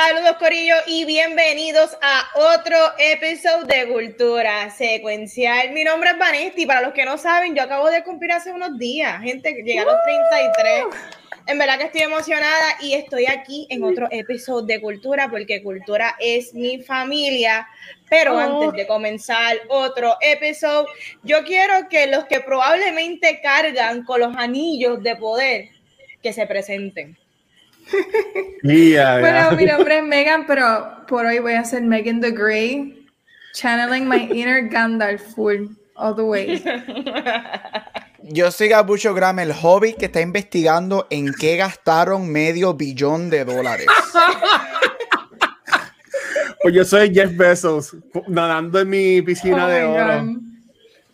Saludos Corillo y bienvenidos a otro episodio de Cultura Secuencial. Mi nombre es Vanesti, para los que no saben, yo acabo de cumplir hace unos días, gente, llegué a los 33. En verdad que estoy emocionada y estoy aquí en otro episodio de Cultura porque Cultura es mi familia. Pero Oh. antes de comenzar otro episodio, yo quiero que los que probablemente cargan con los anillos de poder, que se presenten. Yeah, Bueno, yeah. mi nombre es Megan, pero por hoy voy a ser Megan the Grey, channeling my inner Gandalf full, all the way. Yo soy Gabucho Graham, el hobby que está investigando en qué gastaron medio billón de dólares. Pues yo soy Jeff Bezos, nadando en mi piscina Oh de oro, God.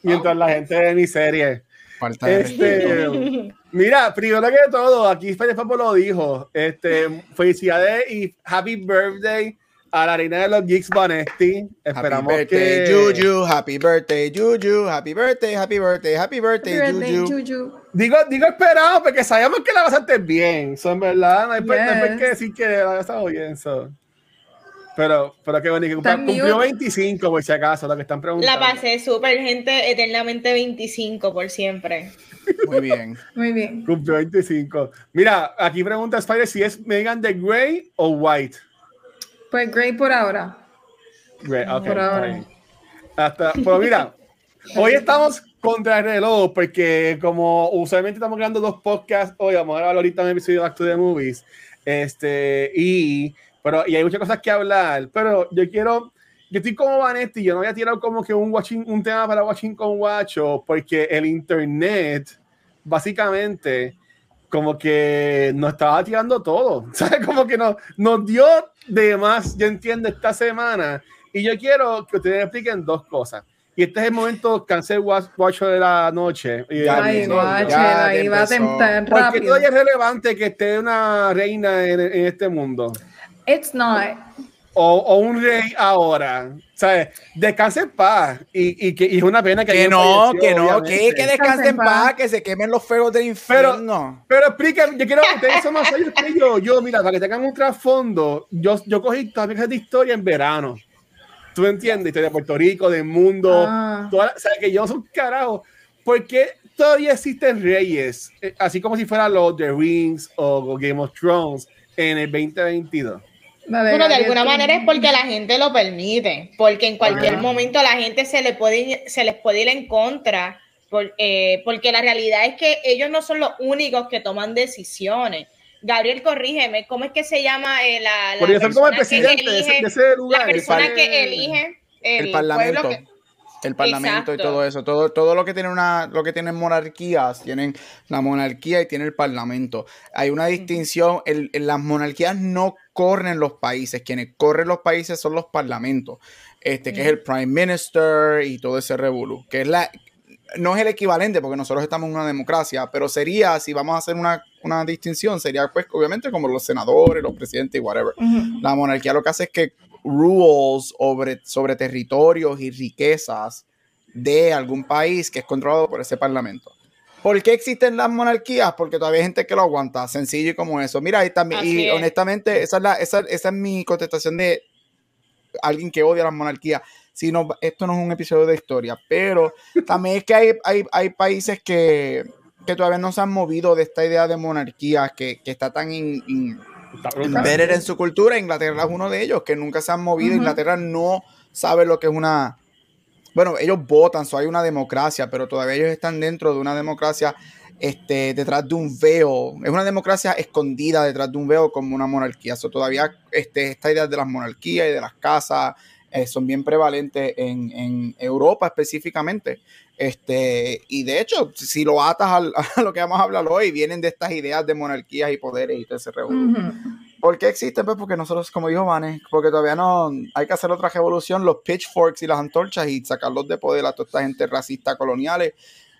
mientras la gente ve mi serie. Falta de respeto. Este, mira, primero que todo, aquí Fede Papo lo dijo. Este, felicidades y happy birthday a la reina de los geeks Vanesti. Happy Esperamos birthday, que Juju. Happy birthday, Juju. Happy birthday, happy birthday, happy birthday, Birthday, Juju. Juju. Digo, digo esperamos porque sabemos que la pasaste bien. Son verdad, no hay, por- no hay qué decir que la estado bien. so. Pero, pero qué bonito. Está Cumplió mute. 25, por si acaso, lo que están preguntando. La pasé súper, gente, eternamente 25 por siempre. Muy bien. Muy bien. Cumplió 25. Mira, aquí pregunta Spider si es Megan de Grey o White. Pues Grey por ahora. Grey, ok, Por ahora. Hasta, pero mira, hoy estamos contra el reloj porque como usualmente estamos grabando dos podcasts, hoy vamos a grabar ahorita un episodio de Back to the Movies. Este, y, pero, y hay muchas cosas que hablar, pero yo quiero, yo estoy como Vanetti, yo no voy a tirar como que un, watching, un tema para Watching con Guacho, porque el internet, básicamente, como que nos estaba tirando todo, ¿sabes? Como que nos, nos dio de más, yo entiendo, esta semana. Y yo quiero que ustedes expliquen dos cosas. Y este es el momento cancel watch, watch de la noche. Ay, ya ahí va a empezó. temptar ¿Por qué rápido. todavía es relevante que esté una reina en, en este mundo? It's not. O, o un rey ahora. ¿Sabes? Descanse en paz. Y, y que y es una pena que Que no, fallecido, que no, que, que descansen en paz, que se quemen los fuegos del infierno. Pero expliquen, yo quiero que ustedes son más serios que yo. Yo, mira, para que tengan un trasfondo, yo, yo cogí todas mis de historia en verano. ¿Tú me entiendes? Historia de Puerto Rico, del mundo. Ah. toda la- o sea, que yo soy un carajo. ¿Por qué todavía existen reyes? Eh, Así como si fuera los The Rings o Game of Thrones en el 2022. Bueno, de alguna manera es porque la gente lo permite, porque en cualquier Ajá. momento la gente se, le puede, se les puede ir en contra, por- eh, porque la realidad es que ellos no son los únicos que toman decisiones. Gabriel, corrígeme, ¿cómo es que se llama eh, la, la Porque yo soy como el persona que presidente de ese, elige- de ese lugar. la persona par- que elige el, el parlamento. pueblo que- el parlamento y Exacto. todo eso, todo, todo lo que tiene una, lo que tienen monarquías, tienen la monarquía y tiene el parlamento. Hay una distinción, el, el- las monarquías no corren los países, quienes corren los países son los parlamentos, este, que es el prime minister y todo ese revolú, que es la, no es el equivalente porque nosotros estamos en una democracia, pero sería, si vamos a hacer una, una distinción, sería pues obviamente como los senadores, los presidentes y whatever. La monarquía lo que hace es que rules sobre, sobre territorios y riquezas de algún país que es controlado por ese parlamento. ¿Por qué existen las monarquías? Porque todavía hay gente que lo aguanta, sencillo y como eso. Mira, y también, Así y es. honestamente, esa es, la, esa, esa es mi contestación de alguien que odia las monarquías. Si no, esto no es un episodio de historia, pero también es que hay, hay, hay países que, que todavía no se han movido de esta idea de monarquía que, que está tan in- in- en su cultura. Inglaterra es uno de ellos que nunca se han movido. Inglaterra no sabe lo que es una. Bueno, ellos votan, so hay una democracia, pero todavía ellos están dentro de una democracia este, detrás de un veo. Es una democracia escondida detrás de un veo como una monarquía. So, todavía este, esta idea de las monarquías y de las casas eh, son bien prevalentes en, Europa específicamente. Este, y de hecho, si lo atas a, lo que vamos a hablar hoy, vienen de estas ideas de monarquías y poderes y todo ese. Ujú. ¿Por qué existen? Pues porque nosotros, como dijo Vanes, porque todavía no hay que hacer otra revolución, los pitchforks y las antorchas y sacarlos de poder a toda esta gente racista coloniales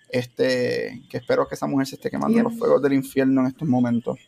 Este, que espero que esa mujer se esté quemando los fuegos del infierno en estos momentos.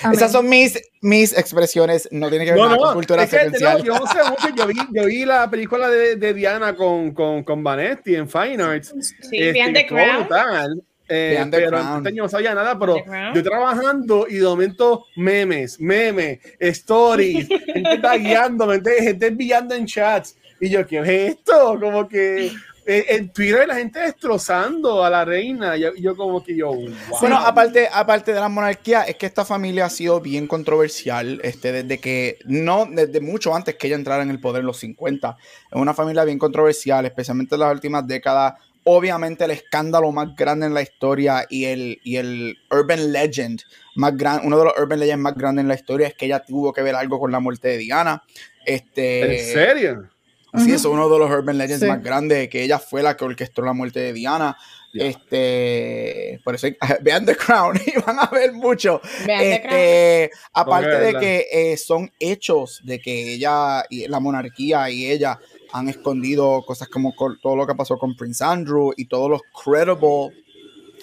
Amén. Esas son mis, mis expresiones, no tiene que ver No, nada no, con cultura es que, no, secuencial. yo no sé mucho. Yo vi, yo vi la película de, de Diana con, con, con Vanetti en Fine Arts. Sí, Este, the Crown. brutal. Eh, pero antes yo no sabía nada, pero yo trabajando y de momento memes, memes, stories, gente tagueándome, gente, gente enviando en chats. Y yo, ¿qué es esto? Como que eh, en Twitter la gente destrozando a la reina. Y yo, yo como que yo, wow. Bueno, aparte, aparte de la monarquía, es que esta familia ha sido bien controversial este, desde que, no, desde mucho antes que ella entrara en el poder en los 50. Es una familia bien controversial, especialmente en las últimas décadas. Obviamente el escándalo más grande en la historia y el, y el urban legend más grande, uno de los urban legends más grandes en la historia es que ella tuvo que ver algo con la muerte de Diana. Este, ¿En serio? Sí, es uno de los urban legends Sí. más grandes, que ella fue la que orquestó la muerte de Diana. Este, por eso vean The Crown y van a ver mucho. Vean The Crown. Este, aparte de verdad. que eh, son hechos de que ella y la monarquía y ella han escondido cosas como todo lo que pasó con Prince Andrew y todos los credible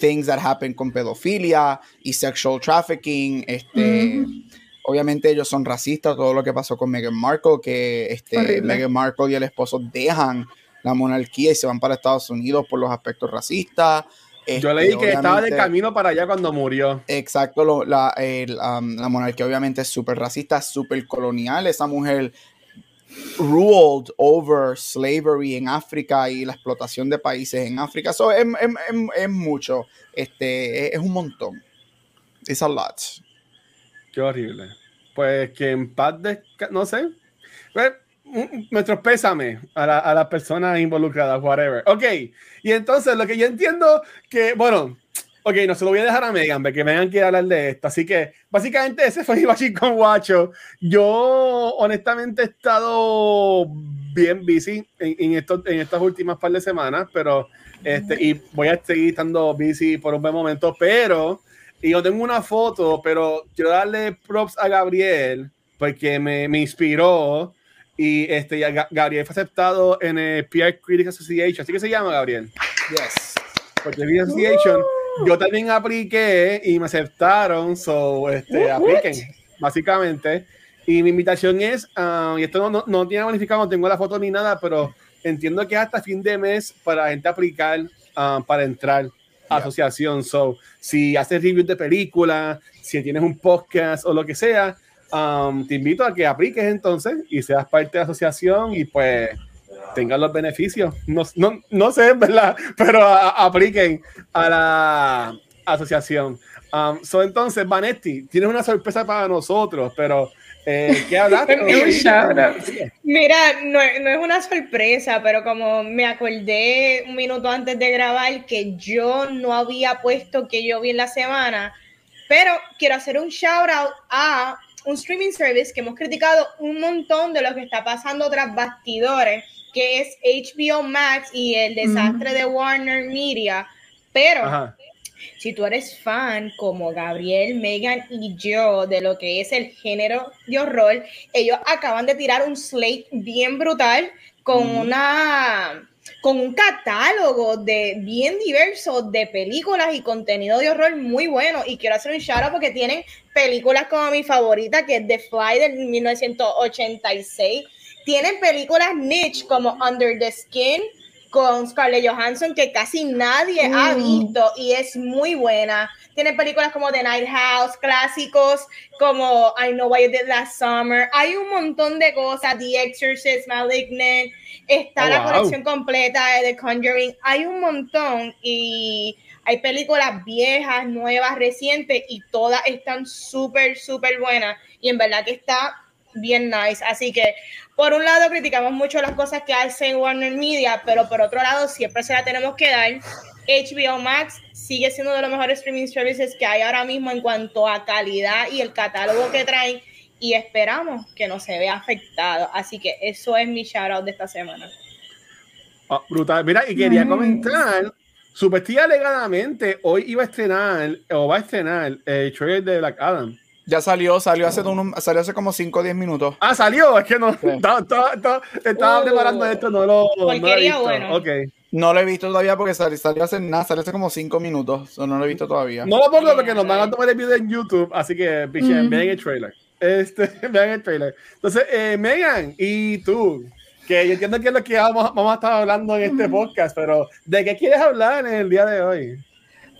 things that happen con pedofilia y sexual trafficking. Este. Obviamente ellos son racistas, todo lo que pasó con Meghan Markle, que este, Horrible. Meghan Markle y el esposo dejan la monarquía y se van para Estados Unidos por los aspectos racistas. Yo Este, leí que estaba de camino para allá cuando murió. Exacto, lo- la, el, um, la monarquía obviamente es súper racista, súper colonial. Esa mujer ruled over slavery en África y la explotación de países en África. So, es, es- es- mucho, este, es, un montón. It's a lot. Qué horrible. Pues que en paz desca- no sé. Pues, nuestros pésames a, la- a las personas involucradas, whatever. Ok, y entonces lo que yo entiendo que, bueno, ok, no se lo voy a dejar a Megan, porque Megan quiere hablar de esto. Así que básicamente ese fue mi bachín con Guacho. Yo honestamente he estado bien busy en, en, estos, en estas últimas par de semanas, pero este, y voy a seguir estando busy por un buen momento, pero y yo tengo una foto, pero quiero darle props a Gabriel porque me, me inspiró y este ya Ga- Gabriel fue aceptado en el PR Critics Association, así que se llama Gabriel. Yes. Porque Association, yo también apliqué y me aceptaron, so este, apliquen, básicamente. Y mi invitación es, ah, y esto no, no, no tiene bonificado, no tengo la foto ni nada, pero entiendo que es hasta fin de mes para la gente aplicar ah, para entrar a Ya. asociación. So, si haces reviews de películas, si tienes un podcast o lo que sea, um, te invito a que apliques entonces y seas parte de la asociación y pues tengan los beneficios. No, no, no sé, ¿verdad? Pero a- apliquen a la asociación. Um, so, entonces, Vanetti, tienes una sorpresa para nosotros, pero eh, ¿qué hablaste? Un shout out. Mira, no, no es una sorpresa, pero como me acordé un minuto antes de grabar que yo no había puesto que yo vi en la semana, pero quiero hacer un shout out a un streaming service que hemos criticado un montón de lo que está pasando tras bastidores, que es HBO Max y el desastre de Warner Media. Pero Ajá. si tú eres fan como Gabriel, Megan y yo de lo que es el género de horror, ellos acaban de tirar un slate bien brutal con una con un catálogo de bien diverso de películas y contenido de horror muy bueno y quiero hacer un shout out porque tienen películas como mi favorita que es The Fly del 1986 tienen películas niche como Under the Skin con Scarlett Johansson que casi nadie ha Mm. visto y es muy buena. Tienen películas como The Night House, clásicos como I Know Why You Did Last Summer. Hay un montón de cosas. The Exorcist, Malignant. Está Oh, la wow. colección completa de The Conjuring. Hay un montón y hay películas viejas, nuevas, recientes y todas están súper, súper buenas. Y en verdad que está bien nice. Así que por un lado criticamos mucho las cosas que hace Warner Media, pero por otro lado siempre se la tenemos que dar. HBO Max sigue siendo de los mejores streaming services que hay ahora mismo en cuanto a calidad y el catálogo que traen y esperamos que no se vea afectado. Así que eso es mi shout out de esta semana. Ah, brutal. Mira, y quería comentar, supuestamente alegadamente, hoy iba a estrenar, o va a estrenar, el trailer de Black Adam. Ya salió, salió hace, unos- salió hace como 5 o 10 minutos. Ah, salió, es que no, Sí. estaba, estaba- estaba- estaba Oh. preparando esto, no lo, no lo he visto. bueno. Ok. No lo he visto todavía porque salió, salió hace nada, salió hace como cinco minutos. o no lo he visto todavía. No lo pongo porque nos van a tomar el video en YouTube, así que pichen, Mm. vean el trailer. Este, vean el trailer. Entonces, eh, Megan, y tú, que yo entiendo que es lo que vamos, vamos a estar hablando en este podcast, pero ¿de qué quieres hablar en el día de hoy?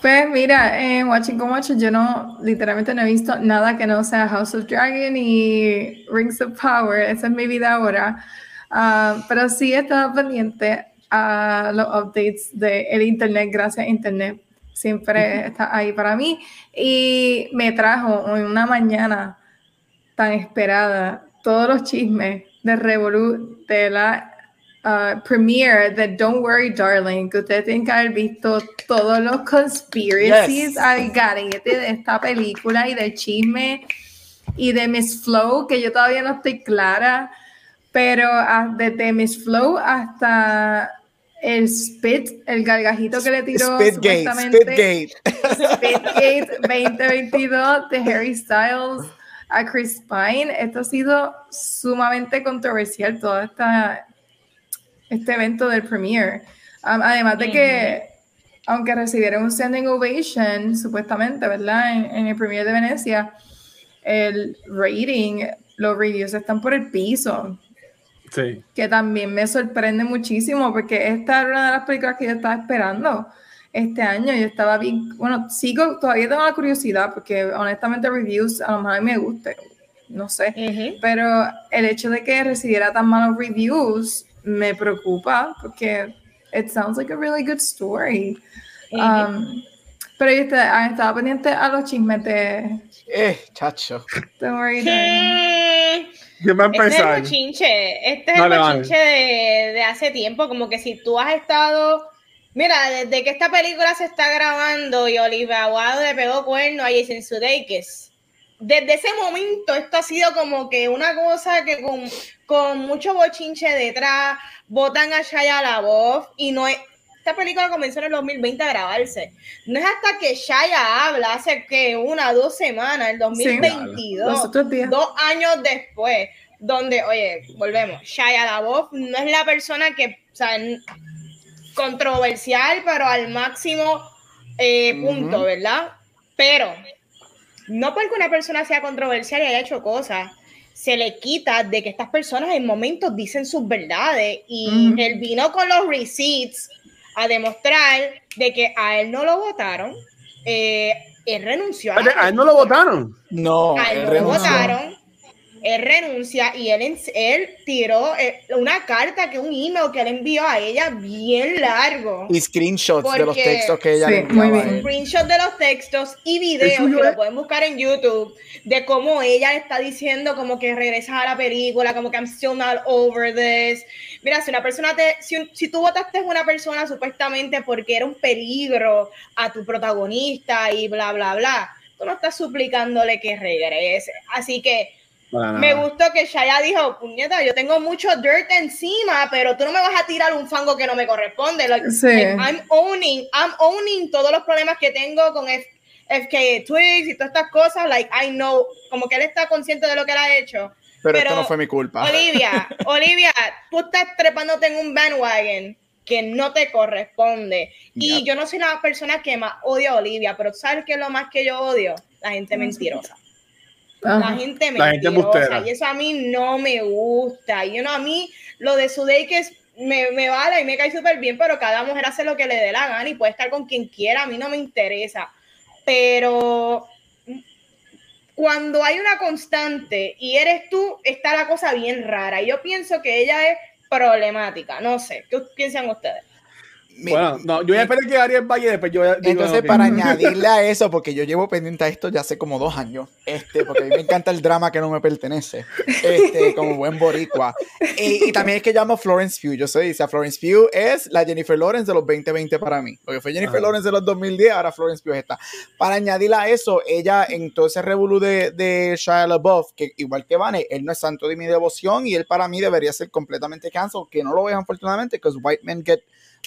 Pues mira, en Watching Watch yo no, literalmente no he visto nada que no sea House of Dragon y Rings of Power. Esa es mi vida ahora. Ah, pero sí he estado pendiente a los updates del internet, gracias a internet. Siempre está ahí para mí. Y me trajo en una mañana tan esperada todos los chismes de Revolu, de la uh, premiere de Don't Worry Darling, que ustedes tienen que haber visto todos los conspiracies Yes. al garete de esta película y del chisme y de Miss Flow, que yo todavía no estoy clara, pero ah, desde Miss Flow hasta el spit, el gargajito que le tiró Spitgate, Spitgate. Spitgate 2022 de Harry Styles a Chris Pine. Esto ha sido sumamente controversial, todo esta, este evento del premiere. Um, además de que, aunque recibieron un standing ovation, supuestamente, ¿verdad? En, en el premiere de Venecia, el rating, los reviews están por el piso Sí. que también me sorprende muchísimo porque esta era una de las películas que yo estaba esperando este año. Yo estaba bien, bueno, sigo, todavía tengo la curiosidad porque honestamente reviews a lo mejor a mí me gusta, no sé, Ujú. pero el hecho de que recibiera tan malos reviews me preocupa porque it sounds like a really good story. Um, pero yo este- han estado pendientes a los chismes de Eh, chacho. Don't Worry ¿Quién va a Este es el bochinche, este es Dale, el de, de hace tiempo, como que si tú has estado, mira, desde que esta película se está grabando y Olivia Wilde le pegó cuerno a Jason Sudeikis, desde ese momento esto ha sido como que una cosa que con, con mucho bochinche detrás, votan a Shia LaBeouf y no es, esta película comenzó en el 2020 a grabarse, no es hasta que Shia habla hace que una, dos semanas, el 2022 Los otros días. dos años después, donde, oye, volvemos, Shia LaBeouf no es la persona que, o sea, controversial, pero al máximo eh, punto. ¿verdad? Pero, no porque una persona sea controversial y haya hecho cosas, se le quita de que estas personas en momentos dicen sus verdades y él vino con los receipts a demostrar de que a él no lo votaron, eh, él renunció a A él no lo votaron. No, a él él no lo votaron, él renuncia y él, él tiró eh, una carta, que un email que él envió a ella bien largo. Y screenshots de los textos que ella Sí, le enviaba muy a bien. él. Screenshot de los textos y videos ¿El suyo que lo pueden buscar en YouTube de cómo ella le está diciendo como que regresas a la película, como que I'm still not over this. Mira, si una persona te, si, si tú votaste a una persona supuestamente porque era un peligro a tu protagonista y bla, bla, bla, tú no estás suplicándole que regrese. Así que. Me gustó que Shaya dijo, puñeta, yo tengo mucho dirt encima, pero tú no me vas a tirar un fango que no me corresponde. Like, Sí. like, I'm owning, I'm owning todos los problemas que tengo con F FK Twigs y todas estas cosas. Like, I know, como que él está consciente de lo que él ha hecho. Pero, esto no fue mi culpa. Olivia, Olivia, tú estás trepándote en un bandwagon que no te corresponde. Y yo no soy la persona que más odia a Olivia, pero ¿sabes qué es lo más que yo odio? La gente mentirosa. La Ajá. gente La gente embustera. y eso a mí no me gusta. Y you know, a mí lo de Sudeikis me, me vale y me cae súper bien, pero cada mujer hace lo que le dé la gana y puede estar con quien quiera. A mí no me interesa. Pero cuando hay una constante y eres tú, está la cosa bien rara. Y yo pienso que ella es problemática. No sé. ¿Qué piensan ustedes? Mi- Bueno, no, yo voy a esperar que Ariel después yo digo Entonces, para añadirle a eso, porque yo llevo pendiente a esto ya hace como dos años, este, porque a mí me encanta el drama que no me pertenece, este, como buen boricua. Y, y también es que llamo Florence Pugh, yo o sea, Florence Pugh es la Jennifer Lawrence de los 2020 para mí, porque fue Jennifer Ajá. Lawrence de los 2010, ahora Florence Pugh está. Para añadirle a eso, ella en todo ese revolú de, de Shia LaBeouf, que igual que Vane, él no es santo de mi devoción y él para mí debería ser completamente cancelled, que no lo vean afortunadamente, because white men get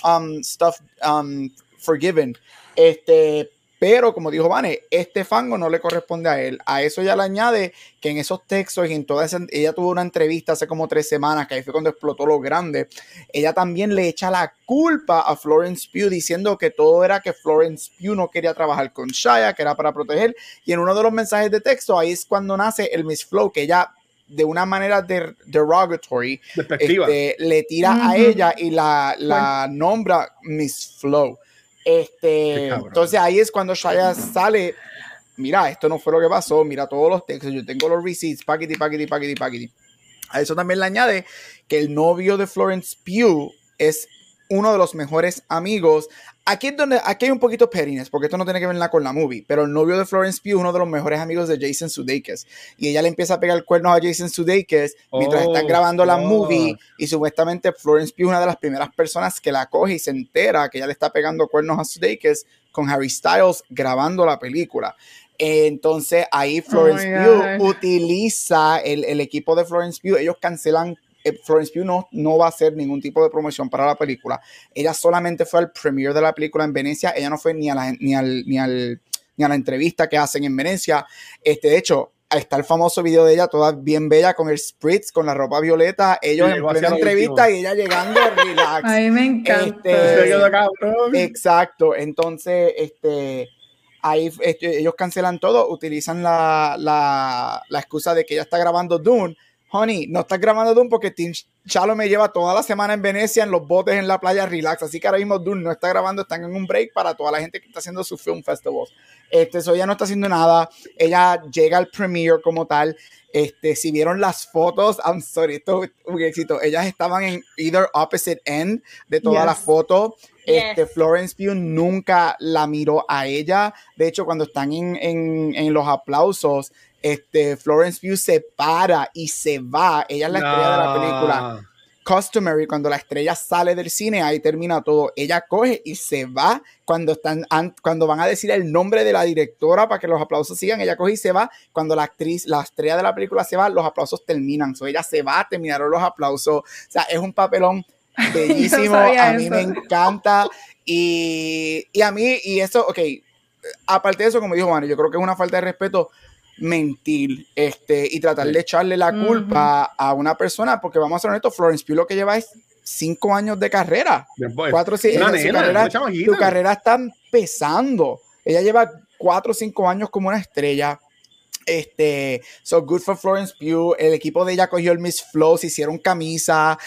um, stuff um, forgiven. Este, Pero como dijo Vane, este fango no le corresponde a él. A eso ya le añade que en esos textos y en toda esa, ella tuvo una entrevista hace como tres semanas, que ahí fue cuando explotó lo grande. Ella también le echa la culpa a Florence Pugh diciendo que todo era que Florence Pugh no quería trabajar con Shaya, que era para proteger. Y en uno de los mensajes de texto, ahí es cuando nace el Miss Flow, que ella de una manera de, derogatory este, le tira a ella y la, la nombra Miss Flow. Este, entonces ahí es cuando Shaya sale. Mira, esto no fue lo que pasó. Mira todos los textos. Yo tengo los receipts. Paquiti, paquiti, paquiti, paquiti. A eso también le añade que el novio de Florence Pugh es uno de los mejores amigos. Aquí es donde aquí hay un poquito perines, porque esto no tiene que ver nada con la movie, pero el novio de Florence Pugh es uno de los mejores amigos de Jason Sudeikis y ella le empieza a pegar cuernos a Jason Sudeikis mientras están oh, grabando la movie y supuestamente Florence Pugh es una de las primeras personas que la coge y se entera que ella le está pegando cuernos a Sudeikis con Harry Styles grabando la película. Entonces ahí Florence oh Pugh utiliza el, el, equipo de Florence Pugh, ellos cancelan Florence Pugh no, no va a hacer ningún tipo de promoción para la película. Ella solamente fue al premiere de la película en Venecia. Ella no fue ni a la, ni al, ni al, ni a la entrevista que hacen en Venecia. Este, de hecho, está el famoso video de ella toda bien bella con el spritz, con la ropa violeta, ellos en plena entrevista y ella llegando relax. A mí me encanta. Este, exacto, entonces este ahí este, ellos cancelan todo, utilizan la, la, la, excusa de que ella está grabando Dune honey, no estás grabando Dune porque Tim Chalo me lleva toda la semana en Venecia en los botes en la playa relax, así que ahora mismo Dune no está grabando, están en un break para toda la gente que está haciendo su film festival. Este, eso ella no está haciendo nada, ella llega al premiere como tal. Este, si vieron las fotos, I'm sorry, esto es un éxito. Ellas estaban en either opposite end de toda la foto. Este, Florence Pugh nunca la miró a ella. De hecho, cuando están en, en, en los aplausos, este, Florence Pugh se para y se va. Ella es la estrella de la película. Customary, cuando la estrella sale del cine, ahí termina todo. Ella coge y se va cuando, están, cuando van a decir el nombre de la directora para que los aplausos sigan. Ella coge y se va. Cuando la actriz, la estrella de la película se va, los aplausos terminan. So, ella se va, terminaron los aplausos. O sea, es un papelón bellísimo. a mí me encanta. Y, y, a mí, y eso, ok, aparte de eso, como dijo Manu, yo creo que es una falta de respeto mentir este, y tratar de echarle la culpa a una persona, porque vamos a ser honestos, Florence Pugh lo que lleva es cinco años de carrera. Cuatro, su, carrera, su carrera está empezando. Ella lleva cuatro o cinco años como una estrella. Este, so good for Florence Pugh. El equipo de ella cogió el Miss Flow, se hicieron camisa.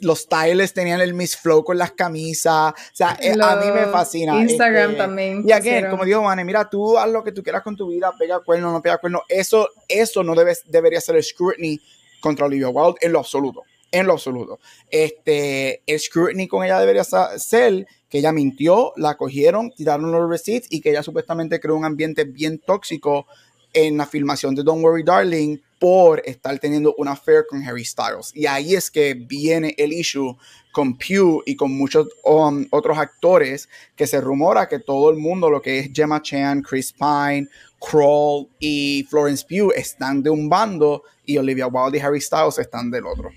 los stylists tenían el Miss Flow con las camisas. O sea, eh, a mí me fascina. Instagram este, también. Y aquí, como digo, Vane, mira, tú haz lo que tú quieras con tu vida, pega cuerno, no pega cuerno. Eso, eso no debe, debería ser el scrutiny contra Olivia Wilde en lo absoluto. En lo absoluto. Este, el scrutiny con ella debería ser que ella mintió, la cogieron, tiraron los receipts y que ella supuestamente creó un ambiente bien tóxico en la filmación de Don't Worry Darling por estar teniendo una affair con Harry Styles. Y ahí es que viene el issue con Pugh y con muchos um, otros actores que se rumora que todo el mundo, lo que es Gemma Chan, Chris Pine, Kroll y Florence Pugh están de un bando y Olivia Wilde y Harry Styles están del otro.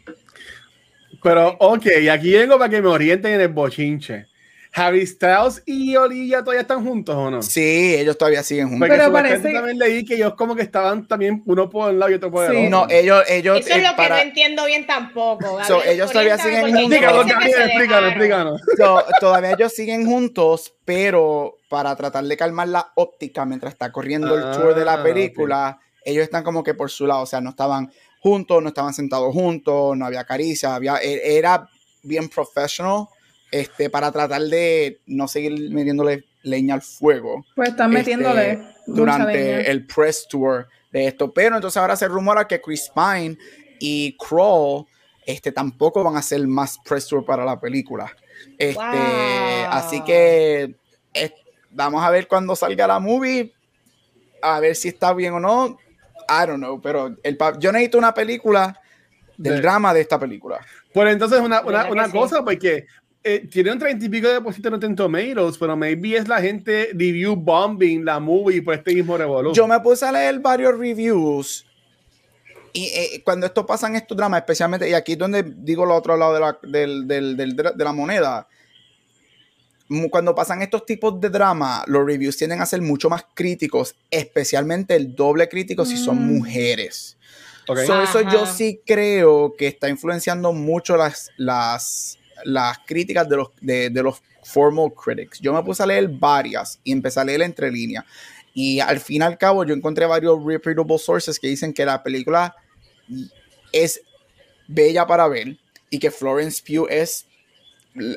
Pero, ok, aquí vengo para que me orienten en el bochinche. Harry Styles y Olivia todavía están juntos o no? Sí, ellos todavía siguen juntos. Pero parece también leí que ellos como que estaban también uno por un lado y otro por el otro. No, ellos, ellos. Eso es lo que no entiendo bien tampoco. ellos todavía siguen juntos. Explícalo, explícanos, todavía ellos siguen juntos, pero para tratar de calmar la óptica mientras está corriendo el tour de la ah, película, ellos están como que por su lado, o sea, no estaban juntos, no estaban sentados juntos, no había caricia, había, e, era bien professional este, para tratar de no seguir metiéndole leña al fuego. Pues están metiéndole este, durante el press tour de esto. Pero entonces ahora se rumora que Chris Pine y Crawl este, tampoco van a hacer más press tour para la película. Este, Así que vamos a ver cuando salga la movie, a ver si está bien o no. I don't know, pero el, yo necesito una película del drama de esta película. Pues entonces una, una, una cosa, porque eh, tiene un 30 y pico de depósito en Rotten Tomatoes, pero maybe es la gente review bombing la movie por este mismo revolución. Yo me puse a leer varios reviews y eh, cuando esto pasa en estos dramas, especialmente, y aquí es donde digo lo otro lado de la, del, del, del, de la moneda, cuando pasan estos tipos de drama, los reviews tienden a ser mucho más críticos, especialmente el doble crítico si son Mm. mujeres. Ok. So, eso yo sí creo que está influenciando mucho las, las, las críticas de los, de, de los formal critics. Yo me puse a leer varias y empecé a leer entre líneas. Y al fin y al cabo yo encontré varios reputable sources que dicen que la película es bella para ver y que Florence Pugh es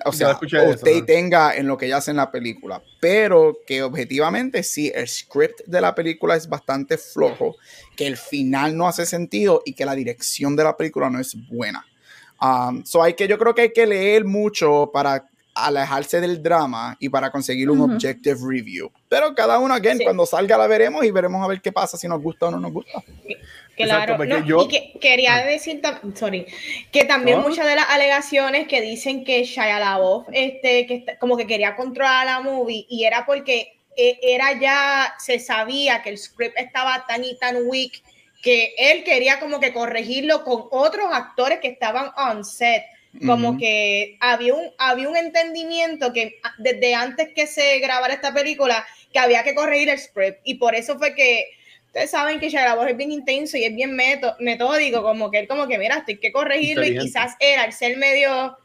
o sea, eso, usted ¿no? tenga en lo que ella hace en la película, pero que objetivamente sí, el script de la película es bastante flojo, que el final no hace sentido y que la dirección de la película no es buena. Um, so hay que, yo creo que hay que leer mucho para alejarse del drama y para conseguir un Ujú. objective review. Pero cada uno, again, Sí. cuando salga la veremos y veremos a ver qué pasa, si nos gusta o no nos gusta. Claro, Exacto, porque no, yo- y que quería decir, tam- sorry, que también ¿No? muchas de las alegaciones que dicen que Shia LaBeouf, este, que está- como que quería controlar la movie y era porque eh, era ya, se sabía que el script estaba tan y tan weak que él quería como que corregirlo con otros actores que estaban on set. Como que había un, había un entendimiento que desde antes que se grabara esta película, que había que corregir el script. Y por eso fue que ustedes saben que LaBeouf es bien intenso y es bien meto- metódico, como que él como que, mira, esto hay que corregirlo y quizás él, al ser medio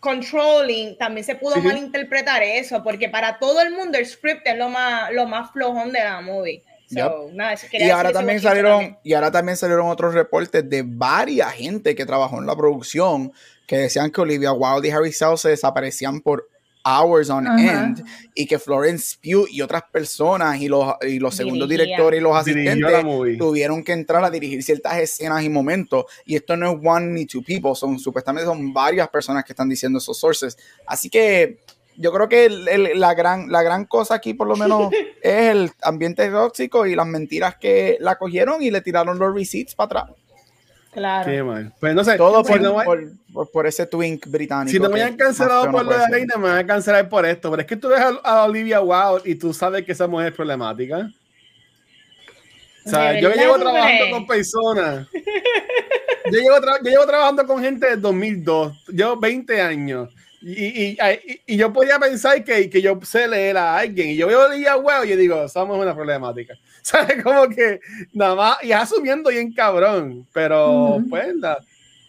controlling, también se pudo sí. malinterpretar eso, porque para todo el mundo el script es lo más, lo más flojón de la movie. So, eso Y ahora también salieron, también. y ahora también salieron otros reportes de varias gente que trabajó en la producción que decían que Olivia Wilde y Harry Styles se desaparecían por hours on end y que Florence Pugh y otras personas y los, y los segundos Dirigía. directores y los asistentes tuvieron que entrar a dirigir ciertas escenas y momentos. Y esto no es one ni two people, son supuestamente son varias personas que están diciendo esos sources. Así que yo creo que el- el- la, gran, la gran cosa aquí por lo menos es el ambiente tóxico y las mentiras que la cogieron y le tiraron los receipts para atrás. Claro. Qué mal. Pues no sé. Todo por, no, por, por- por ese twink británico. si no me hayan cancelado por no lo de. Reina, me van a cancelar por esto. Pero es que tú ves a, a Olivia Wilde y tú sabes que esa mujer es problemática. O sea, ¿De yo llevo trabajando con personas. Yo llevo, tra- yo llevo trabajando con gente desde 2002. Llevo 20 años. Y, y, y- yo podía pensar que, que yo sé leer a alguien. Y yo veo a Olivia Wilde y yo digo, somos una problemática. ¿Sabes? Como que nada más. Y asumiendo bien cabrón. Pero Ujú. pues la,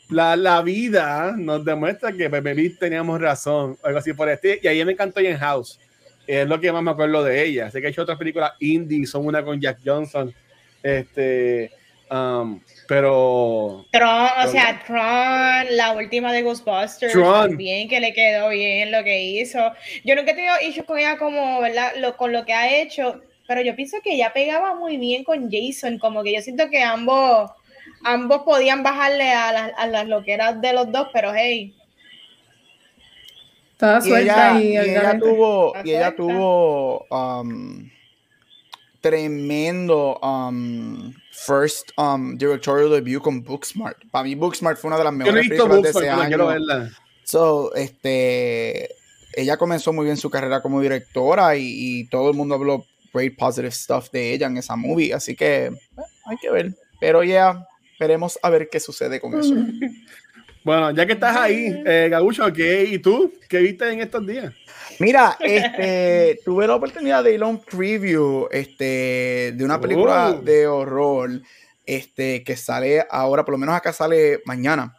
la, la vida nos demuestra que Pepe Beat teníamos razón. Algo así por este. Y ahí me encantó en House. Es lo que más me acuerdo de ella. Sé que ha hecho otras películas indie, son una con Jack Johnson. Este, um, pero Tron, o sea, Tron, la última de Ghostbusters, Tron. también que le quedó bien lo que hizo. Yo nunca he tenido issues con ella como, ¿verdad? Lo, con lo que ha hecho, pero yo pienso que ella pegaba muy bien con Jason, como que yo siento que ambos, ambos podían bajarle a las, a las loqueras de los dos, pero hey, Y suelta ella, y, y ella tuvo, y ella tuvo um, tremendo um, first um, directorial debut con Booksmart. Para mí Booksmart fue una de las mejores películas de ese año. verla. So, este, ella comenzó muy bien su carrera como directora y, y todo el mundo habló great positive stuff de ella en esa movie, así que eh, hay que ver. Pero ya veremos a ver qué sucede con eso. Bueno, ya que estás ahí, eh, Gabucho, ¿qué, ¿y tú? ¿Qué viste en estos días? Mira, este, tuve la oportunidad de ir a un preview este, de una película Oh. de horror este, que sale ahora, por lo menos acá sale mañana.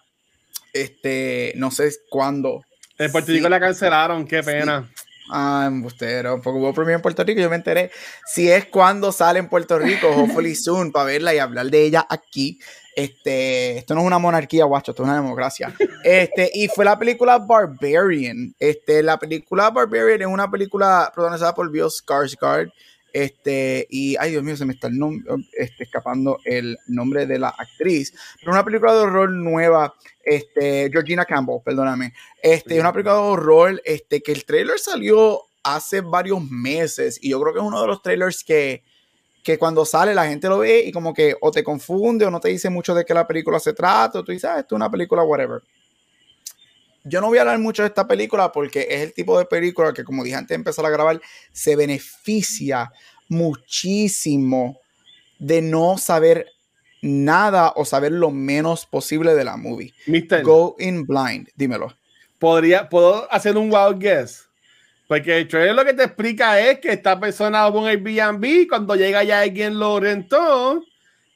Este, no sé cuándo. En Puerto Sí. Rico la cancelaron, qué pena. Ah, embustero, porque hubo premio en Puerto Rico yo me enteré si es cuando sale en Puerto Rico, hopefully soon, para verla y hablar de ella aquí. Este, esto no es una monarquía, guacho, esto es una democracia. Este, y fue la película Barbarian. Este, la película Barbarian es una película protagonizada por Bill Skarsgård. Este, y ay Dios mío, se me está el este, escapando el nombre de la actriz. Pero una película de horror nueva, este, Georgina Campbell, perdóname. Este, una película de horror, este, que el trailer salió hace varios meses y yo creo que es uno de los trailers que, que cuando sale la gente lo ve y como que o te confunde o no te dice mucho de qué la película se trata o tú dices, ah, esto es una película, whatever. Yo no voy a hablar mucho de esta película porque es el tipo de película que, como dije antes de empezar a grabar, se beneficia muchísimo de no saber nada o saber lo menos posible de la movie. Mister, Go in blind, dímelo. podría, puedo hacer un wild guess. Porque el trailer lo que te explica es que esta persona va a un Airbnb, cuando llega ya alguien lo rentó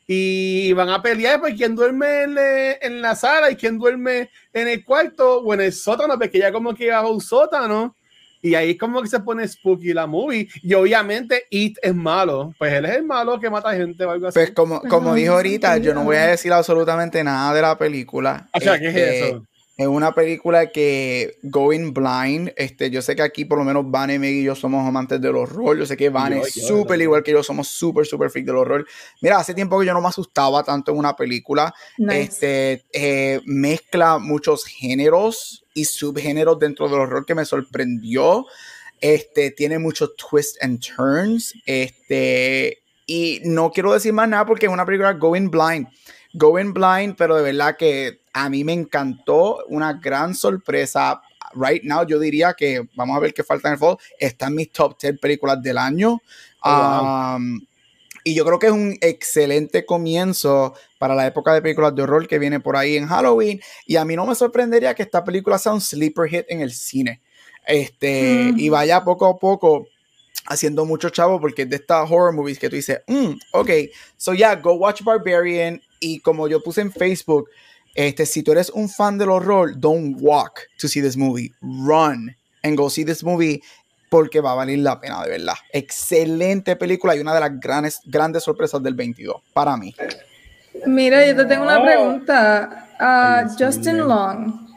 y van a pelear por quién duerme en, en, la sala y quién duerme en el cuarto o en el sótano, porque ya como que va a un sótano. Y ahí como que se pone spooky la movie. Y obviamente It es malo. Pues él es el malo que mata gente o algo así. Pues como, como dijo ahorita, yo no voy a decir absolutamente nada de la película. O sea, ¿qué es Este, eso? Es una película que Going Blind, este, yo sé que aquí por lo menos Vane, Meg y yo somos amantes del horror. Yo sé que Vane Yo- es súper igual que yo, somos súper, súper freak del horror. Mira, hace tiempo que yo no me asustaba tanto en una película. Nice. Este eh, mezcla muchos géneros y subgéneros dentro del horror que me sorprendió. Este tiene muchos twists and turns. Este, y no quiero decir más nada porque es una película Going Blind. Going Blind, pero de verdad que a mí me encantó. Una gran sorpresa. Right now, yo diría que vamos a ver qué falta en el fall. Está en mis top 10 películas del año. Oh, wow. Um, y yo creo que es un excelente comienzo para la época de películas de horror que viene por ahí en Halloween. Y a mí no me sorprendería que esta película sea un sleeper hit en el cine. Este, Mm. y vaya poco a poco haciendo mucho chavo porque es de estas horror movies que tú dices, mm, ok, so yeah, go watch Barbarian. Y como yo puse en Facebook, este, si tú eres un fan del horror, don't walk to see this movie, run and go see this movie porque va a valer la pena, de verdad. Excelente película y una de las grandes, grandes sorpresas del 22, para mí. Mira, yo te tengo una pregunta. a Dios Justin. Long,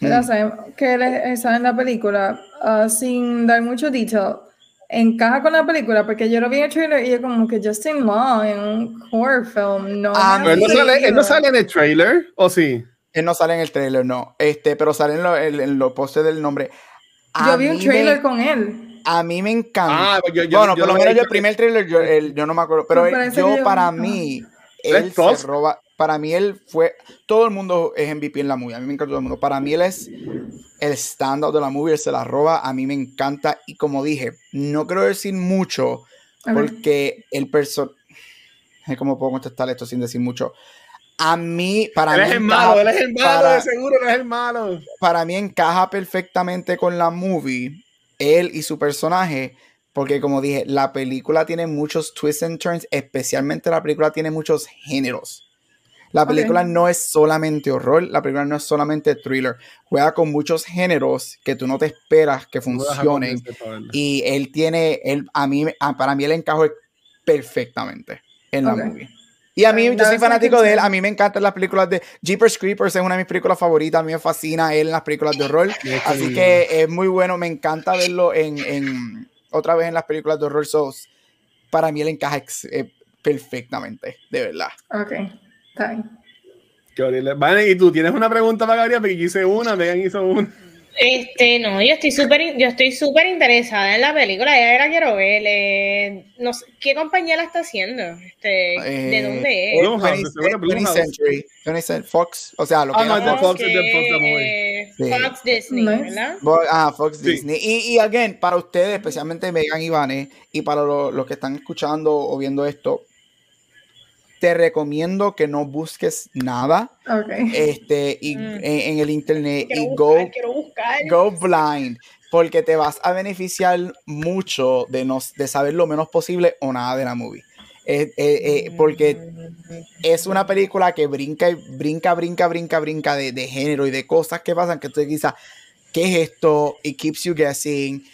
¿verdad? Sabemos que él sale en la película, ah, sin dar mucho detail, encaja con la película, porque yo lo vi en el trailer y yo como que Justin Long en un horror film, no. Ah, él, no sale, él no sale en el trailer, ¿o sí? Él no sale en el trailer, no. Este, pero sale en, lo- los postes del nombre. A Yo vi un trailer me- con él. A mí me encanta. Ah, yo, yo, bueno, yo por lo no menos yo el primer trailer, yo, el- yo no me acuerdo. Pero Me él- parece yo, para mí, ¿Es él se roba. Para mí, él fue. Todo el mundo es MVP en la movie. A mí me encanta todo el mundo. Para mí, él es el stand-up de la movie. Él se la roba. A mí me encanta. Y como dije, no quiero decir mucho porque el personaje. ¿Cómo puedo contestar esto sin decir mucho? A mí, para Él mí. es el encaja- malo, él es el malo, para- de seguro, él es el malo. para mí encaja perfectamente con la movie, él y su personaje, porque como dije, la película tiene muchos twists and turns, especialmente la película tiene muchos géneros. La película no es solamente horror, la película no es solamente thriller, juega con muchos géneros que tú no te esperas que funcionen. Y él tiene, él, a mí, a- para mí el encajo es perfectamente en la movie. Y a mí, yo soy fanático de él, a mí me encantan las películas de Jeepers Creepers, es una de mis películas favoritas, a mí me fascina él en las películas de horror, así que es muy bueno, me encanta verlo en, en otra vez en las películas de horror, so, para mí él encaja ex- eh, perfectamente, de verdad. Ok, está bien. Qué horrible. Vale, y tú tienes una pregunta para Gabriel, porque yo hice una, Megan hizo una. Este, no, yo estoy súper, yo estoy súper interesada en la película, ya la quiero ver. eh, no sé, ¿qué compañía la está haciendo? Este, ¿De Eh, dónde es? Blumhouse, 20th seguro que 20th Blumhouse. Century, 20th Cent- Fox, o sea, lo que Ah, no, es Fox. Fox, de Fox, eh, Sí. Disney, Nice. ¿verdad? Ah, Fox Sí. Disney. Y, y again, para ustedes, especialmente Megan y Vane, y para lo- los que están escuchando o viendo esto, te recomiendo que no busques nada este, y, Mm. en, en el internet Quiero y buscar, go, go blind, porque te vas a beneficiar mucho de, no, de saber lo menos posible o nada de la movie. Eh, eh, eh, porque es una película que brinca y brinca, brinca, brinca, brinca de, de género y de cosas que pasan que tú quizás, ¿qué es esto? It keeps you guessing.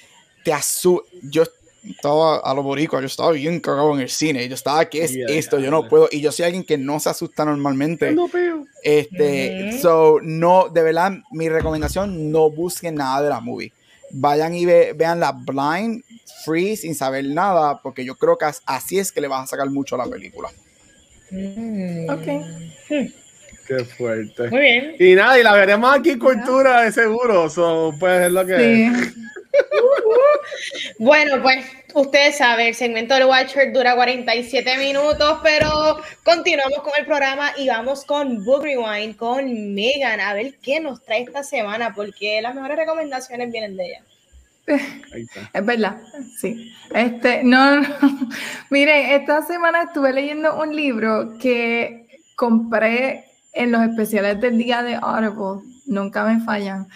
Te asu yo estaba a lo boricua, yo estaba bien cagado en el cine. Yo estaba, ¿qué es esto? Yo no puedo. Y yo soy alguien que no se asusta normalmente. No, pero. Este, so, no, de verdad, mi recomendación, no busquen nada de la movie. Vayan y ve- vean la blind, free, sin saber nada, porque yo creo que as- así es que le vas a sacar mucho a la película. Mm. Ok. Qué fuerte. Muy bien. Y nada, y la veremos aquí en cultura, de seguro. So, pues es lo que Sí. Bueno, pues ustedes saben, el segmento del Watcher dura 47 minutos, pero continuamos con el programa y vamos con Book Rewind, con Megan, a ver qué nos trae esta semana, porque las mejores recomendaciones vienen de ella. Ahí está. Es verdad, sí. Este, no, no. Mire, esta semana estuve leyendo un libro que compré en los especiales del día de Audible, nunca me fallan.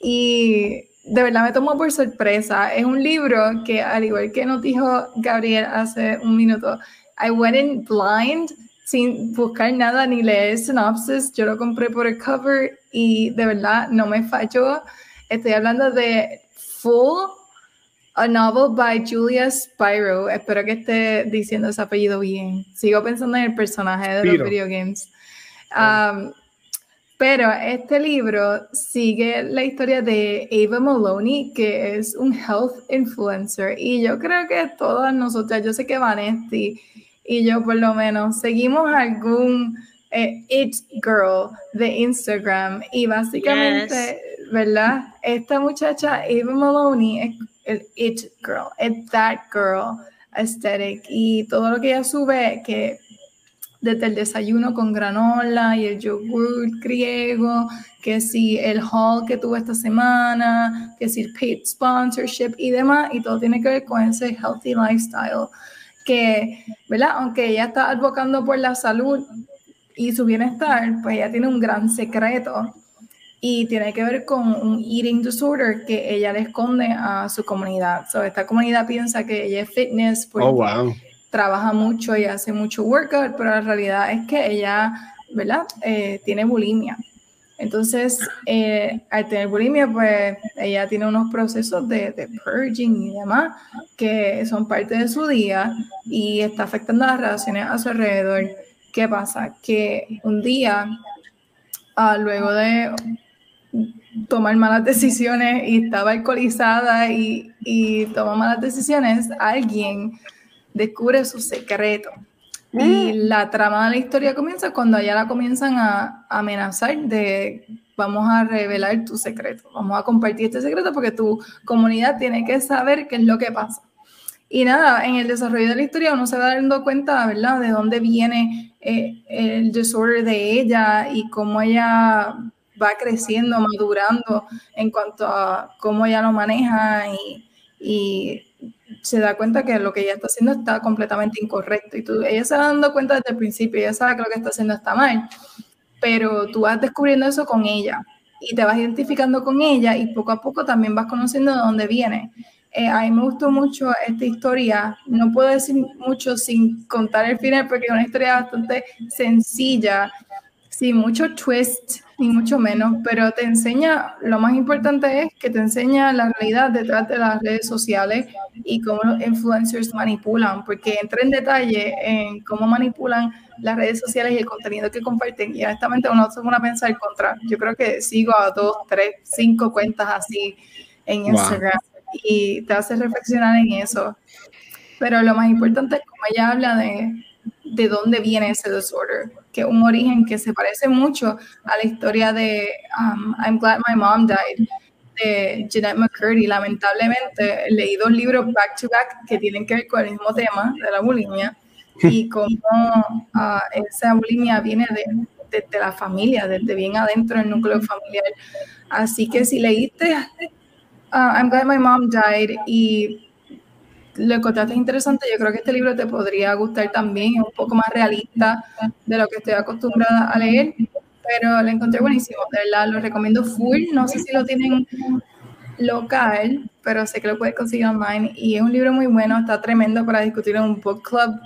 y de verdad me tomó por sorpresa. Es un libro que, al igual que nos dijo Gabriel hace un minuto, I went in blind sin buscar nada ni leer sinopsis. Yo lo compré por el cover y de verdad no me falló. Estoy hablando de Full, a novel by Julia Spyro. Espero que esté diciendo ese apellido bien. Sigo pensando en el personaje de los video games. Um, pero este libro sigue la historia de Ava Maloney, que es un health influencer. Y yo creo que todas nosotras, yo sé que Vanessa y yo por lo menos, seguimos algún eh, It Girl de Instagram. Y básicamente, ¿verdad? Esta muchacha, Ava Maloney, es el It Girl, es That Girl aesthetic. Y todo lo que ella sube, que desde el desayuno con granola y el yogur griego, que si el haul que tuvo esta semana, que si el paid sponsorship y demás, y todo tiene que ver con ese healthy lifestyle, que, ¿verdad? Aunque ella está advocando por la salud y su bienestar, pues ella tiene un gran secreto y tiene que ver con un eating disorder que ella le esconde a su comunidad. So, esta comunidad piensa que ella es fitness porque oh, wow trabaja mucho y hace mucho workout, pero la realidad es que ella, ¿verdad? Eh, tiene bulimia. Entonces, eh, al tener bulimia, pues ella tiene unos procesos de, de, purging y demás que son parte de su día y está afectando las relaciones a su alrededor. ¿Qué pasa? Que un día, ah, luego de tomar malas decisiones y estaba alcoholizada y, y tomó malas decisiones, alguien descubre su secreto. Y mm. la trama de la historia comienza cuando allá la comienzan a, amenazar de vamos a revelar tu secreto, vamos a compartir este secreto porque tu comunidad tiene que saber qué es lo que pasa. Y nada, en el desarrollo de la historia uno se va dando cuenta, ¿verdad?, de dónde viene eh, el disorder de ella y cómo ella va creciendo, madurando en cuanto a cómo ella lo maneja y, y se da cuenta que lo que ella está haciendo está completamente incorrecto. Y tú, ella se va dando cuenta desde el principio, ella sabe que lo que está haciendo está mal, pero tú vas descubriendo eso con ella y te vas identificando con ella y poco a poco también vas conociendo de dónde viene. Eh, a mí me gustó mucho esta historia, no puedo decir mucho sin contar el final porque es una historia bastante sencilla, sin mucho twist ni mucho menos, pero te enseña, lo más importante es que te enseña la realidad detrás de las redes sociales y cómo los influencers manipulan, porque entra en detalle en cómo manipulan las redes sociales y el contenido que comparten. Y honestamente uno se pone a pensar contra. Yo creo que sigo a dos, tres, cinco cuentas así en Instagram y te hace reflexionar en eso. Pero lo más importante es como ella habla de, de dónde viene ese disorder que un origen que se parece mucho a la historia de um, I'm Glad My Mom Died de Jeanette McCurdy. Lamentablemente leí dos libros back to back que tienen que ver con el mismo tema de la bulimia y cómo uh, esa bulimia viene de, de, la familia, desde bien adentro del núcleo familiar. Así que si leíste uh, I'm Glad My Mom Died y lo encontraste interesante, yo creo que este libro te podría gustar también, es un poco más realista de lo que estoy acostumbrada a leer, pero lo encontré buenísimo, de verdad, lo recomiendo full, no sé si lo tienen local, pero sé que lo puedes conseguir online y es un libro muy bueno, está tremendo para discutir en un book club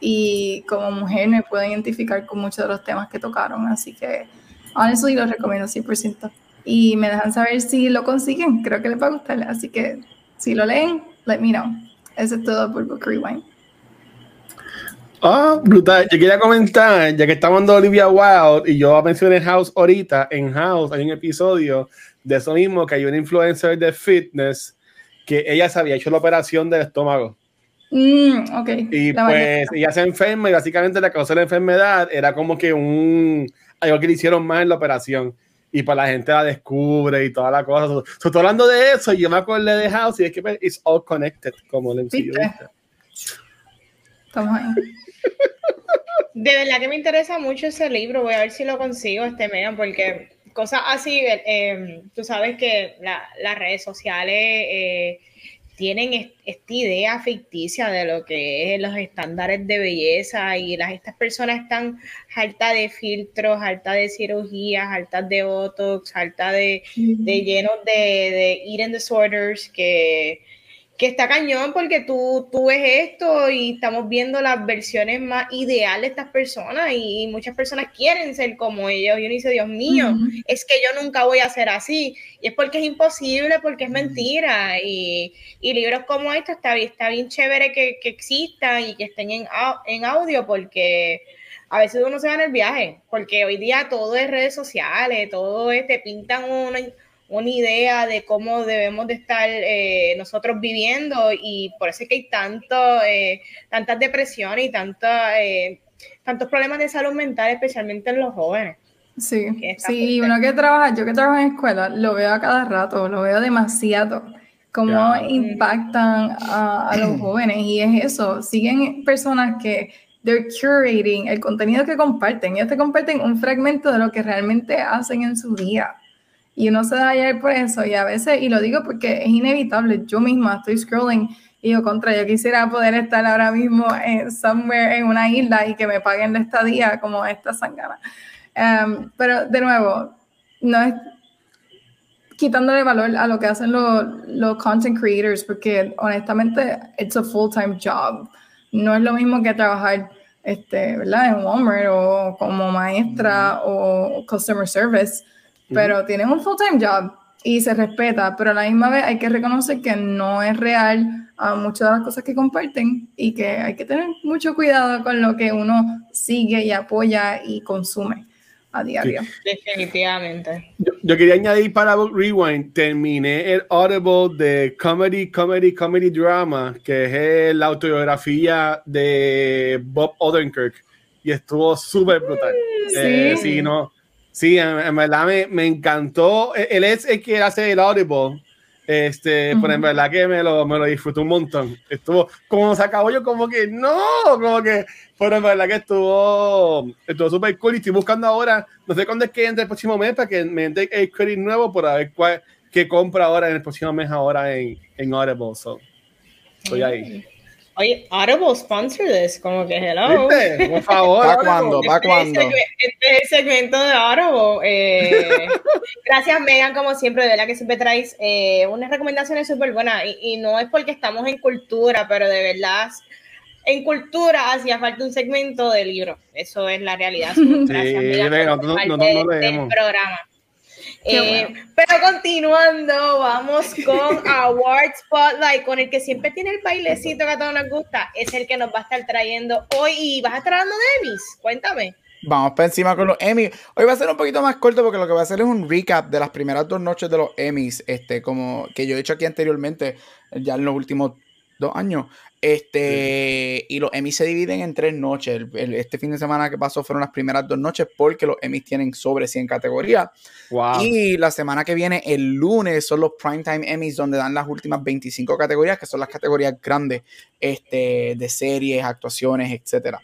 y como mujer me puedo identificar con muchos de los temas que tocaron, así que honestly lo recomiendo 100%. Y me dejan saber si lo consiguen, creo que les va a gustar, así que si lo leen, let me know. Eso es todo por Book Rewind. Ah, brutal. Yo quería comentar, ya que estamos en Olivia Wilde y yo mencioné House ahorita, en House hay un episodio de eso mismo, que hay una influencer de fitness que ella se había hecho la operación del estómago. Mm, y pues ella se enferma y básicamente la causa de la enfermedad era como que un algo que le hicieron mal en la operación y para la gente la descubre y toda la cosa. Estoy hablando de eso y yo me acordé de House y es que pues, it's all connected, como le Estamos ahí. De verdad que me interesa mucho ese libro. Voy a ver si lo consigo, este Megan, porque cosas así, eh, tú sabes que las redes sociales eh, tienen esta idea ficticia de lo que es los estándares de belleza y las, estas personas están altas de filtros, altas de cirugías, altas de botox, altas de, de llenos de, de eating disorders que que está cañón porque tú, tú ves esto y estamos viendo las versiones más ideales de estas personas y, muchas personas quieren ser como ellos. Y uno dice, Dios mío, es que yo nunca voy a ser así. Y es porque es imposible, porque es mentira. Y, libros como estos está, está bien chévere que, que existan y que estén en, en audio porque a veces uno se va en el viaje, porque hoy día todo es redes sociales, todo es, te pintan una una idea de cómo debemos de estar eh, nosotros viviendo y por eso es que hay tanto, eh, tantas depresiones y eh, tantos problemas de salud mental, especialmente en los jóvenes. Sí, sí, uno que trabaja, yo que trabajo en escuela, lo veo a cada rato, lo veo demasiado, cómo impactan a, a, los jóvenes y es eso, siguen personas que they're curating el contenido que comparten, ellos te comparten un fragmento de lo que realmente hacen en su día y uno se da ayer por eso y a veces, y lo digo porque es inevitable, yo misma estoy scrolling y yo contra, yo quisiera poder estar ahora mismo en somewhere en una isla y que me paguen la estadía como esta sangana. Um, pero de nuevo, no es quitándole valor a lo que hacen los, los content creators porque honestamente it's a full-time job. No es lo mismo que trabajar este, ¿verdad? en Walmart o como maestra o customer service pero tienen un full-time job y se respeta, pero a la misma vez hay que reconocer que no es real a muchas de las cosas que comparten y que hay que tener mucho cuidado con lo que uno sigue y apoya y consume a diario. Definitivamente. Yo, quería añadir para Rewind, terminé el Audible de Comedy, Comedy, Comedy Drama, que es la autobiografía de Bob Odenkirk, y estuvo súper brutal. Sí. Eh, sí, no, Sí, en, verdad me, me, encantó. E, él es el que hace el Audible. Este, pero en verdad que me lo, me lo disfruté un montón. Estuvo, como se acabó yo, como que no, como que, pero en verdad que estuvo, estuvo súper cool. Y estoy buscando ahora, no sé cuándo es que entre el próximo mes para que me entre el credit nuevo para ver cuál, qué compra ahora en el próximo mes ahora en, en Audible. So, estoy ahí. Oye, Audible sponsor this, como que hello. Por favor. ¿Para cuándo? ¿Para este cuándo? Este es el segmento de Audible. Eh, gracias, Megan, como siempre, de verdad que siempre traes eh, unas recomendaciones súper buenas. Y, y, no es porque estamos en cultura, pero de verdad, en cultura hacía falta un segmento de libro. Eso es la realidad. Gracias, sí, Megan, no, no, no, del programa. Eh, pero continuando, vamos con Award Spotlight, con el que siempre tiene el bailecito que a todos nos gusta. Es el que nos va a estar trayendo hoy. ¿Y vas a estar hablando de Emmys? Cuéntame. Vamos para encima con los Emmys. Hoy va a ser un poquito más corto porque lo que va a hacer es un recap de las primeras dos noches de los Emmys, este, como que yo he hecho aquí anteriormente, ya en los últimos dos años. Este, y los Emmys se dividen en tres noches. este fin de semana que pasó fueron las primeras dos noches porque los Emmys tienen sobre 100 categorías. Y la semana que viene, el lunes, son los Primetime Emmys donde dan las últimas 25 categorías, que son las categorías grandes este, de series, actuaciones, etcétera.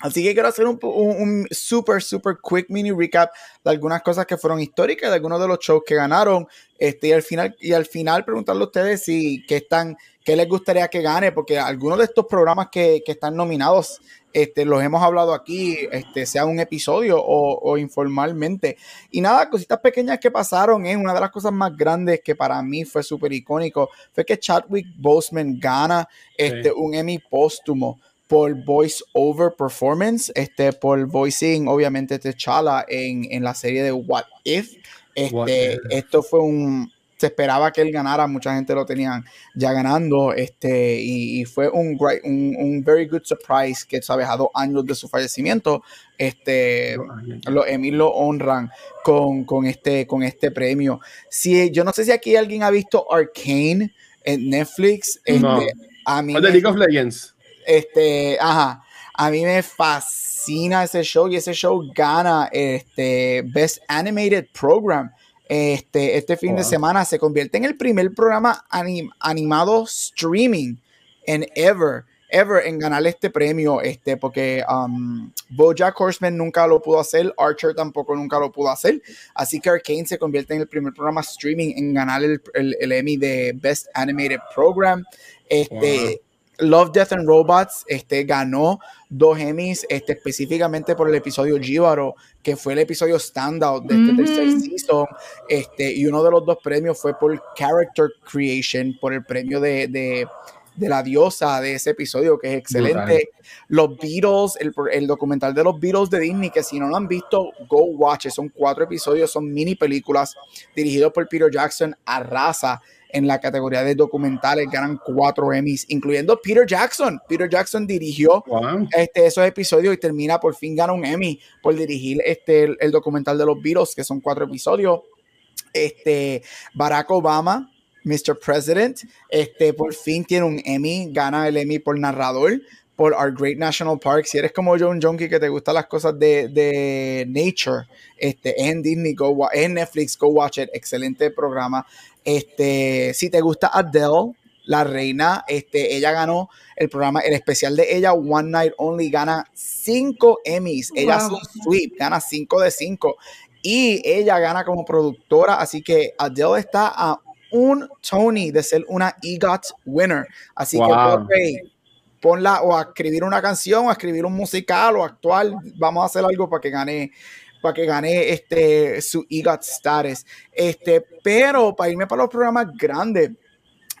Así que quiero hacer un, un, super, super quick mini recap de algunas cosas que fueron históricas, de algunos de los shows que ganaron. Este, y al final, y al final preguntarle a ustedes si que están, qué les gustaría que gane, porque algunos de estos programas que, que están nominados, este, los hemos hablado aquí, este, sea un episodio o, o, informalmente. Y nada, cositas pequeñas que pasaron, ¿eh? una de las cosas más grandes que para mí fue súper icónico, fue que Chadwick Boseman gana este, un Emmy póstumo por voice over performance, este, por voicing, obviamente, T'Challa en, en la serie de What If. Este, Esto fue un. Se esperaba que él ganara, mucha gente lo tenían ya ganando, este, y, fue un, great, un, un, very good surprise que, sabes, a dos años de su fallecimiento, este, los Emmy lo honran con, con, este, con este premio. Si, yo no sé si aquí alguien ha visto Arcane en Netflix. Este, a mí League of Legends. Este, ajá. A mí me fascina ese show y ese show gana este Best Animated Program. Este, este fin de semana se convierte en el primer programa animado streaming en ever ever en ganar este premio, este, porque um, Bojack Horseman nunca lo pudo hacer, Archer tampoco nunca lo pudo hacer, así que Arcane se convierte en el primer programa streaming en ganar el, el, el Emmy de Best Animated Program. Este, Love, Death and Robots este, ganó dos Emmys este, específicamente por el episodio Jíbaro, que fue el episodio standout de este tercer season. Este, y uno de los dos premios fue por Character Creation, por el premio de, de, de la diosa de ese episodio, que es excelente. Los Beatles, el, el, documental de los Beatles de Disney, que si no lo han visto, go watch. It. Son cuatro episodios, son mini películas dirigidos por Peter Jackson, arrasa en la categoría de documentales, ganan cuatro Emmys, incluyendo Peter Jackson. Peter Jackson dirigió wow. este, esos episodios y termina, por fin gana un Emmy por dirigir este, el, el, documental de los Beatles, que son cuatro episodios. Este, Barack Obama, Mr. President, este, por fin tiene un Emmy, gana el Emmy por narrador por Our Great National Park. Si eres como John Junkie que te gustan las cosas de, de nature, este, en Disney, go, en Netflix, go watch it. Excelente programa. Este, si te gusta Adele, la reina, este, ella ganó el programa, el especial de ella, One Night Only, gana cinco Emmys. Ella wow. es un sweep, gana cinco de cinco. Y ella gana como productora, así que Adele está a un Tony de ser una EGOT winner. Así wow. que, ponla o a escribir una canción, o a escribir un musical o actual. Vamos a hacer algo para que gane para que gane este, su EGOT status. Este, pero para irme para los programas grandes,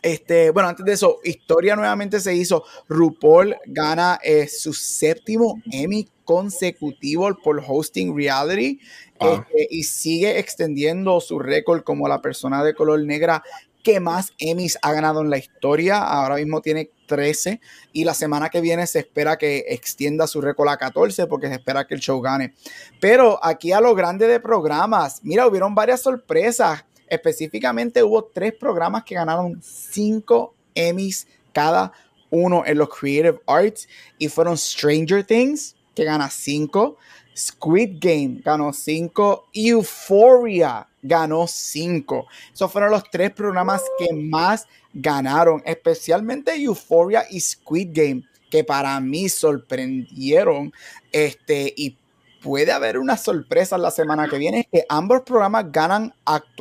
este, bueno, antes de eso, Historia nuevamente se hizo. RuPaul gana eh, su séptimo Emmy consecutivo por hosting reality ah. este, y sigue extendiendo su récord como la persona de color negra que más Emmys ha ganado en la historia. Ahora mismo tiene 13 y la semana que viene se espera que extienda su récord a 14 porque se espera que el show gane. Pero aquí a lo grande de programas, mira, hubieron varias sorpresas. Específicamente hubo tres programas que ganaron 5 Emmys cada uno en los Creative Arts y fueron Stranger Things, que gana 5, Squid Game ganó 5, Euphoria ganó 5. Esos fueron los tres programas que más ganaron, especialmente Euphoria y Squid Game, que para mí sorprendieron. Este, y puede haber una sorpresa la semana que viene, que ambos programas ganan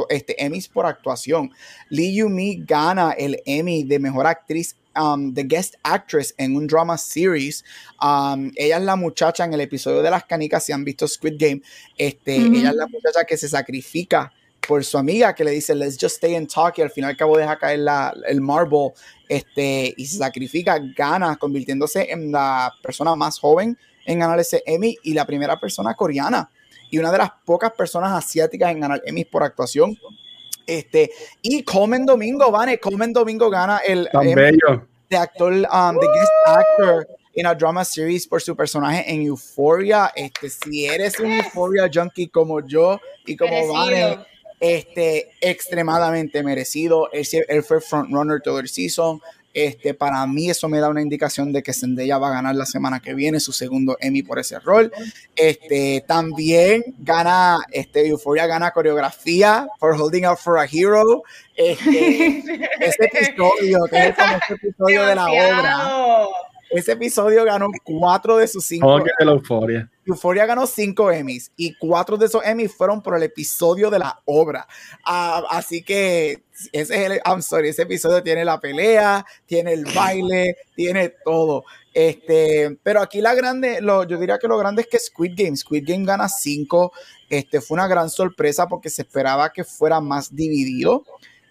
este, Emmys por actuación. Lee Yumi gana el Emmy de Mejor Actriz Um, the guest actress en un drama series. Um, ella es la muchacha en el episodio de las canicas, si han visto Squid Game, este, mm -hmm. ella es la muchacha que se sacrifica por su amiga que le dice, let's just stay and talk, y al final cabo deja caer la, el marble este, y se sacrifica, gana, convirtiéndose en la persona más joven en ganar ese Emmy y la primera persona coreana y una de las pocas personas asiáticas en ganar Emmy por actuación. Este, y Coleman Domingo, Vane, Coleman Domingo gana el Tan bello. de actor, um, de guest actor en a drama series por su personaje en Euphoria. Este, si eres un Euphoria junkie como yo y como merecido. Vane, este, extremadamente merecido. Él, él fue frontrunner todo el season. Este, para mí eso me da una indicación de que Zendaya va a ganar la semana que viene su segundo Emmy por ese rol. Este, también gana, este, Euphoria gana coreografía for Holding Out for a Hero. Este, ese episodio, que es el famoso episodio de la obra. Ese episodio ganó cuatro de sus cinco. Oh, de la euforia. Euphoria ganó cinco Emmys y cuatro de esos Emmys fueron por el episodio de la obra. Uh, así que ese es el, I'm sorry, ese episodio tiene la pelea, tiene el baile, tiene todo. Este, pero aquí la grande, lo, yo diría que lo grande es que Squid Game, Squid Game gana cinco. Este, fue una gran sorpresa porque se esperaba que fuera más dividido.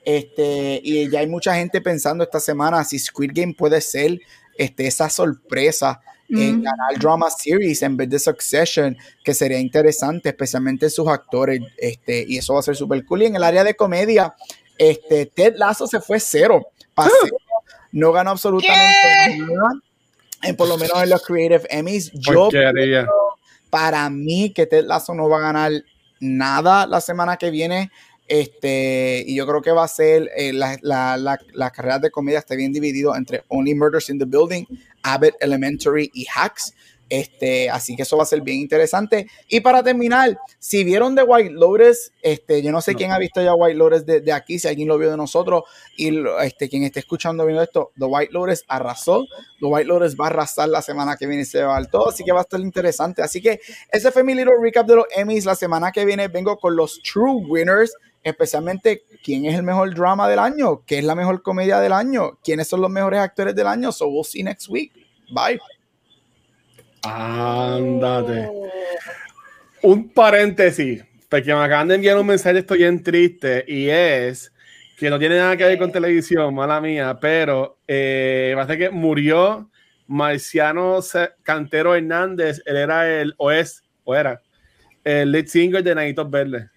Este, y ya hay mucha gente pensando esta semana si Squid Game puede ser este, esa sorpresa mm. en ganar Drama Series en vez de Succession, que sería interesante, especialmente sus actores, este, y eso va a ser súper cool. Y en el área de comedia, este, Ted Lasso se fue cero, paseo, no ganó absolutamente nada, en, por lo menos en los Creative Emmys. Yo, para mí, que Ted Lasso no va a ganar nada la semana que viene. Este, y yo creo que va a ser eh, la, la, la, la, carrera de comedia está bien dividido entre Only Murders in the Building, Abbott Elementary y Hacks. Este, así que eso va a ser bien interesante. Y para terminar, si vieron The White Lotus, este, yo no sé quién ha visto ya White Lotus de, aquí, si alguien lo vio de nosotros, y este, quien esté escuchando viendo esto, The White Lotus arrasó. The White Lotus va a arrasar la semana que viene se va al todo, así que va a estar interesante. Así que ese fue mi little recap de los Emmys. La semana que viene vengo con los True Winners especialmente quién es el mejor drama del año, qué es la mejor comedia del año, quiénes son los mejores actores del año. So we'll see next week. Bye. Ándate. Un paréntesis, porque me acaban de enviar un mensaje, estoy bien triste, y es que no tiene nada que ver con televisión, mala mía, pero eh, parece que murió Marciano Cantero Hernández, él era el, o es, o era, el lead singer de Nanitos Verdes.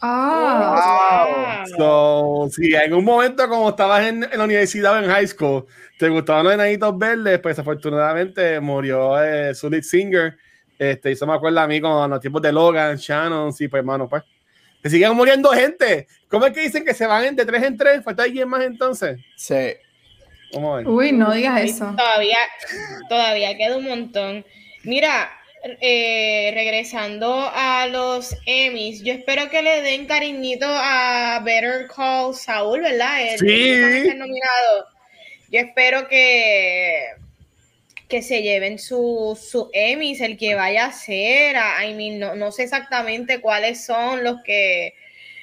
Ah, so, si en un momento como estabas en, la universidad o en high school, te gustaban los enanitos verdes, pues afortunadamente murió eh, su lead singer. Este, y eso me acuerda a mí con los tiempos de Logan, Shannon, sí, pues hermano, pues. Que siguen muriendo gente. ¿Cómo es que dicen que se van de tres en tres? ¿Falta alguien más entonces? Sí. Vamos a ver. Uy, no digas eso. Todavía, todavía queda un montón. Mira, eh, regresando a los Emmys, yo espero que le den cariñito a Better Call Saul, ¿verdad? sí. nominado. Yo espero que, que se lleven su, su Emmys, el que vaya a ser. I mean, no, no sé exactamente cuáles son los que.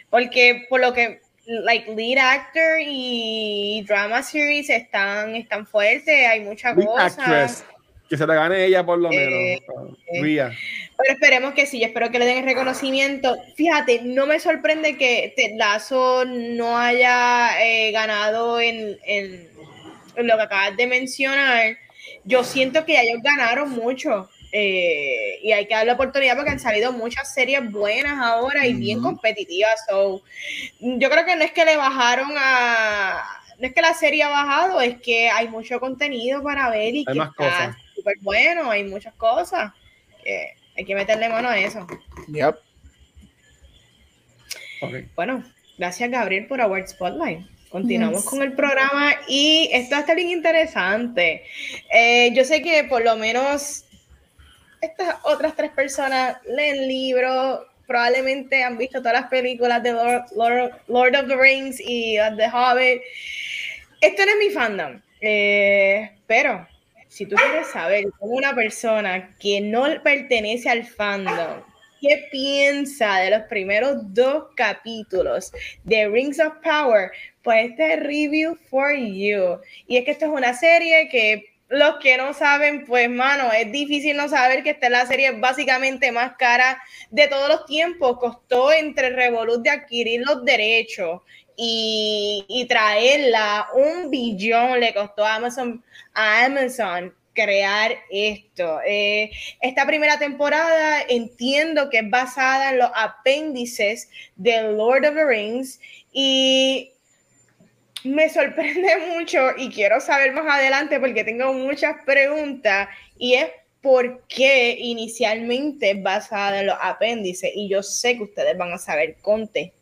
Porque por lo que like lead actor y drama series están, están fuertes, hay mucha cosa que se la gane ella por lo menos. Eh, eh. Pero esperemos que sí, yo espero que le den el reconocimiento. Fíjate, no me sorprende que Lazo no haya eh, ganado en, en, lo que acabas de mencionar. Yo siento que ellos ganaron mucho. y hay que darle oportunidad porque han salido muchas series buenas ahora y bien competitivas. So, yo creo que no es que le bajaron a. No es que la serie ha bajado, es que hay mucho contenido para ver y hay más cosas bueno, hay muchas cosas que hay que meterle mano a eso. Yep. Bueno, gracias Gabriel por Award Spotlight. Continuamos con el programa y esto está bien interesante. Eh, yo sé que por lo menos estas otras tres personas leen libros, probablemente han visto todas las películas de Lord, of the Rings y The Hobbit. Esto no es mi fandom, eh, pero si tú quieres saber como una persona que no pertenece al fandom, ¿qué piensa de los primeros dos capítulos de Rings of Power? Pues este review for you. Y es que esto es una serie que los que no saben, pues mano, es difícil no saber que esta es la serie básicamente más cara de todos los tiempos. Costó entre Revolut de adquirir los derechos y, traerla un billón le costó a Amazon, a Amazon crear esto. Eh, esta primera temporada entiendo que es basada en los apéndices de Lord of the Rings y me sorprende mucho y quiero saber más adelante porque tengo muchas preguntas y es por qué inicialmente es basada en los apéndices y yo sé que ustedes van a saber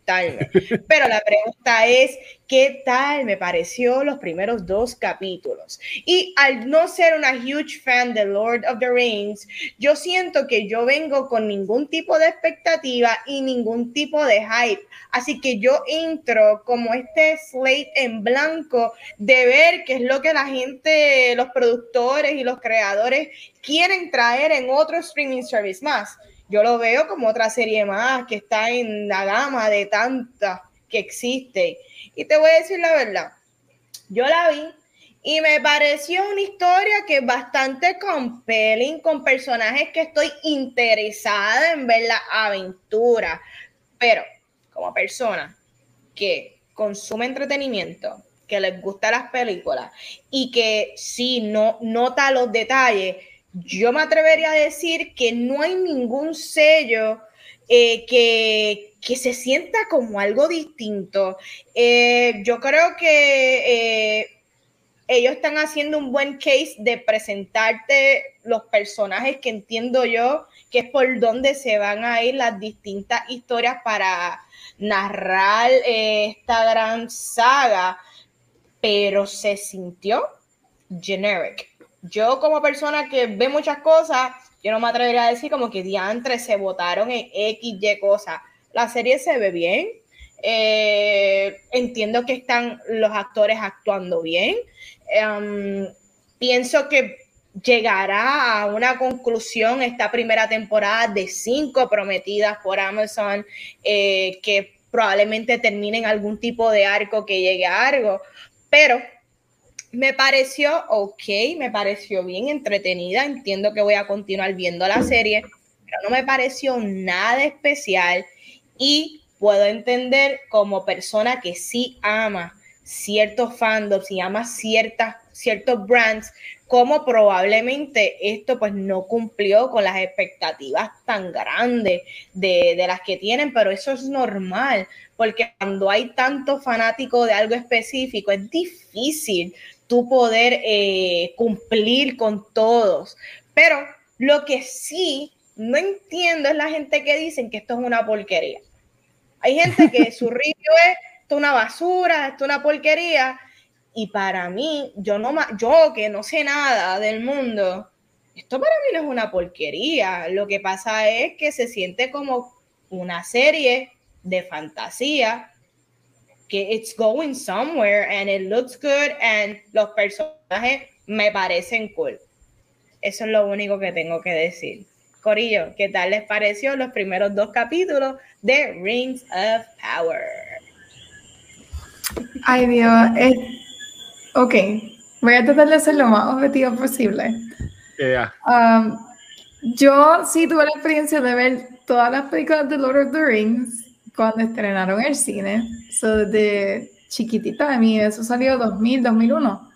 Pero la pregunta es, ¿qué tal me pareció los primeros dos capítulos? Y al no ser una huge fan de Lord of the Rings, yo siento que yo vengo con ningún tipo de expectativa y ningún tipo de hype. Así que yo entro como este slate en blanco de ver qué es lo que la gente, los productores y los creadores quieren traer en otro streaming service más. Yo lo veo como otra serie más que está en la gama de tantas que existe. Y te voy a decir la verdad, yo la vi y me pareció una historia que es bastante compelling, con personajes que estoy interesada en ver la aventura. Pero como persona que consume entretenimiento, que les gusta las películas y que sí no nota los detalles, yo me atrevería a decir que no hay ningún sello eh, que, que, se sienta como algo distinto. Eh, yo creo que eh, ellos están haciendo un buen case de presentarte los personajes que entiendo yo que es por donde se van a ir las distintas historias para narrar esta gran saga, pero se sintió generic yo como persona que ve muchas cosas, yo no me atrevería a decir como que diantres se votaron en X, Y cosas. La serie se ve bien. Eh, entiendo que están los actores actuando bien. Em, pienso que llegará a una conclusión esta primera temporada de cinco prometidas por Amazon eh, que probablemente terminen algún tipo de arco que llegue a algo, pero me pareció ok, me pareció bien entretenida, entiendo que voy a continuar viendo la serie, pero no me pareció nada especial y puedo entender como persona que sí ama ciertos fandoms y ama ciertas, ciertos brands, como probablemente esto pues no cumplió con las expectativas tan grandes de, de las que tienen, pero eso es normal, porque cuando hay tanto fanático de algo específico es difícil tú poder eh, cumplir con todos. Pero lo que sí no entiendo es la gente que dicen que esto es una porquería. Hay gente que su review es esto una basura, esto es una porquería. Y para mí, yo no yo que no sé nada del mundo, esto para mí no es una porquería. Lo que pasa es que se siente como una serie de fantasía it's going somewhere and it looks good and los personajes me parecen cool. Eso es lo único que tengo que decir. Corillo, ¿qué tal les pareció los primeros dos capítulos de Rings of Power? Ay, Dios. ok, voy a tratar de ser lo más objetivo posible. Um, yo sí tuve la experiencia de ver todas las películas de Lord of the Rings cuando estrenaron el cine. So, desde chiquitita de mí, eso salió 2000, 2001.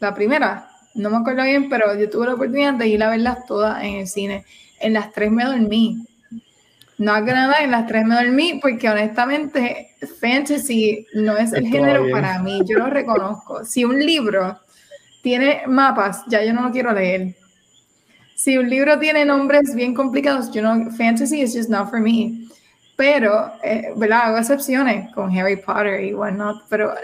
La primera, no me acuerdo bien, pero yo tuve la oportunidad de ir a verlas todas en el cine. En las tres me dormí. No nada, en las tres me dormí porque honestamente fantasy no es el género para mí, yo lo reconozco. Si un libro tiene mapas, ya yo no lo quiero leer. Si un libro tiene nombres bien complicados, yo no, fantasy is just not for me pero, eh, ¿verdad? Hago excepciones con Harry Potter y whatnot, pero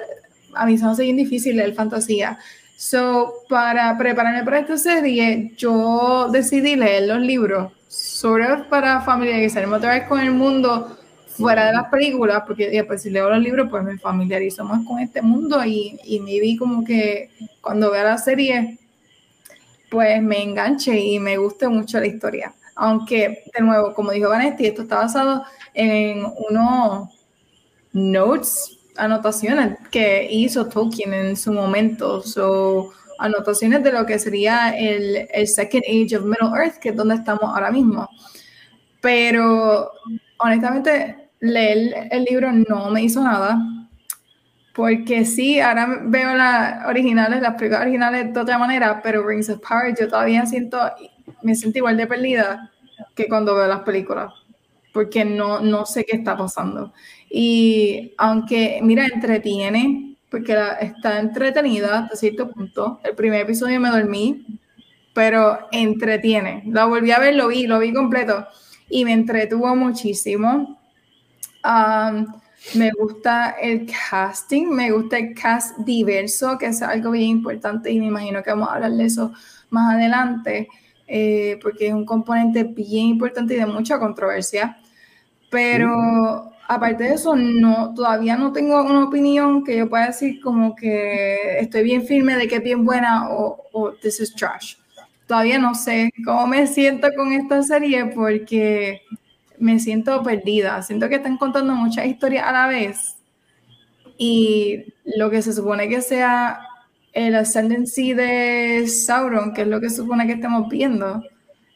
a mí se me hace bien difícil leer fantasía. So, para prepararme para esta serie, yo decidí leer los libros, sobre para familiarizarme otra vez con el mundo fuera de las películas, porque pues, si leo los libros, pues me familiarizo más con este mundo y, y me vi como que cuando vea la serie, pues me enganche y me guste mucho la historia. Aunque, de nuevo, como dijo Vanetti, esto está basado en unos notes, anotaciones que hizo Tolkien en su momento, so, anotaciones de lo que sería el, Second Age of Middle Earth, que es donde estamos ahora mismo. Pero, honestamente, leer el libro no me hizo nada, porque sí, ahora veo las originales, las películas originales de otra manera, pero Rings of Power yo todavía siento, me siento igual de perdida que cuando veo las películas porque no, no sé qué está pasando. Y aunque, mira, entretiene, porque está entretenida hasta cierto punto. El primer episodio me dormí, pero entretiene. La volví a ver, lo vi, lo vi completo y me entretuvo muchísimo. me gusta el casting, me gusta el cast diverso, que es algo bien importante y me imagino que vamos a hablar de eso más adelante. Eh, porque es un componente bien importante y de mucha controversia. Pero aparte de eso, no, todavía no tengo una opinión que yo pueda decir como que estoy bien firme de que es bien buena o, o this is trash. Todavía no sé cómo me siento con esta serie porque me siento perdida. Siento que están contando muchas historias a la vez y lo que se supone que sea el ascendancy de Sauron, que es lo que supone que estamos viendo,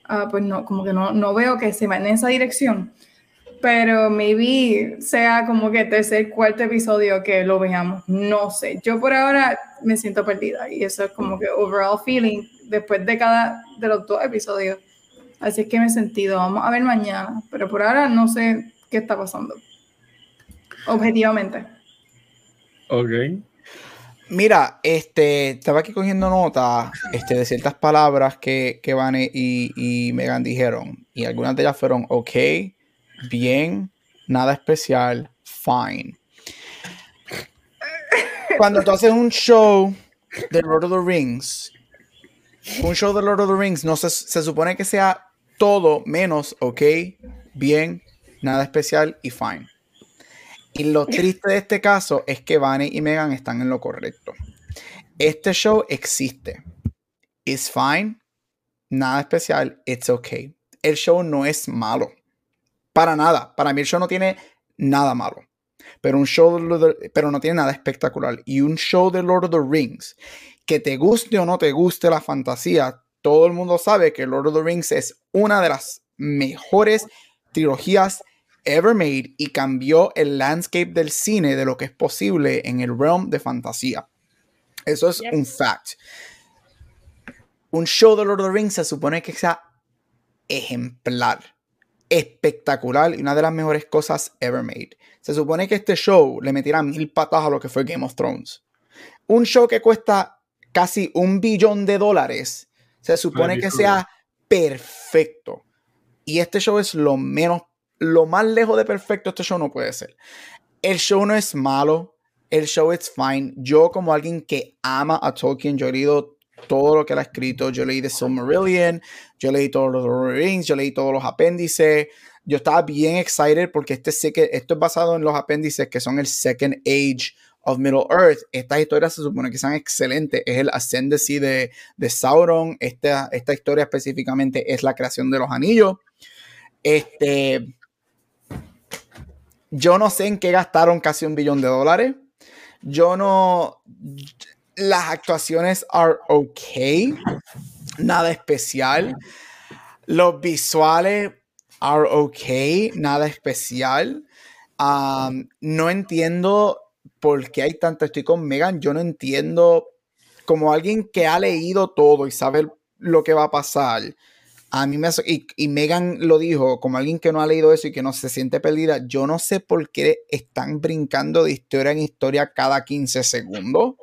uh, pues no, como que no, no veo que se va en esa dirección. Pero maybe sea como que tercer, cuarto episodio que lo veamos. No sé. Yo por ahora me siento perdida y eso es como que overall feeling después de cada de los dos episodios. Así es que me he sentido. Vamos a ver mañana. Pero por ahora no sé qué está pasando. Objetivamente. Ok. Mira, este, estaba aquí cogiendo nota este, de ciertas palabras que, que Vane y, y, Megan dijeron. Y algunas de ellas fueron ok, bien, nada especial, fine. Cuando tú haces un show de Lord of the Rings, Un show de Lord of the Rings no se, se supone que sea todo menos ok, bien, nada especial y fine. Y lo triste de este caso es que Vane y Megan están en lo correcto. Este show existe. It's fine. Nada especial. It's okay. El show no es malo. Para nada. Para mí el show no tiene nada malo. Pero un show de, pero no tiene nada espectacular. Y un show de Lord of the Rings, que te guste o no te guste la fantasía, todo el mundo sabe que Lord of the Rings es una de las mejores trilogías ever made y cambió el landscape del cine de lo que es posible en el realm de fantasía. Eso es un fact. Un show de Lord of the Rings se supone que sea ejemplar, espectacular y una de las mejores cosas ever made. Se supone que este show le metiera mil patas a lo que fue Game of Thrones. Un show que cuesta casi un billón de dólares se supone que sea perfecto. Y este show es lo menos lo más lejos de perfecto este show no puede ser. El show no es malo, el show es fine. Yo como alguien que ama a Tolkien, yo he leído todo lo que él ha escrito. Yo leí The Silmarillion, yo leí todos los Rings, yo leí todos los apéndices. Yo estaba bien excited porque este sé que esto es basado en los apéndices que son el Second Age of Middle Earth. Estas historias se supone que son excelentes. Es el Ascendancy de, de Sauron. Esta, esta historia específicamente es la creación de los anillos. Este, yo no sé en qué gastaron casi un billón de dólares. Yo no. Las actuaciones are okay. Nada especial. Los visuales are okay. Nada especial. Um, no entiendo por qué hay tanto. Estoy con Megan. Yo no entiendo. Como alguien que ha leído todo y sabe lo que va a pasar a mí me y, y Megan lo dijo, como alguien que no ha leído eso y que no se siente perdida, yo no sé por qué están brincando de historia en historia cada 15 segundos.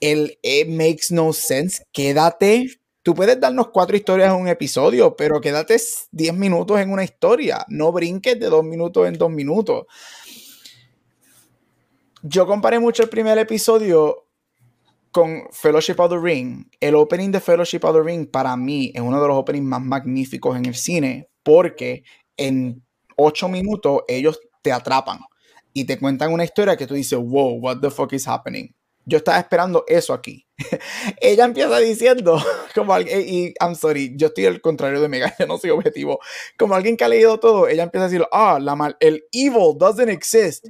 El it makes no sense. Quédate. Tú puedes darnos cuatro historias en un episodio, pero quédate 10 minutos en una historia. No brinques de dos minutos en dos minutos. Yo comparé mucho el primer episodio con Fellowship of the Ring, el opening de Fellowship of the Ring para mí es uno de los openings más magníficos en el cine porque en ocho minutos ellos te atrapan y te cuentan una historia que tú dices, wow, what the fuck is happening. Yo estaba esperando eso aquí. Ella empieza diciendo, como alguien, y I'm sorry, yo estoy al contrario de Mega, yo no soy objetivo. Como alguien que ha leído todo, ella empieza a decir, ah, la mal, el evil doesn't exist.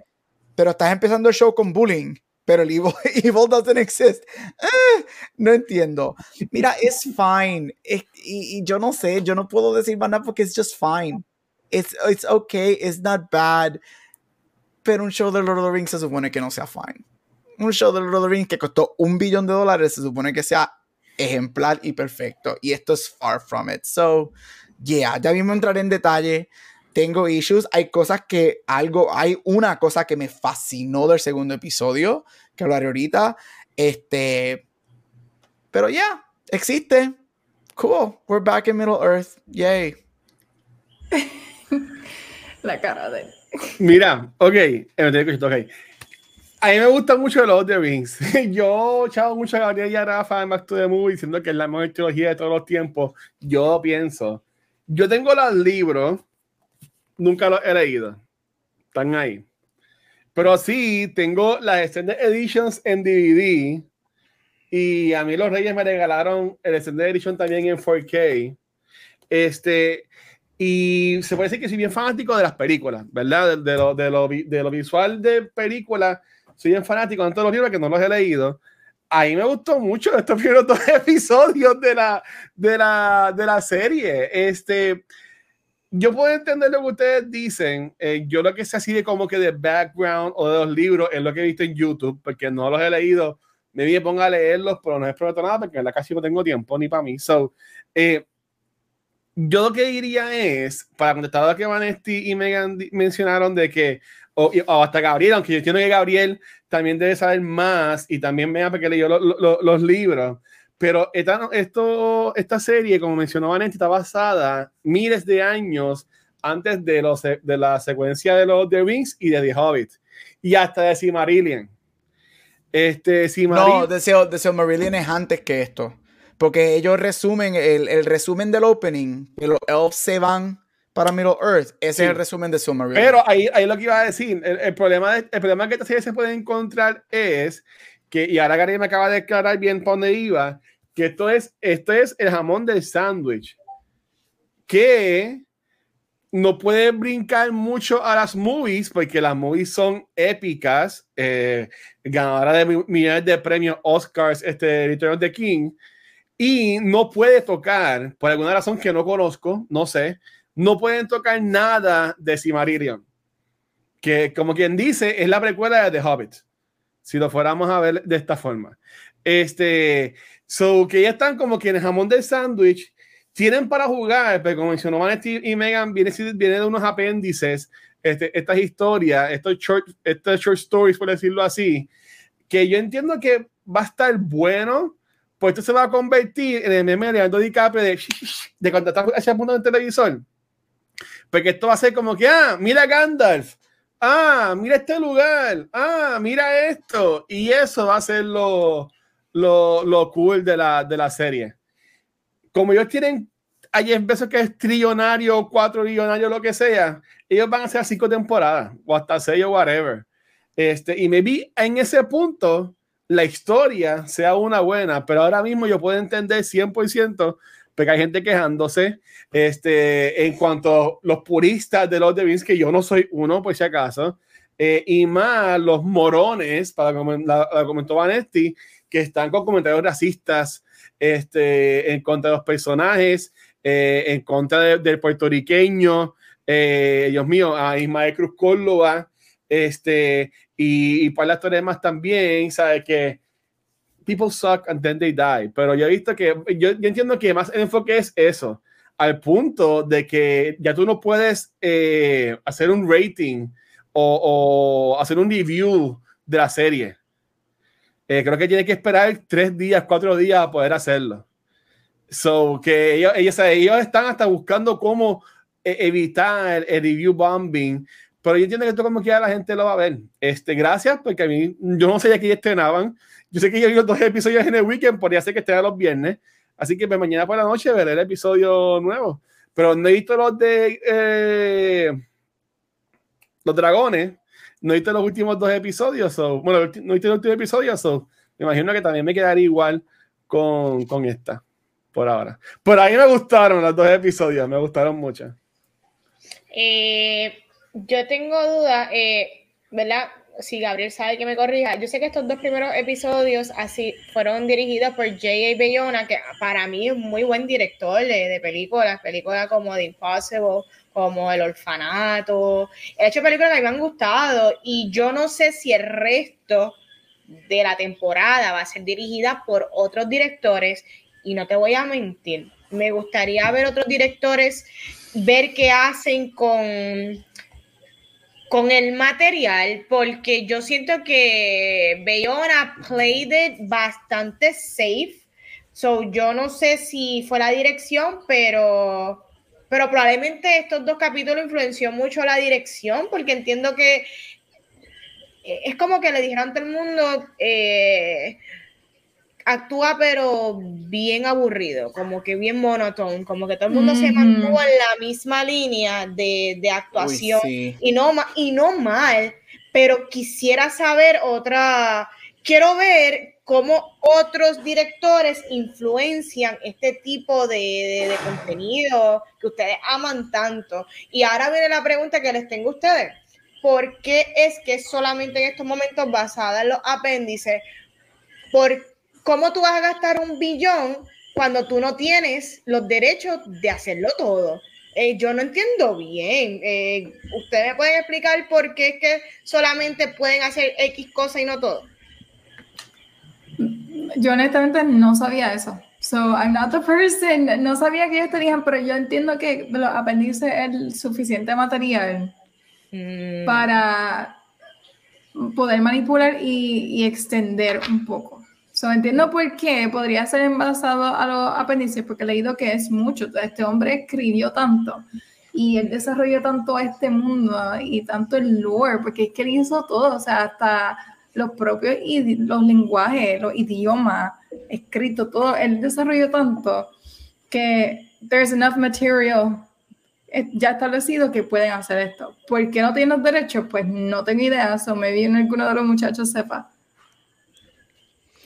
Pero estás empezando el show con bullying pero el evil, evil doesn't exist. Eh, no entiendo. Mira, es fine. y, yo no sé, yo no puedo decir más nada porque es just fine. It's, it's okay, it's not bad. Pero un show de Lord of the Rings se supone que no sea fine. Un show de Lord of the Rings que costó un billón de dólares se supone que sea ejemplar y perfecto. Y esto es far from it. So, yeah, ya mismo entraré en detalle tengo issues. Hay cosas que algo, hay una cosa que me fascinó del segundo episodio, que hablaré ahorita. Este, pero ya, existe. Cool, we're back in Middle Earth. Yay. La cara de. Mira, ok, ok. A mí me gusta mucho los The Rings. Yo, chavo, mucho a Gabriel y a Rafa en Back to the Movie diciendo que es la mejor trilogía de todos los tiempos. Yo pienso. Yo tengo los libros nunca los he leído. Están ahí. Pero sí, tengo las Extended Editions en DVD. Y a mí los Reyes me regalaron el Extended Edition también en 4K. Este, y se puede decir que soy bien fanático de las películas, ¿verdad? De, lo, de, lo, de lo, visual de películas, soy bien fanático de todos los libros que no los he leído. A mí me gustó mucho estos primeros dos episodios de la, de la, de la serie. Este, yo puedo entender lo que ustedes dicen. Eh, yo lo que sé así de como que de background o de los libros es lo que he visto en YouTube, porque no los he leído. Me vi ponga a leerlos, pero no he probado nada porque en la casi no tengo tiempo ni para mí. So, eh, yo lo que diría es, para contestar lo que Vanesti y Megan mencionaron de que, o, hasta Gabriel, aunque yo entiendo que Gabriel también debe saber más y también me porque leyó los libros. Pero esta, esto, esta serie, como mencionó Vanetti, está basada miles de años antes de, los, de la secuencia de los The Rings y de The Hobbit. Y hasta de Silmarillion. Este, No, The, Silmarillion es antes que esto. Porque ellos resumen, el, el resumen del opening, que los elves se van para Middle Earth, ese Sí. es el resumen de Summer Pero ahí, ahí lo que iba a decir, el, el problema, de- el problema que esta serie se puede encontrar es y ahora Gary me acaba de declarar bien para dónde iba, que esto es, esto es el jamón del sándwich, que no puede brincar mucho a las movies, porque las movies son épicas, eh, ganadoras de mi- millones de premios Oscars, este, Return of the King, y no puede tocar, por alguna razón que no conozco, no sé, no pueden tocar nada de Silmarillion. Que, como quien dice, es la precuela de The Hobbit. Si lo fuéramos a ver de esta forma. Este, so que ya están como quienes jamón del sándwich tienen para jugar, pero como mencionó Vanetti y Megan, viene, viene de unos apéndices, este, estas historias, estos short, estas short stories, por decirlo así, que yo entiendo que va a estar bueno, pues esto se va a convertir en el meme de Leonardo DiCaprio de, de cuando está hacia punto del televisor. Porque esto va a ser como que, ah, mira Gandalf, ah, mira este lugar, ah, mira esto. Y eso va a ser lo, lo, lo cool de la, de la serie. Como ellos tienen Jeff Bezos que es trillonario, cuatro trillonarios, lo que sea, ellos van a hacer cinco temporadas o hasta seis o whatever. Este, y maybe en ese punto la historia sea una buena, pero ahora mismo yo puedo entender 100% porque hay gente quejándose este, en cuanto a los puristas de los Devils, que yo no soy uno, por si acaso, eh, y más los morones, para la, la comentó Vanetti, que están con comentarios racistas este, en contra de los personajes, eh, en contra de- del puertorriqueño, eh, Dios mío, a Ismael Cruz Córdoba, este, y, y para las más también, sabe que people suck and then they die, pero yo he visto que, yo, yo entiendo que más el enfoque es eso, al punto de que ya tú no puedes eh, hacer un rating o, o hacer un review de la serie. Eh, creo que tiene que esperar tres días, cuatro días a poder hacerlo. So, que ellos, ellos, ellos están hasta buscando cómo eh, evitar el, el review bombing, pero yo entiendo que esto como quiera la gente lo va a ver. Este, gracias, porque a mí, yo no sabía que ya estrenaban. Yo sé que yo vi los dos episodios en el weekend, podría ser que estrenan los viernes. Así que pues, mañana por la noche veré el episodio nuevo. Pero no he visto los de eh, los dragones. No he visto los últimos dos episodios. So, bueno, no he visto los últimos episodios. So, me imagino que también me quedaría igual con, con esta. Por ahora. Por ahí me gustaron los dos episodios. Me gustaron mucho. Eh, yo tengo dudas, eh, ¿verdad? Si Gabriel sabe que me corrija. Yo sé que estos dos primeros episodios así fueron dirigidos por J.A. Bayona, que para mí es muy buen director de, de películas, películas como The Impossible, como El Orfanato. He hecho películas que me han gustado y yo no sé si el resto de la temporada va a ser dirigida por otros directores y no te voy a mentir. Me gustaría ver otros directores ver qué hacen con, con el material, porque yo siento que Bayona played it bastante safe. So, yo no sé si fue la dirección, pero, pero probablemente estos dos capítulos influenció mucho la dirección, porque entiendo que eh, es como que le dijeron a todo el mundo, eh, actúa pero bien aburrido, como que bien monótono, como que todo el mundo se mantuvo en la misma línea de, de actuación sí. y, no, y no mal, pero quisiera saber otra, quiero ver cómo otros directores influencian este tipo de, de- de contenido que ustedes aman tanto. Y ahora viene la pregunta que les tengo a ustedes. ¿Por qué es que solamente en estos momentos basada en los apéndices? ¿Por cómo tú vas a gastar un billón cuando tú no tienes los derechos de hacerlo todo? Eh, yo no entiendo bien. Eh, ¿Ustedes me pueden explicar por qué es que solamente pueden hacer X cosa y no todo? Yo honestamente no sabía eso. So, I'm not the person. No sabía que ellos tenían, pero yo entiendo que los apéndices es el suficiente material Mm, para poder manipular y, y extender un poco. So, entiendo por qué podría ser basado a los apéndices, porque he leído que es mucho. Este hombre escribió tanto y él desarrolló tanto este mundo y tanto el lore, porque es que él hizo todo, o sea, hasta los propios los lenguajes, los idiomas, escrito, todo, él desarrolló tanto que there's enough material eh, ya establecido que pueden hacer esto. ¿Por qué no tienen los derechos? Pues no tengo idea, o me viene alguno de los muchachos sepa.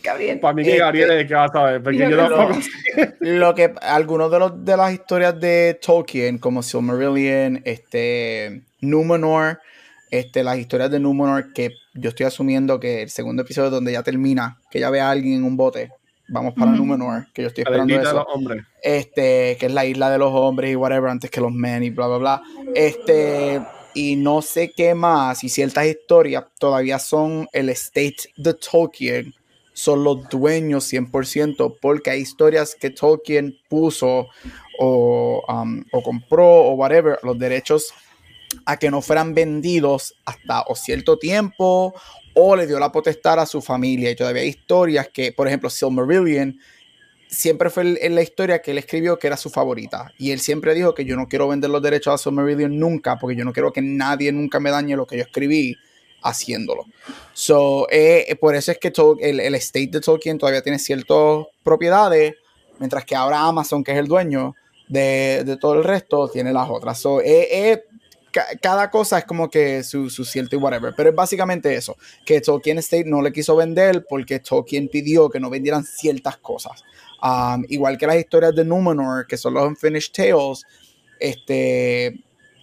Gabriel. Para mí que Gabriel es el que va a saber, porque yo lo, lo que algunos de los de las historias de Tolkien, como Silmarillion, este Numenor, este, las historias de Numenor, que yo estoy asumiendo que el segundo episodio donde ya termina, que ya ve a alguien en un bote, vamos para Numenor, que yo estoy esperando eso. Este, que es la isla de los hombres y whatever, antes que los men y bla, bla, bla. Este, y no sé qué más, y ciertas historias todavía son el estate de Tolkien, son los dueños 100%, porque hay historias que Tolkien puso o, um, o compró o whatever, los derechos a que no fueran vendidos hasta o cierto tiempo o le dio la potestad a su familia. Y todavía hay historias que, por ejemplo, Silmarillion siempre fue en la historia que él escribió que era su favorita. Y él siempre dijo que yo no quiero vender los derechos a Silmarillion nunca porque yo no quiero que nadie nunca me dañe lo que yo escribí haciéndolo. So, eh, por eso es que el, el, estate de Tolkien todavía tiene ciertas propiedades, mientras que ahora Amazon, que es el dueño de, todo el resto, tiene las otras. So, eh, cada cosa es como que su, su, cierto y whatever. Pero es básicamente eso: que Tolkien State no le quiso vender porque Tolkien pidió que no vendieran ciertas cosas. Um, igual que las historias de Numenor, que son los Unfinished Tales, este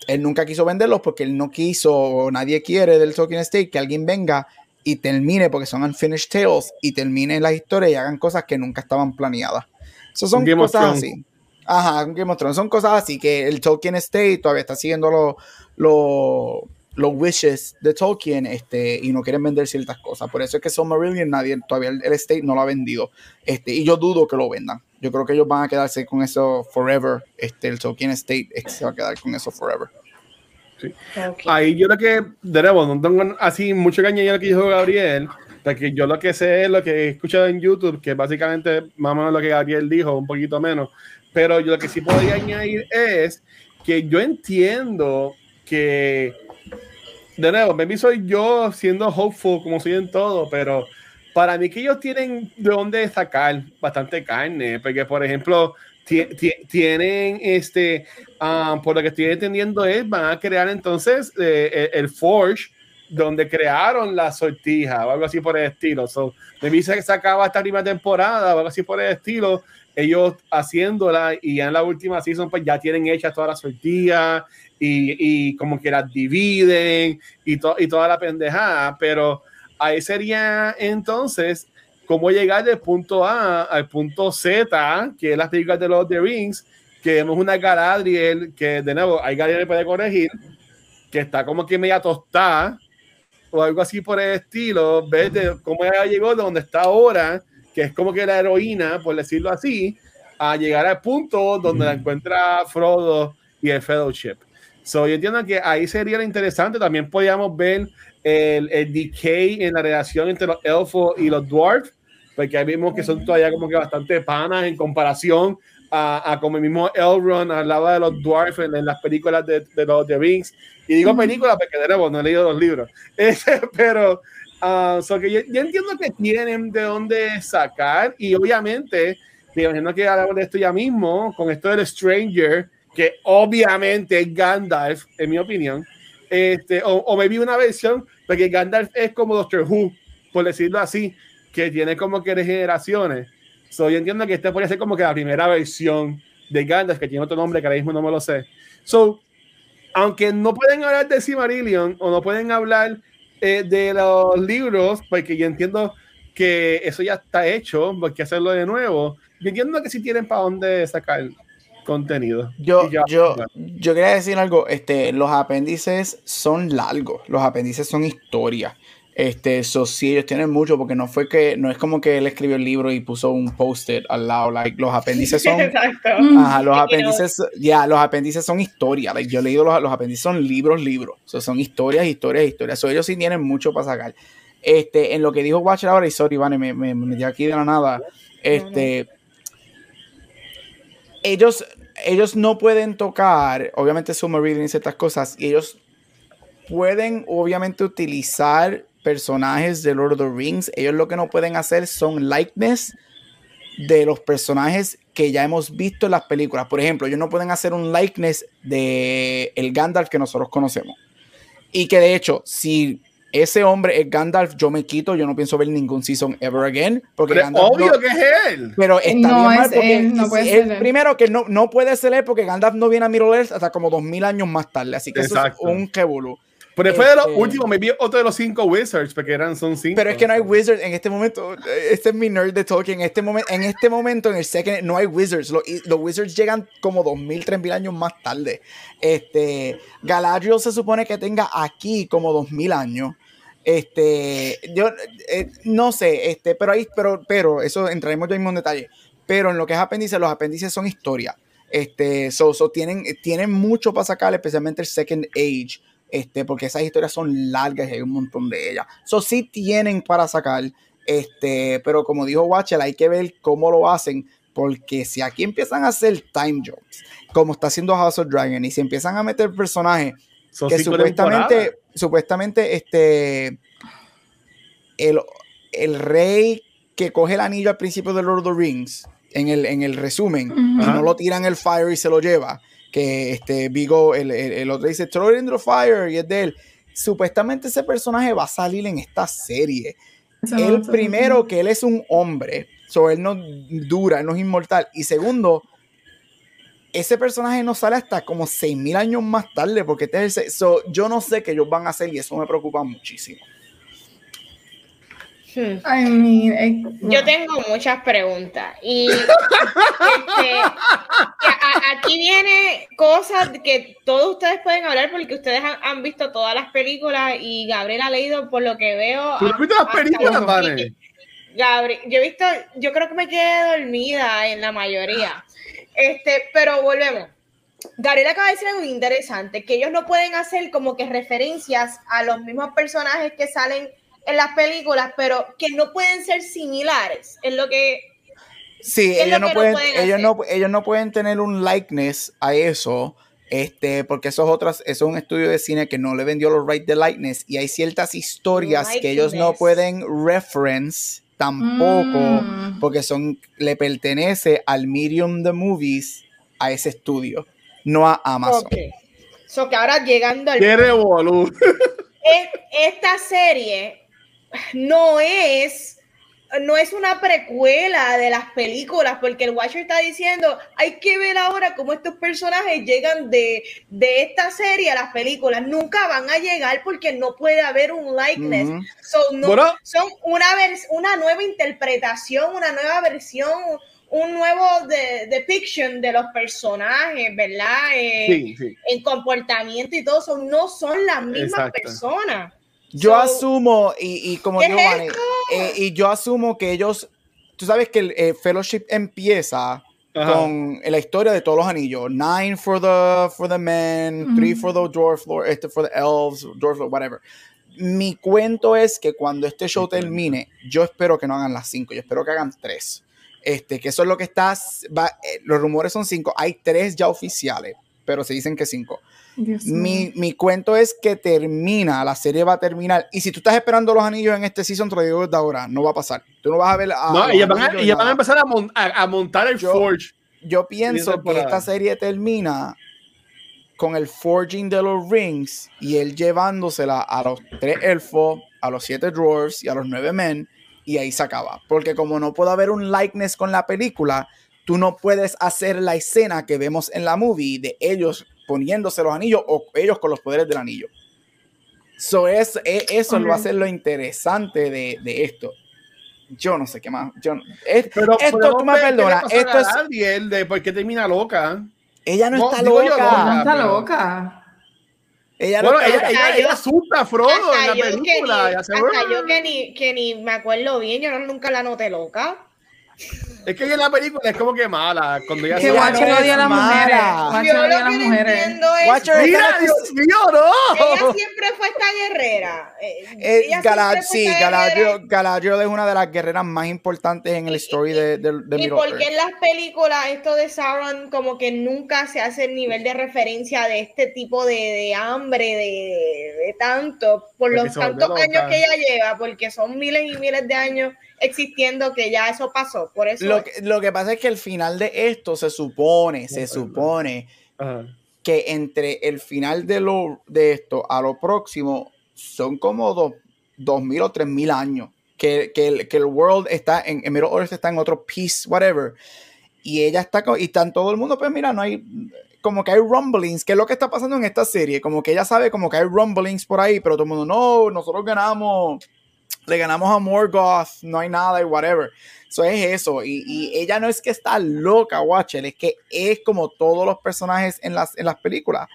él nunca quiso venderlos porque él no quiso o nadie quiere del Tolkien State que alguien venga y termine, porque son unfinished tales, y termine la historia y hagan cosas que nunca estaban planeadas. Eso son cosas así. Ajá, Game of Thrones. Son cosas así que el Tolkien State todavía está siguiendo los los wishes de Tolkien este, y no quieren vender ciertas cosas. Por eso es que Silmarillion nadie, todavía el, State no lo ha vendido. Este, y yo dudo que lo vendan. Yo creo que ellos van a quedarse con eso forever. Este, el Tolkien State se va a quedar con eso forever. Sí. Ahí yo lo que, de nuevo, no tengo así mucho que añadir lo que dijo Gabriel, porque yo lo que sé es lo que he escuchado en YouTube, que básicamente más o menos lo que Gabriel dijo, un poquito menos. Pero yo lo que sí podría añadir es que yo entiendo que, de nuevo, maybe soy yo siendo hopeful como soy en todo, pero para mí que ellos tienen de dónde sacar bastante carne, porque por ejemplo, tienen este, um, por lo que estoy entendiendo es, van a crear entonces eh, el, Forge, donde crearon la sortija o algo así por el estilo. So, dice que se acaba esta primera temporada o algo así por el estilo ellos haciéndola y ya en la última season pues ya tienen hechas todas las sortillas y, y, como que las dividen y, y toda la pendejada, pero ahí sería entonces cómo llegar del punto A al punto Z, que es las películas de los The Rings, que vemos una Galadriel que de nuevo hay Galadriel puede corregir, que está como que media tostada o algo así por el estilo, ves cómo ella llegó de donde está ahora que es como que la heroína, por decirlo así, a llegar al punto donde la encuentra Frodo y el Fellowship. So, yo entiendo que ahí sería lo interesante. También podríamos ver el, el decay en la relación entre los elfos y los dwarfs, porque ahí vimos que son todavía como que bastante panas en comparación a, a como el mismo Elrond hablaba de los dwarfs en, las películas de, de los The Rings. Y digo películas porque de nuevo no he leído los libros. pero Uh, que yo, entiendo que tienen de dónde sacar y obviamente, me imagino que hablamos de esto ya mismo, con esto del Stranger, que obviamente es Gandalf, en mi opinión, este, o, o me vi una versión, porque Gandalf es como Doctor Who, por decirlo así, que tiene como que regeneraciones. So, yo entiendo que este puede ser como que la primera versión de Gandalf, que tiene otro nombre que ahora mismo no me lo sé. So, aunque no pueden hablar de Silmarillion o no pueden hablar eh, de los libros, porque yo entiendo que eso ya está hecho, porque hacerlo de nuevo. Yo entiendo que si tienen para dónde sacar contenido. Yo, yo, yo quería decir algo, este, los apéndices son largos, los apéndices son historia. Este, eso sí, ellos tienen mucho, porque no fue que, no es como que él escribió el libro y puso un post-it al lado, like, los apéndices son, ajá, los apéndices, ya, los apéndices son historia, like, yo he leído los, los apéndices son libros, libros, son historias, historias, historias, so, ellos sí tienen mucho para sacar. Este, en lo que dijo Watcher ahora, y sorry, Vane, me, me, me metí aquí de la nada, este, ellos, ellos no pueden tocar, obviamente Submarine y ciertas cosas, y ellos pueden obviamente utilizar personajes de Lord of the Rings, ellos lo que no pueden hacer son likeness de los personajes que ya hemos visto en las películas. Por ejemplo, ellos no pueden hacer un likeness de el Gandalf que nosotros conocemos. Y que de hecho, si ese hombre es Gandalf, yo me quito, yo no pienso ver ningún season ever again. Porque Pero Gandalf obvio no- que es él. pero está No bien mal es porque él, no puede ser él- él. primero que no, no puede ser él porque Gandalf no viene a Middle Earth hasta como dos mil años más tarde, así que eso Exacto. es un revolú. Pero fue de los Este- últimos, me vi otro de los cinco Wizards, porque eran, son cinco. Pero es que no hay Wizards en este momento. Este es mi nerd de Tolkien. En este momento, en este momento, en el second, no hay Wizards. Los, los Wizards llegan como 2000, 3000 años más tarde. Este, Galadriel se supone que tenga aquí como 2000 años. Este, yo eh, no sé, este, pero ahí, pero, pero, eso entraremos ya mismo en detalle. Pero en lo que es apéndice, los apéndices son historia. Este, so, so tienen, tienen mucho para sacar, especialmente el Second Age. Este, porque esas historias son largas y hay un montón de ellas. So sí tienen para sacar. Este, pero como dijo Watcher, hay que ver cómo lo hacen. Porque si aquí empiezan a hacer time jumps, como está haciendo House of Dragon, y si empiezan a meter personajes Son que supuestamente, temporadas. supuestamente, este, el, el rey que coge el anillo al principio de Lord of the Rings, en el, en el resumen, y no lo tiran el fire y se lo lleva, que este Vigo, el, el, el otro dice, it in the fire, y es de él. Supuestamente ese personaje va a salir en esta serie. El primero, que él es un hombre, so él no dura, él no es inmortal. Y segundo, ese personaje no sale hasta como 6000 años más tarde, porque este es el so, yo no sé qué ellos van a hacer y eso me preocupa muchísimo. I mean, eh, Yo tengo muchas preguntas y este, a- aquí viene cosas que todos ustedes pueden hablar porque ustedes han, han visto todas las películas y Gabriel ha leído por lo que veo. ¿Tú no has visto las películas. Gabriel, yo he visto, yo creo que me quedé dormida en la mayoría. Este, pero volvemos. Gabriel acaba de decir algo interesante, que ellos no pueden hacer como que referencias a los mismos personajes que salen en las películas, pero que no pueden ser similares. Es lo que Sí, ¿Qué es ellos lo no, pueden, ellos, no, ellos no pueden tener un likeness a eso, este, porque eso es, otras, eso es un estudio de cine que no le vendió los rights de likeness y hay ciertas historias que ellos no pueden reference tampoco, Mm. porque son, le pertenece al Medium the Movies a ese estudio, no a Amazon. Ok. So que ahora llegando al ¡Qué revolú! es- esta serie no es no es una precuela de las películas porque el Watcher está diciendo hay que ver ahora cómo estos personajes llegan de, de esta serie a las películas nunca van a llegar porque no puede haber un likeness Ujú. So, no- Bueno. son una una nueva interpretación una nueva versión un nuevo de, depiction de los personajes verdad Eh, Sí, sí. en comportamiento y todo eso no son las mismas Exacto. personas. Yo So, asumo, y, y como ¿qué dijo es Vane, eh, y yo asumo que ellos, tú sabes que el eh, Fellowship empieza Ajá. con la historia de todos los anillos. Nine for the, for the men, three for the dwarf lord, este for the elves, dwarf lord, whatever. Mi cuento es que cuando este show termine, yo espero que no hagan las cinco, yo espero que hagan tres. Este, que eso es lo que está, va, eh, los rumores son cinco, hay tres ya oficiales, pero se dicen que cinco. Mi, mi cuento es que termina, la serie va a terminar. Y si tú estás esperando los anillos en este season, te lo digo desde ahora, no va a pasar. Tú no vas a ver. a- No, ellas van, van a empezar a, mon- a- a montar el Yo- Forge. Yo pienso que esta serie termina con el forging de los rings y él llevándosela a los tres elfos, a los siete dwarves y a los nueve men, y ahí se acaba. Porque como no puede haber un likeness con la película, tú no puedes hacer la escena que vemos en la movie de ellos poniéndose los anillos o ellos con los poderes del anillo. So es, e- eso va a ser lo interesante de, de esto. Yo no sé qué más. Yo no- es- Pero esto, podemos tú me perdonas, esto es, de por qué termina loca. ella no, No, está yo, loca. loca. No está pero- loca. Ella no Bueno, ella, ella, ella asusta a Frodo en Hasta la yo, que ni, película. hasta yo que ni, que ni me acuerdo bien, yo no- nunca la noté loca. Es que en la película es como que mala. Cuando ella Que se va- Watcher odia a las es mujeres. Watcher Yo odia a lo las mujeres. entiendo es. Watcher Mira, Dios mío, Ella no. siempre fue esta guerrera. Eh, Eh, ella esta Galadriel, guerrera. Galadriel es una de las guerreras más importantes en el story de, de, de Y porque en las películas esto de Sauron como que nunca se hace el nivel de referencia de este tipo de, de hambre, de, de tanto, por Porque los tantos años que ella lleva, porque son miles y miles de años existiendo que ya eso pasó. Por eso Lo que, lo que pasa es que el final de esto se supone, se supone Ajá. que entre el final de, lo, de esto a lo próximo son como dos, dos mil o tres mil años. Que, que, el, que el world está en, en Middle Earth está en otro piece, whatever. Y ella está, y está en todo el mundo, pues mira, no hay, como que hay rumblings, que es lo que está pasando en esta serie, como que ella sabe como que hay rumblings por ahí, pero todo el mundo, no, nosotros ganamos, le ganamos a Morgoth, no hay nada y whatever. Eso es eso, y, y ella no es que está loca, Watcher, es que es como todos los personajes en las, en las películas.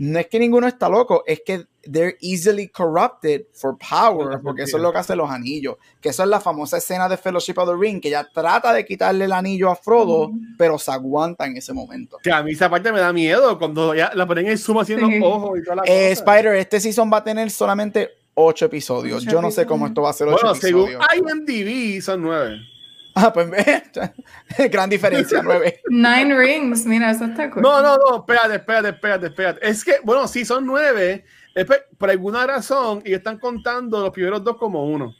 No es que ninguno está loco, es que they're easily corrupted for power, porque eso es lo que hacen los anillos. Que eso es la famosa escena de Fellowship of the Ring, que ella trata de quitarle el anillo a Frodo, pero se aguanta en ese momento. Que a mí esa parte me da miedo cuando ya la ponen en zoom haciendo Sí. ojos y toda la Eh, cosa. Spider, este season va a tener solamente ocho episodios. Ocho Yo no sé cómo esto va a ser ocho Bueno, según episodios. IMDb son nueve. Ah, pues ve, gran diferencia, nueve. Nine Rings, mira, eso está cool. No, no, no, espérate, espérate, espérate, espérate. Es que, bueno, sí, son nueve. Por alguna razón, y están contando los primeros dos como uno.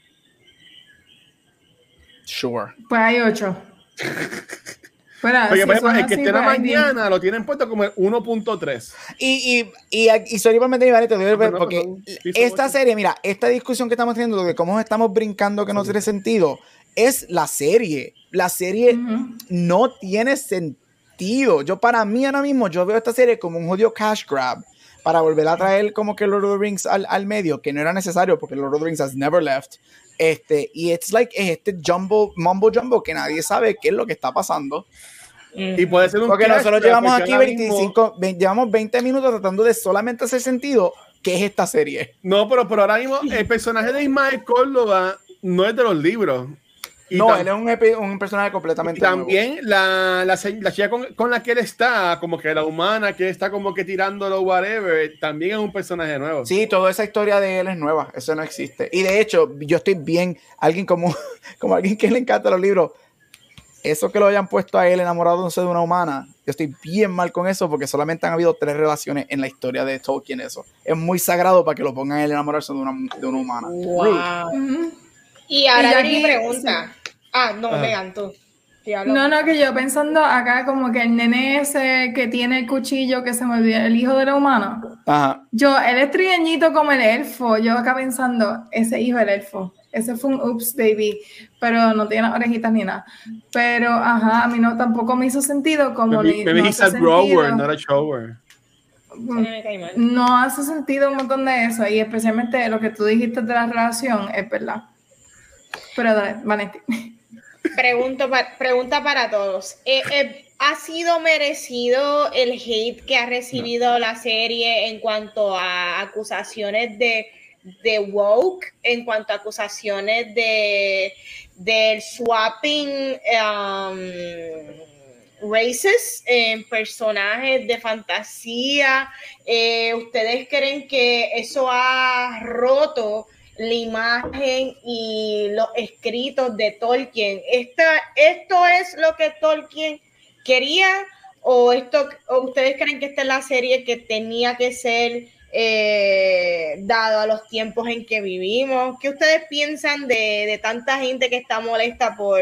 Sure. Pues hay ocho. Fuera, Porque, si por ejemplo, son el que esté en la mañana lo tienen puesto como el 1.3. Y, y, y, y sorry por digo, No, no, porque no, esta ocho. serie, mira, esta discusión que estamos teniendo de cómo estamos brincando que no tiene sentido, es la serie. La serie no tiene sentido. Yo, para mí, ahora mismo, yo veo esta serie como un jodido cash grab para volver a traer como que Lord of the Rings al, al medio, que no era necesario porque Lord of the Rings has never left. Este, y it's like es este jumbo, mumbo jumbo que nadie sabe qué es lo que está pasando. Y puede ser un Porque nosotros llevamos porque aquí ahora mismo- 25, ve- llevamos 20 minutos tratando de solamente hacer sentido qué es esta serie. No, pero, pero ahora mismo el personaje de Ismael Córdoba no es de los libros. Y no, él es un, personaje y completamente nuevo. también la, la, chica con, con la que él está, como que la humana que está como que tirándolo, whatever, también es un personaje nuevo. Sí, toda esa historia de él es nueva, eso no existe. Y de hecho, yo estoy bien, alguien como, como alguien que le encanta los libros, eso que lo hayan puesto a él enamorado de una humana, yo estoy bien mal con eso porque solamente han habido tres relaciones en la historia de Tolkien eso. Es muy sagrado para que lo pongan a él enamorarse de una, de una humana. Wow. Y ahora Y mi pregunta. Ah, no, tú. Sí, hablo. No, no, que yo pensando acá como que el nene ese que tiene el cuchillo que se me olvidó, el hijo de la humana. Ajá. Yo, él es trigueñito como el elfo. Yo acá pensando, ese hijo del elfo. Ese fue un oops baby, pero no tiene orejitas ni nada. Pero, ajá, a mí no tampoco me hizo sentido como Maybe, ni- maybe no he's a grower, sentido. not a shower. Me mal. No hace sentido un montón de eso y especialmente lo que tú dijiste de la relación es verdad. Pero dale, Vanetti. Pregunto pa- pregunta para todos. Eh, eh, ¿Ha sido merecido el hate que ha recibido la serie en cuanto a acusaciones de, de woke, en cuanto a acusaciones de del swapping um, races en personajes de fantasía? Eh, ¿Ustedes creen que eso ha roto la imagen y los escritos de Tolkien. Esta, ¿Esto es lo que Tolkien quería o, esto, o ustedes creen que esta es la serie que tenía que ser eh, dado a los tiempos en que vivimos? ¿Qué ustedes piensan de, de tanta gente que está molesta por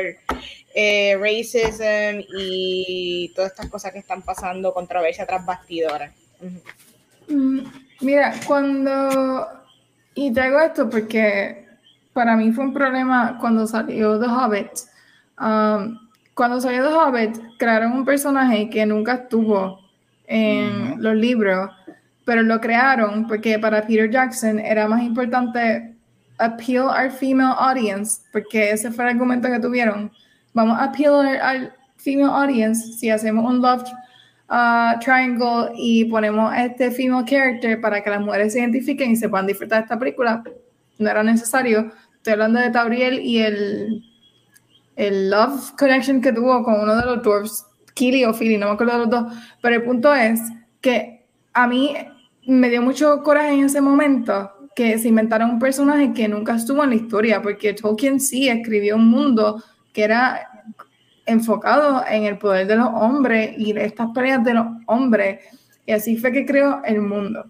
eh, racism y todas estas cosas que están pasando, controversia? Ujú. Mm, Mira, cuando... Y traigo esto porque para mí fue un problema cuando salió The Hobbit. Um, cuando salió The Hobbit, crearon un personaje que nunca estuvo en Ujú. los libros, pero lo crearon porque para Peter Jackson era más importante appeal our female audience, porque ese fue el argumento que tuvieron. Vamos a appeal our- al female audience si hacemos un love uh, triangle y ponemos este female character para que las mujeres se identifiquen y se puedan disfrutar de esta película. No era necesario. Estoy hablando de Tauriel y el el love connection que tuvo con uno de los dwarfs, Killy o Philly, no me acuerdo de los dos, pero el punto es que a mí me dio mucho coraje en ese momento que se inventaron un personaje que nunca estuvo en la historia, porque Tolkien sí escribió un mundo que era enfocado en el poder de los hombres y estas peleas de los hombres, y así fue que creó el mundo.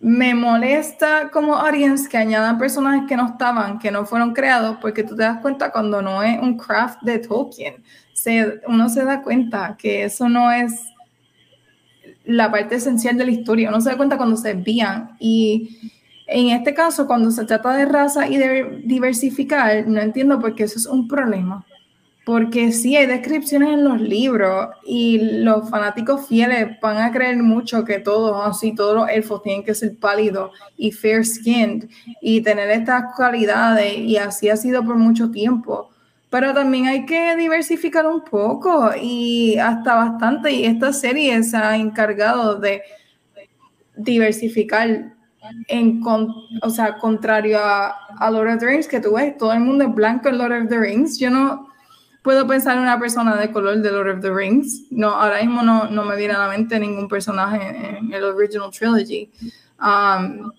Me molesta como audience que añadan personajes que no estaban, que no fueron creados, porque tú te das cuenta cuando no es un craft de Tolkien. Se, uno se da cuenta que eso no es la parte esencial de la historia. Uno se da cuenta cuando se envían. Y en este caso, cuando se trata de raza y de diversificar, no entiendo por qué eso es un problema. Porque sí hay descripciones en los libros y los fanáticos fieles van a creer mucho que todos, así, todos los elfos tienen que ser pálidos y fair skinned y tener estas cualidades y así ha sido por mucho tiempo pero también hay que diversificar un poco y hasta bastante. Y esta serie se ha encargado de diversificar en o sea, contrario a, Lord of the Rings, que tú ves, todo el mundo es blanco en Lord of the Rings. Yo no puedo pensar en una persona de color de Lord of the Rings. No, ahora mismo no, no me viene a la mente ningún personaje en, el original trilogy. Um,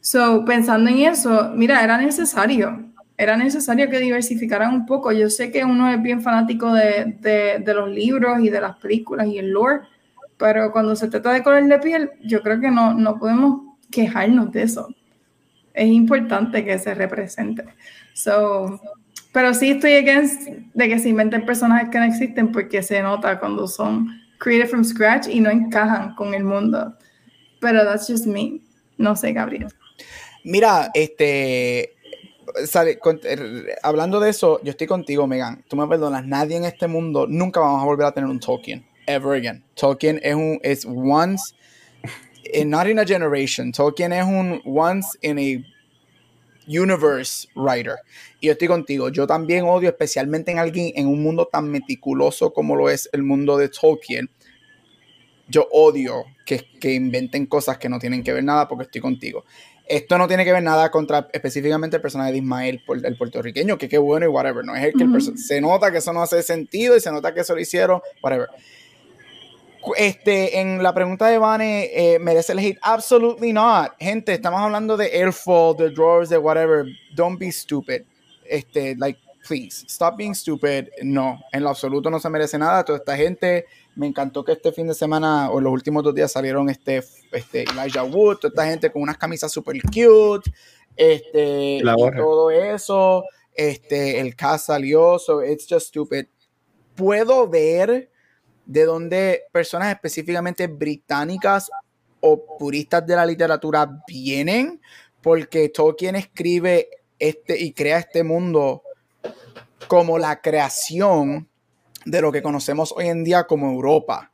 so, pensando en eso, mira, era necesario era necesario que diversificaran un poco. Yo sé que uno es bien fanático de, de, los libros y de las películas y el lore, pero cuando se trata de color de piel, yo creo que no, no podemos quejarnos de eso. Es importante que se represente. So, pero sí estoy against de que se inventen personajes que no existen porque se nota cuando son created from scratch y no encajan con el mundo. Pero that's just me. No sé, Gabriel. Mira, este, Er, hablando de eso, yo estoy contigo, Megan. Tú me perdonas, nadie en este mundo, nunca vamos a volver a tener un Tolkien. Ever again. Tolkien es un, es once, in, not in a generation. Tolkien es un once in a universe writer. Y yo estoy contigo. Yo también odio, especialmente en alguien, en un mundo tan meticuloso como lo es el mundo de Tolkien. Yo odio que, que inventen cosas que no tienen que ver nada porque estoy contigo. Esto no tiene que ver nada contra específicamente el personaje de Ismael, el puertorriqueño, que qué bueno y whatever. No es el que se nota que eso no hace sentido y se nota que eso lo hicieron, whatever. Este, en la pregunta de Vane, eh, ¿merece el hate? Absolutely not. Gente, estamos hablando de Airfall, de Drawers, de whatever. Don't be stupid. Este, like, please, stop being stupid. No, en lo absoluto no se merece nada. Toda esta gente me encantó que este fin de semana o los últimos dos días salieron este, este Elijah Wood, toda esta gente con unas camisas super cute, este, y todo eso, este, el cast salió, so it's just stupid. Puedo ver de dónde personas específicamente británicas o puristas de la literatura vienen, porque Tolkien escribe este y crea este mundo como la creación de lo que conocemos hoy en día como Europa.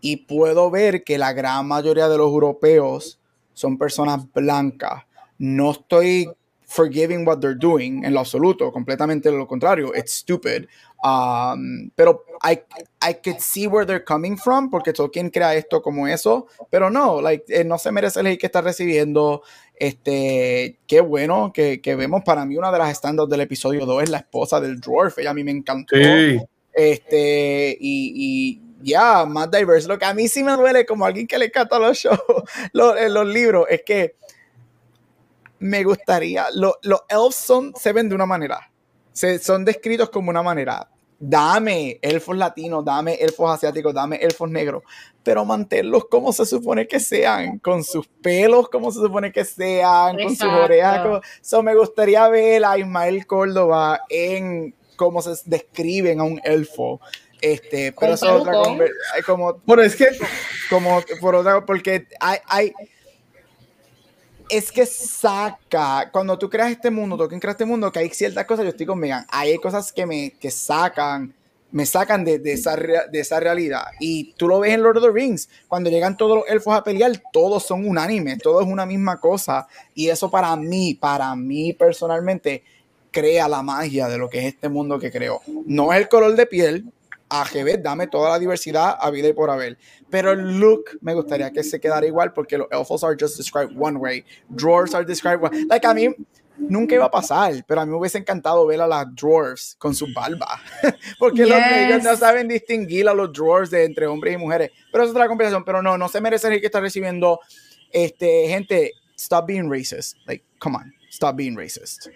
Y puedo ver que la gran mayoría de los europeos son personas blancas. No estoy forgiving what they're doing en lo absoluto, completamente lo contrario. It's stupid. Um, pero I, I could see where they're coming from porque Tolkien crea esto como eso, pero no, like, eh, no se merece el hate que está recibiendo. Este, qué bueno que, que vemos. Para mí, una de las estándares del episodio 2 es la esposa del dwarf. Ella a mí me encantó. Sí. Este, y, ya, más diverse. Lo que a mí sí me duele como alguien que le encanta los shows, los, eh, los libros, es que me gustaría, los elves son, se ven de una manera, se, son descritos como una manera. Dame elfos latinos, dame elfos asiáticos, dame elfos negros, pero manténlos como se supone que sean, con sus pelos como se supone que sean, con sus orejas. Como, me gustaría ver a Ismael Córdoba en cómo se describen a un elfo. Este, pero eso es otra como Bueno, es que como por otra porque hay, hay es que saca, cuando tú creas este mundo, tú creas este mundo, que hay ciertas cosas, yo estoy con Megan, hay cosas que me que sacan, me sacan de, de, esa, de esa realidad. Y tú lo ves en Lord of the Rings, cuando llegan todos los elfos a pelear, todos son unánimes, todo es una misma cosa. Y eso para mí, para mí personalmente, crea la magia de lo que es este mundo que creó. No es el color de piel, AGB, dame toda la diversidad a vida y por haber. Pero el look me gustaría que se quedara igual porque los elfos are just described one way, drawers are described one. Like a mí, nunca iba a pasar, pero a mí me hubiese encantado ver a las dwarves con su barba, porque los, ellos no saben distinguir a los dwarves de entre hombres y mujeres, pero es otra conversación, pero no, no se merece el que está recibiendo, este, gente, stop being racist, like, come on, stop being racist.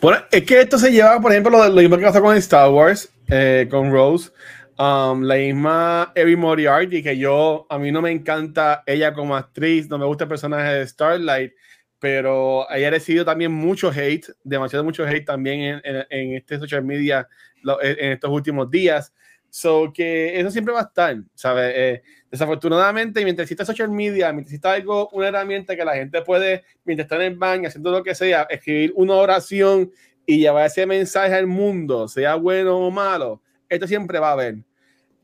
Bueno, es que esto se lleva, por ejemplo, lo, lo mismo que pasó con Star Wars, eh, con Rose, um, la misma Evie Moriarty, que yo, a mí no me encanta ella como actriz, no me gusta el personaje de Starlight, pero ella ha recibido también mucho hate, demasiado mucho hate también en, en, en este social media en estos últimos días. So que eso siempre va a estar, ¿sabes? Eh, desafortunadamente, mientras exista social media, mientras exista algo, una herramienta que la gente puede, mientras está en el baño, haciendo lo que sea, escribir una oración y llevar ese mensaje al mundo, sea bueno o malo, esto siempre va a haber.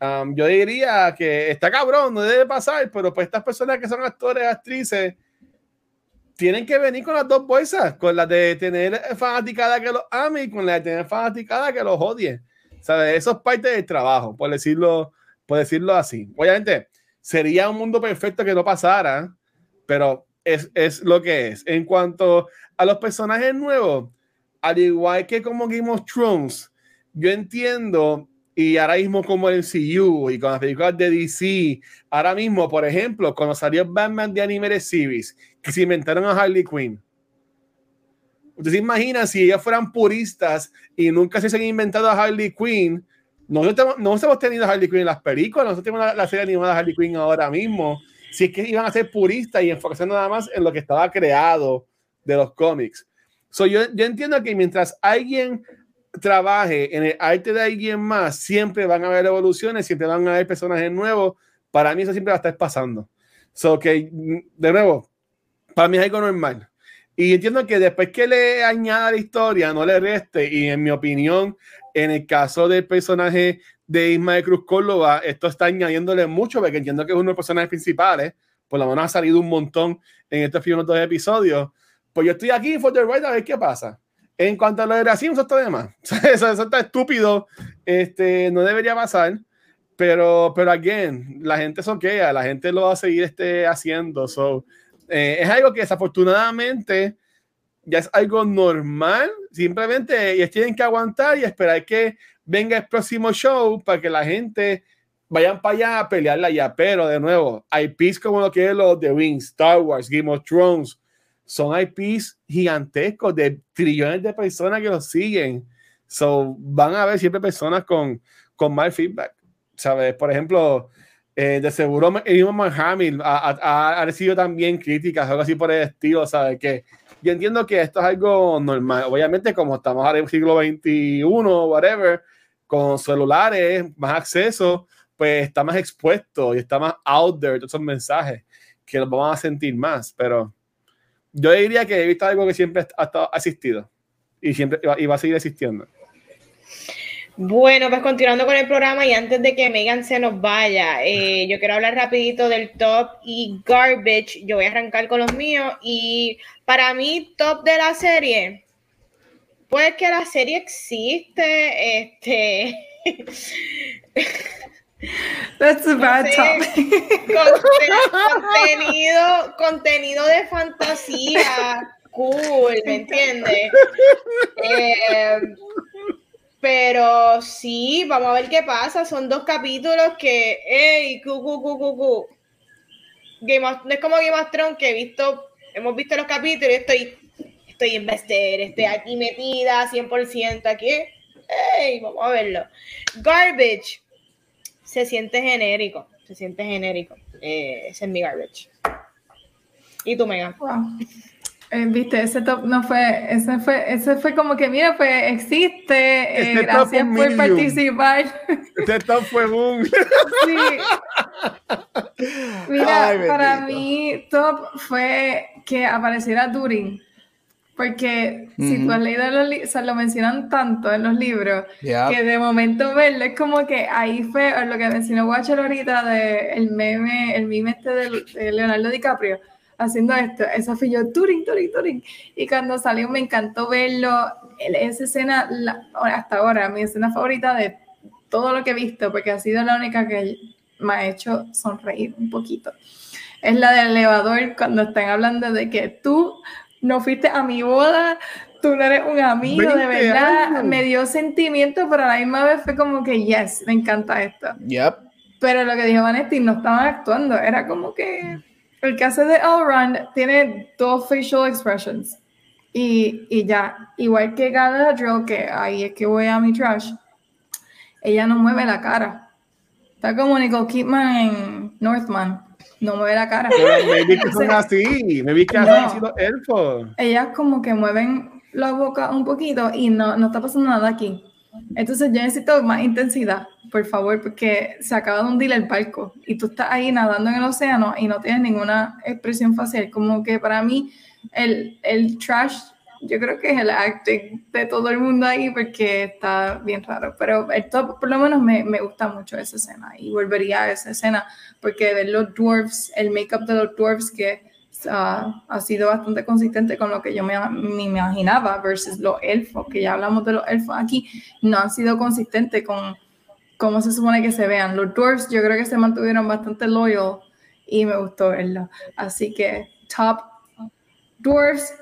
Um, yo diría que está cabrón, no debe pasar, pero pues estas personas que son actores, actrices, tienen que venir con las dos bolsas, con la de tener fanaticada que los ame y con la de tener fanaticada que los odie. ¿Sabes? Eso es parte del trabajo, por decirlo, por decirlo así. Obviamente, sería un mundo perfecto que no pasara, pero es, es lo que es. En cuanto a los personajes nuevos, al igual que como Game of Thrones, yo entiendo, y ahora mismo como el CU y con las películas de DC, ahora mismo, por ejemplo, cuando salió Batman de Anime Series, que se inventaron a Harley Quinn. Ustedes se imaginan si ellas fueran puristas y nunca se han inventado a Harley Quinn. No hemos tenido a Harley Quinn en las películas, nosotros tenemos la, serie animada de Harley Quinn ahora mismo. Si es que iban a ser puristas y enfocarse nada más en lo que estaba creado de los cómics. So, yo, entiendo que mientras alguien trabaje en el arte de alguien más, siempre van a haber evoluciones, siempre van a haber personajes nuevos. Para mí eso siempre va a pasando. So que, de nuevo, para mí es algo normal. Y entiendo que después que le añada la historia, no le reste. Y en mi opinión, en el caso del personaje de Ismael Cruz Córdoba, esto está añadiéndole mucho, porque entiendo que es uno de los personajes principales. Por lo menos ha salido un montón en estos primeros dos episodios. Pues yo estoy aquí for the right a ver qué pasa. En cuanto a lo de racismo, eso está de más. Eso, eso, está estúpido. Este, no debería pasar. Pero, pero again, la gente soquea, la gente lo va a seguir este, haciendo. So, eh, es algo que desafortunadamente ya es algo normal. Simplemente ellos tienen que aguantar y esperar que venga el próximo show para que la gente vayan para allá a pelearla ya. Pero de nuevo, IPs como lo que es los de Wings, Star Wars, Game of Thrones, son IPs gigantescos de trillones de personas que los siguen. So, van a haber siempre personas con, con mal feedback. ¿Sabes? Por ejemplo, eh, de seguro Mark Hamill ha, ha, ha, recibido también críticas, algo así por el estilo, ¿sabes? Que yo entiendo que esto es algo normal. Obviamente, como estamos ahora en el siglo XXI, whatever, con celulares, más acceso, pues está más expuesto y está más out there todos esos mensajes que los vamos a sentir más. Pero yo diría que he visto algo que siempre ha estado asistido y siempre y va a seguir existiendo. Bueno, pues continuando con el programa y antes de que Megan se nos vaya, eh, yo quiero hablar rapidito del top y garbage. Yo voy a arrancar con los míos y para mí top de la serie, pues que la serie existe, este... That's a bad topic. Contenido, contenido de fantasía, cool, ¿me entiendes? Eh, pero sí, vamos a ver qué pasa. Son dos capítulos que, hey, cu, cu, cu. Game of, no es como Game of Thrones que he visto, hemos visto los capítulos y estoy, estoy invested, estoy aquí metida 100% aquí. Hey, vamos a verlo. Garbage se siente genérico, se siente genérico. Eh, ese es mi garbage. ¿Y tú, Megan? Wow. Eh, Viste, ese top no fue, ese fue, ese fue como que, mira, pues existe, eh, Este gracias por medium. participar. Este top fue boom. Sí. Mira, Ay, para mí top fue que apareciera Turing. Porque si tú has leído los libros, o sea, lo mencionan tanto en los libros, Yeah. que de momento verlo es como que ahí fue lo que mencionó Watcher ahorita de el meme, el meme este de, de Leonardo DiCaprio haciendo esto. Esa fui yo, Turing, Turing, Turing. Y cuando salió me encantó verlo. Esa escena, la- hasta ahora, mi escena favorita de todo lo que he visto, porque ha sido la única que me ha hecho sonreír un poquito. Es la del elevador cuando están hablando de que tú no fuiste a mi boda, tú no eres un amigo, de 20 verdad. años. Me dio sentimiento, pero a la misma vez fue como que, yes, me encanta esto. Yep. Pero lo que dijo Vanetti, no estaban actuando, era como que el hace de Elrond tiene dos facial expressions. Y, y ya, igual que Galadriel, que ahí es que voy a mi trash, ella no mueve la cara. Está como Nicole Kidman en Northman, no mueve la cara. Pero maybe que son así. Maybe que No. han sido elfos. Ellas como que mueven la boca un poquito y no, no está pasando nada aquí. Entonces yo necesito más intensidad, por favor, porque se acaba de hundir el barco y tú estás ahí nadando en el océano y no tienes ninguna expresión facial. Como que para mí el, el trash, yo creo que es el acting de todo el mundo ahí porque está bien raro. Pero el top, por lo menos me, me gusta mucho esa escena y volvería a esa escena porque ver los dwarfs, el make-up de los dwarfs que ah, ha sido bastante consistente con lo que yo me, me imaginaba versus los elfos, que ya hablamos de los elfos aquí, no han sido consistentes con cómo se supone que se vean. Los dwarfs yo creo que se mantuvieron bastante loyal y me gustó verlo. Así que top dwarfs,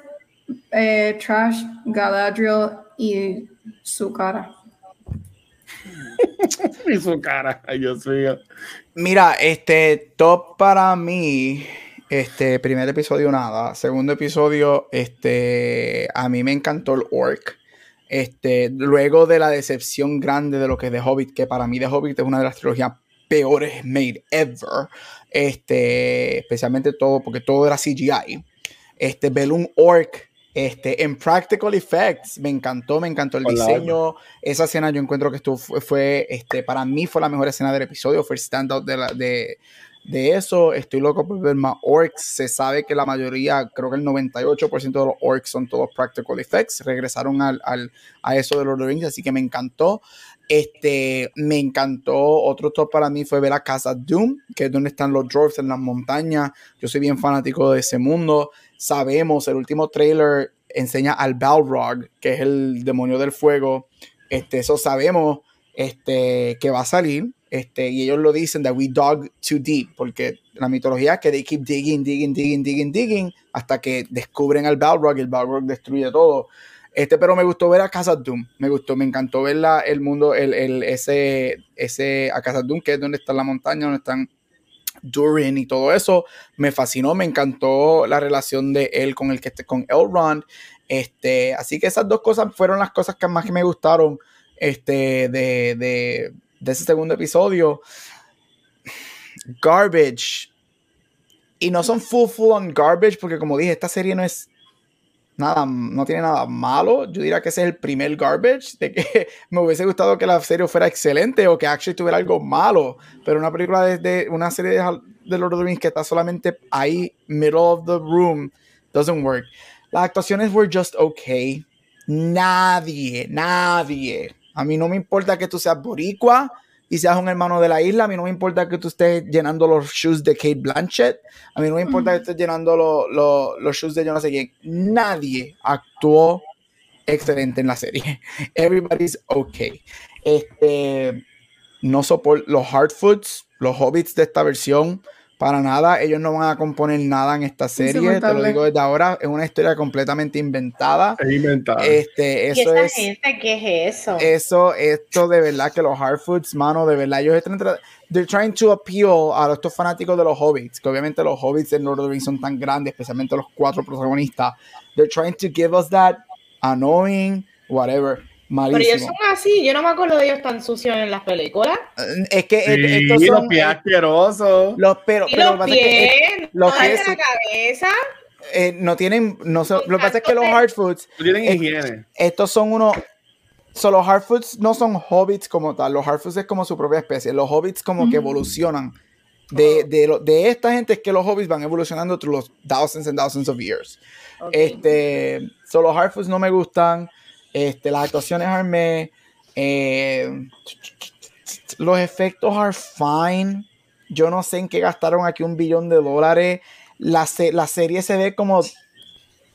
eh, trash, Galadriel y su cara. Y su cara. Ay, Dios mío. Mira, este top para mí, este primer episodio nada, segundo episodio, este a mí me encantó el orc. Este, luego de la decepción grande de lo que es The Hobbit, que para mí The Hobbit es una de las trilogías peores made ever. Este, especialmente todo, porque todo era CGI. Este, ver un orc este, en practical effects, me encantó, me encantó el Hola. diseño. Esa escena yo encuentro que esto fue, fue, este, para mí fue la mejor escena del episodio, fue el standout de, la, de, de eso. Estoy loco por ver más orcs. Se sabe que la mayoría, creo que el 98% de los orcs son todos practical effects. Regresaron al, al- a eso de Lord of así que me encantó. Este, me encantó. Otro top para mí fue ver a Casa Doom, que es donde están los dwarfs en las montañas. Yo soy bien fanático de ese mundo. Sabemos, el último trailer enseña al Balrog, que es el demonio del fuego. Este, eso sabemos este, que va a salir. Este, y ellos lo dicen that we dug too deep, porque la mitología es que they keep digging, digging, digging, digging, digging, hasta que descubren al Balrog y el Balrog destruye todo. Este, pero me gustó ver a Casa Doom, me gustó, me encantó ver la- el mundo, el, el- ese, ese, a Casa Doom, que es donde está la montaña, donde están Durin y todo eso, me fascinó, me encantó la relación de él con el que con Elrond, este, así que esas dos cosas fueron las cosas que más me gustaron, este, de, de, de ese segundo episodio. Garbage. Y no son full full on garbage, porque como dije, esta serie no es nada, no tiene nada malo. Yo diría que ese es el primer garbage, de que me hubiese gustado que la serie fuera excelente o que actually tuviera algo malo. Pero una película de, de- una serie de, de Lord of the Rings que está solamente ahí, middle of the room, doesn't work. Las actuaciones were just okay. Nadie, nadie. A mí no me importa que tú seas boricua y seas un hermano de la isla. A mí no me importa que tú estés llenando los shoes de Kate Blanchett. A mí no me importa que estés llenando lo- lo- los shoes de yo no sé quién. Nadie actuó excelente en la serie. Everybody's okay. Este, no soporto los Hardfoots, los hobbits de esta versión. Para nada, ellos no van a componer nada en esta serie. Te lo digo desde ahora. Es una historia completamente inventada. Es inventado. Este, ¿Y eso esa es. gente qué es eso? Eso, esto de verdad que los Hardfoods, mano, de verdad, ellos están they're trying to appeal a estos fanáticos de los hobbits, que obviamente los hobbits en Lord of the Rings son tan grandes, especialmente los cuatro protagonistas. They're trying to give us that annoying, whatever, Pero ellos son así, yo no me acuerdo de ellos tan sucios en las películas. Es que Sí, estos los son pies eh, asquerosos. los pero, Y pero lo los que pasa es que, eh, pies, los no pies la cabeza. eh, no tienen, no lo que pasa es que los de- Hardfoods No tienen eh, higiene. estos son unos. So, los Hardfoots no son hobbits como tal. Los Hardfoots es como su propia especie. Los hobbits como que evolucionan. De, de, lo- de esta gente es que los hobbits van evolucionando through los thousands and thousands of years. Este, so, los Hardfoots no me gustan. Este, las actuaciones armé. eh, los efectos are fine. Yo no sé en qué gastaron aquí un billón de dólares. La, se- la serie se ve como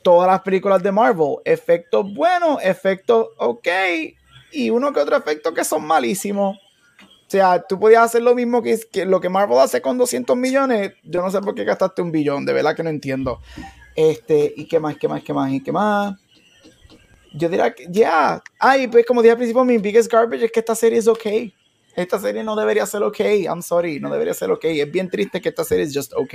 todas las películas de Marvel. Efectos buenos, efectos ok. Y uno que otro efecto que son malísimos. O sea, tú podías hacer lo mismo que, lo que Marvel hace con 200 millones. Yo no sé por qué gastaste un billón. De verdad que no entiendo. Este, y qué más, qué más, qué más, y qué más. Yo diría que, ya. Ay, pues como dije al principio, mi biggest garbage es que esta serie es ok. Esta serie no debería ser ok. I'm sorry, no debería ser ok. Es bien triste que esta serie es just ok.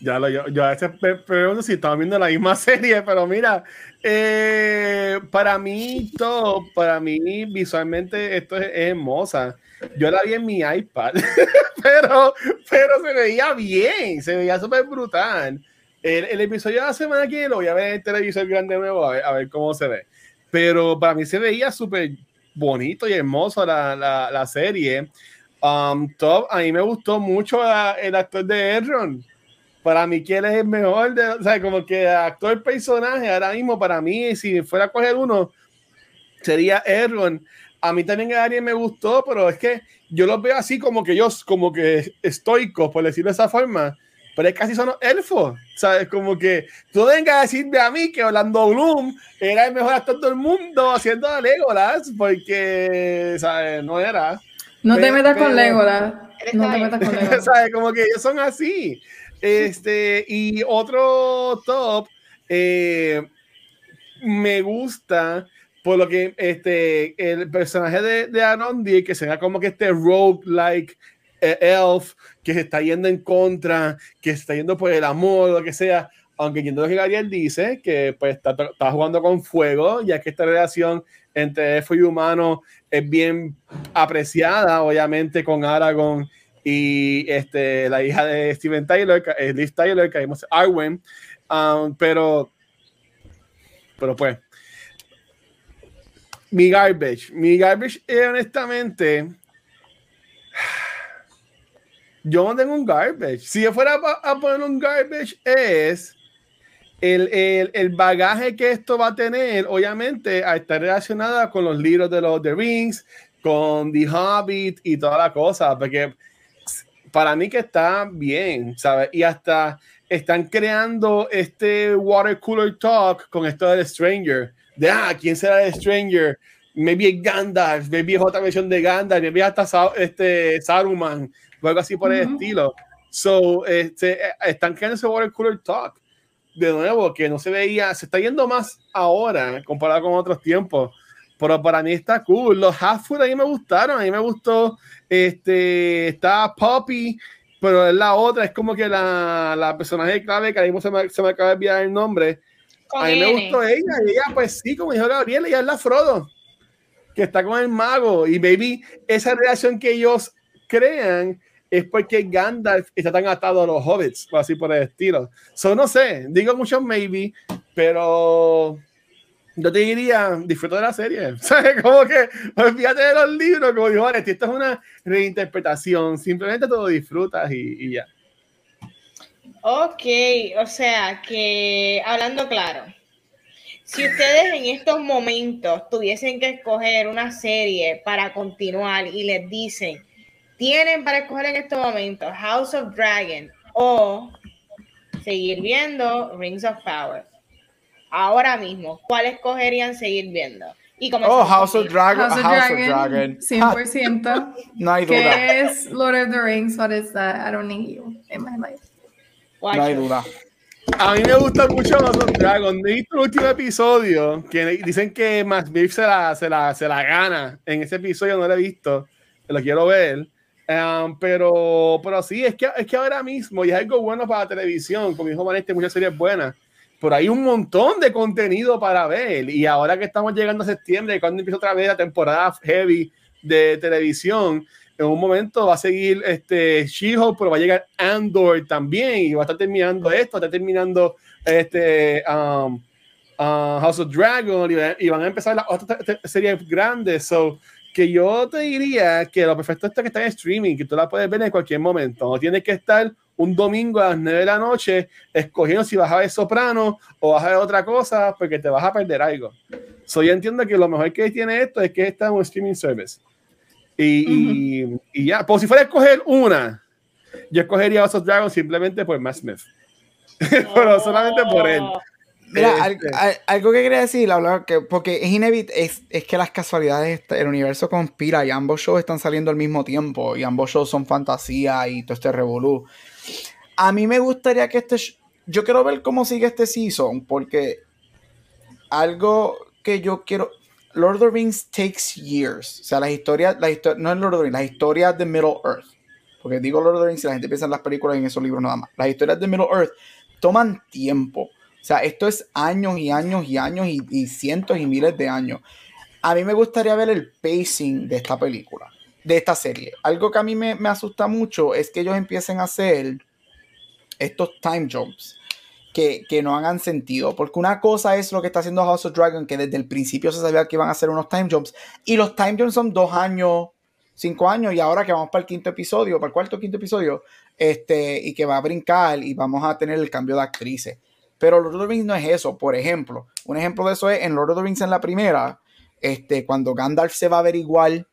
Ya lo, yo, yo a veces pregunto si estamos viendo la misma serie, pero mira, eh, para mí todo, para mí visualmente esto es, es hermosa. Yo la vi en mi iPad, pero, pero se veía bien, se veía súper brutal. El, el, episodio de la semana que lo voy a ver en el televisor grande de nuevo, a ver, cómo se ve. Pero para mí se veía súper bonito y hermoso la, la, la serie. Um, top, a mí me gustó mucho el actor de Erron. Para mí, ¿quién es el mejor? De, o sea, como que actor personaje, ahora mismo, para mí, si fuera a coger uno, sería Erron. A mí también a alguien me gustó, pero es que yo los veo así como que ellos, como que estoicos, por decirlo de esa forma pero es casi son elfos, ¿sabes? Como que tú vengas a decirme a mí que Orlando Bloom era el mejor actor del mundo haciendo a Legolas, porque, ¿sabes? No era. No pero, te metas con Legolas. No te metas con Legolas. ¿Sabes? Como que ellos son así. Este, y otro top, eh, me gusta por lo que este, el personaje de, de Arondi, que será como que este rogue-like elf que se está yendo en contra, que se está yendo por el amor, lo que sea. Aunque entiendo que Gabriel dice, que pues está, está jugando con fuego, ya que esta relación entre elfo y humano es bien apreciada, obviamente, con Aragorn y este, la hija de Steven Tyler, eh, Liv Tyler, que vimos Arwen. Um, pero, pero pues, mi garbage, mi garbage, eh, honestamente, yo no tengo un garbage. Si yo fuera a, poner un garbage es el, el, el, bagaje que esto va a tener, obviamente, a estar relacionada con los libros de los The Rings, con The Hobbit y toda la cosa, porque para mí que está bien, ¿sabes? Y hasta están creando este water cooler talk con esto del Stranger. De, ah, ¿quién será el Stranger? Maybe Gandalf, maybe es otra versión de Gandalf, maybe hasta este, Saruman o algo así por uh -huh. el estilo. So, este, están creando ese water cooler talk de nuevo, que no se veía, se está yendo más ahora comparado con otros tiempos, pero para mí está cool. Los half food a mí me gustaron, a mí me gustó, este, está Poppy, pero es la otra, es como que la, la personaje clave, que ahora mismo se me, se me acaba de enviar el nombre. Con a mí me gustó ella, y ella, pues sí, como dijo Gabriel, ella es la Frodo, que está con el mago, y baby, esa relación que ellos crean es porque Gandalf está tan atado a los hobbits, o así por el estilo. So, no sé, digo mucho maybe, pero yo te diría, disfruta de la serie. ¿Sabes? Como que olvídate de los libros, como dijo Vanetti, esto es una reinterpretación, simplemente tú lo disfrutas y, y ya. Ok, o sea que hablando claro, si ustedes en estos momentos tuviesen que escoger una serie para continuar y les dicen, tienen para escoger en estos momentos House of Dragon o seguir viendo Rings of Power. Ahora mismo, ¿cuál escogerían seguir viendo? Y oh, House of Dragon. House of House Dragon, of Dragon. 100%. no hay duda. ¿Qué es Lord of the Rings? What is that? I don't need you in my life. Watch No hay duda. A mí me gusta mucho House of Dragon. He visto el último episodio que dicen que Max Biff se la, se, la, se la gana. En ese episodio no lo he visto. Lo quiero ver. Pero, pero sí, es que, es que ahora mismo, y es algo bueno para televisión, como dijo Vanessa, muchas series buenas, pero hay un montón de contenido para ver. Y ahora que estamos llegando a septiembre, cuando empieza otra vez la temporada heavy de televisión, en un momento va a seguir este She-Hulk, pero va a llegar Andor también, y va a estar terminando esto, estar terminando este uh, House of Dragon, y, y van a empezar las otras series grandes. So, que yo te diría que lo perfecto está que está en streaming, que tú la puedes ver en cualquier momento. No tienes que estar un domingo a las 9 de la noche escogiendo si vas a ver Soprano o vas a ver otra cosa porque te vas a perder algo. So, yo entiendo que lo mejor que tiene esto es que está en un streaming service. Y, uh -huh. y, y ya, por si fuera a escoger una, yo escogería House of Dragon simplemente por Matt Smith. Pero Oh. solamente por él. Mira, al- Este. al- algo que quería decir, hablar que, porque es inevitable, es, es que las casualidades, el universo conspira y ambos shows están saliendo al mismo tiempo y ambos shows son fantasía y todo este revolú. A mí me gustaría que este. Yo quiero ver cómo sigue este season, porque algo que yo quiero. Lord of the Rings takes years. O sea, las historias, la historia, no es Lord of the Rings, las historias de Middle Earth. Porque digo Lord of the Rings y la gente piensa en las películas y en esos libros nada más. Las historias de Middle Earth toman tiempo. O sea, esto es años y años y años y, cientos y miles de años. A mí me gustaría ver el pacing de esta película, de esta serie. Algo que a mí me, me asusta mucho es que ellos empiecen a hacer estos time jumps que, que, no hagan sentido. Porque una cosa es lo que está haciendo House of Dragon, que desde el principio se sabía que iban a hacer unos time jumps. Y los time jumps son dos años, cinco años, y ahora que vamos para el quinto episodio, para el cuarto o quinto episodio, este, y que va a brincar y vamos a tener el cambio de actrices. Pero Lord of the Rings no es eso. Por ejemplo, un ejemplo de eso es en Lord of the Rings en la primera, este, cuando Gandalf se va a averiguar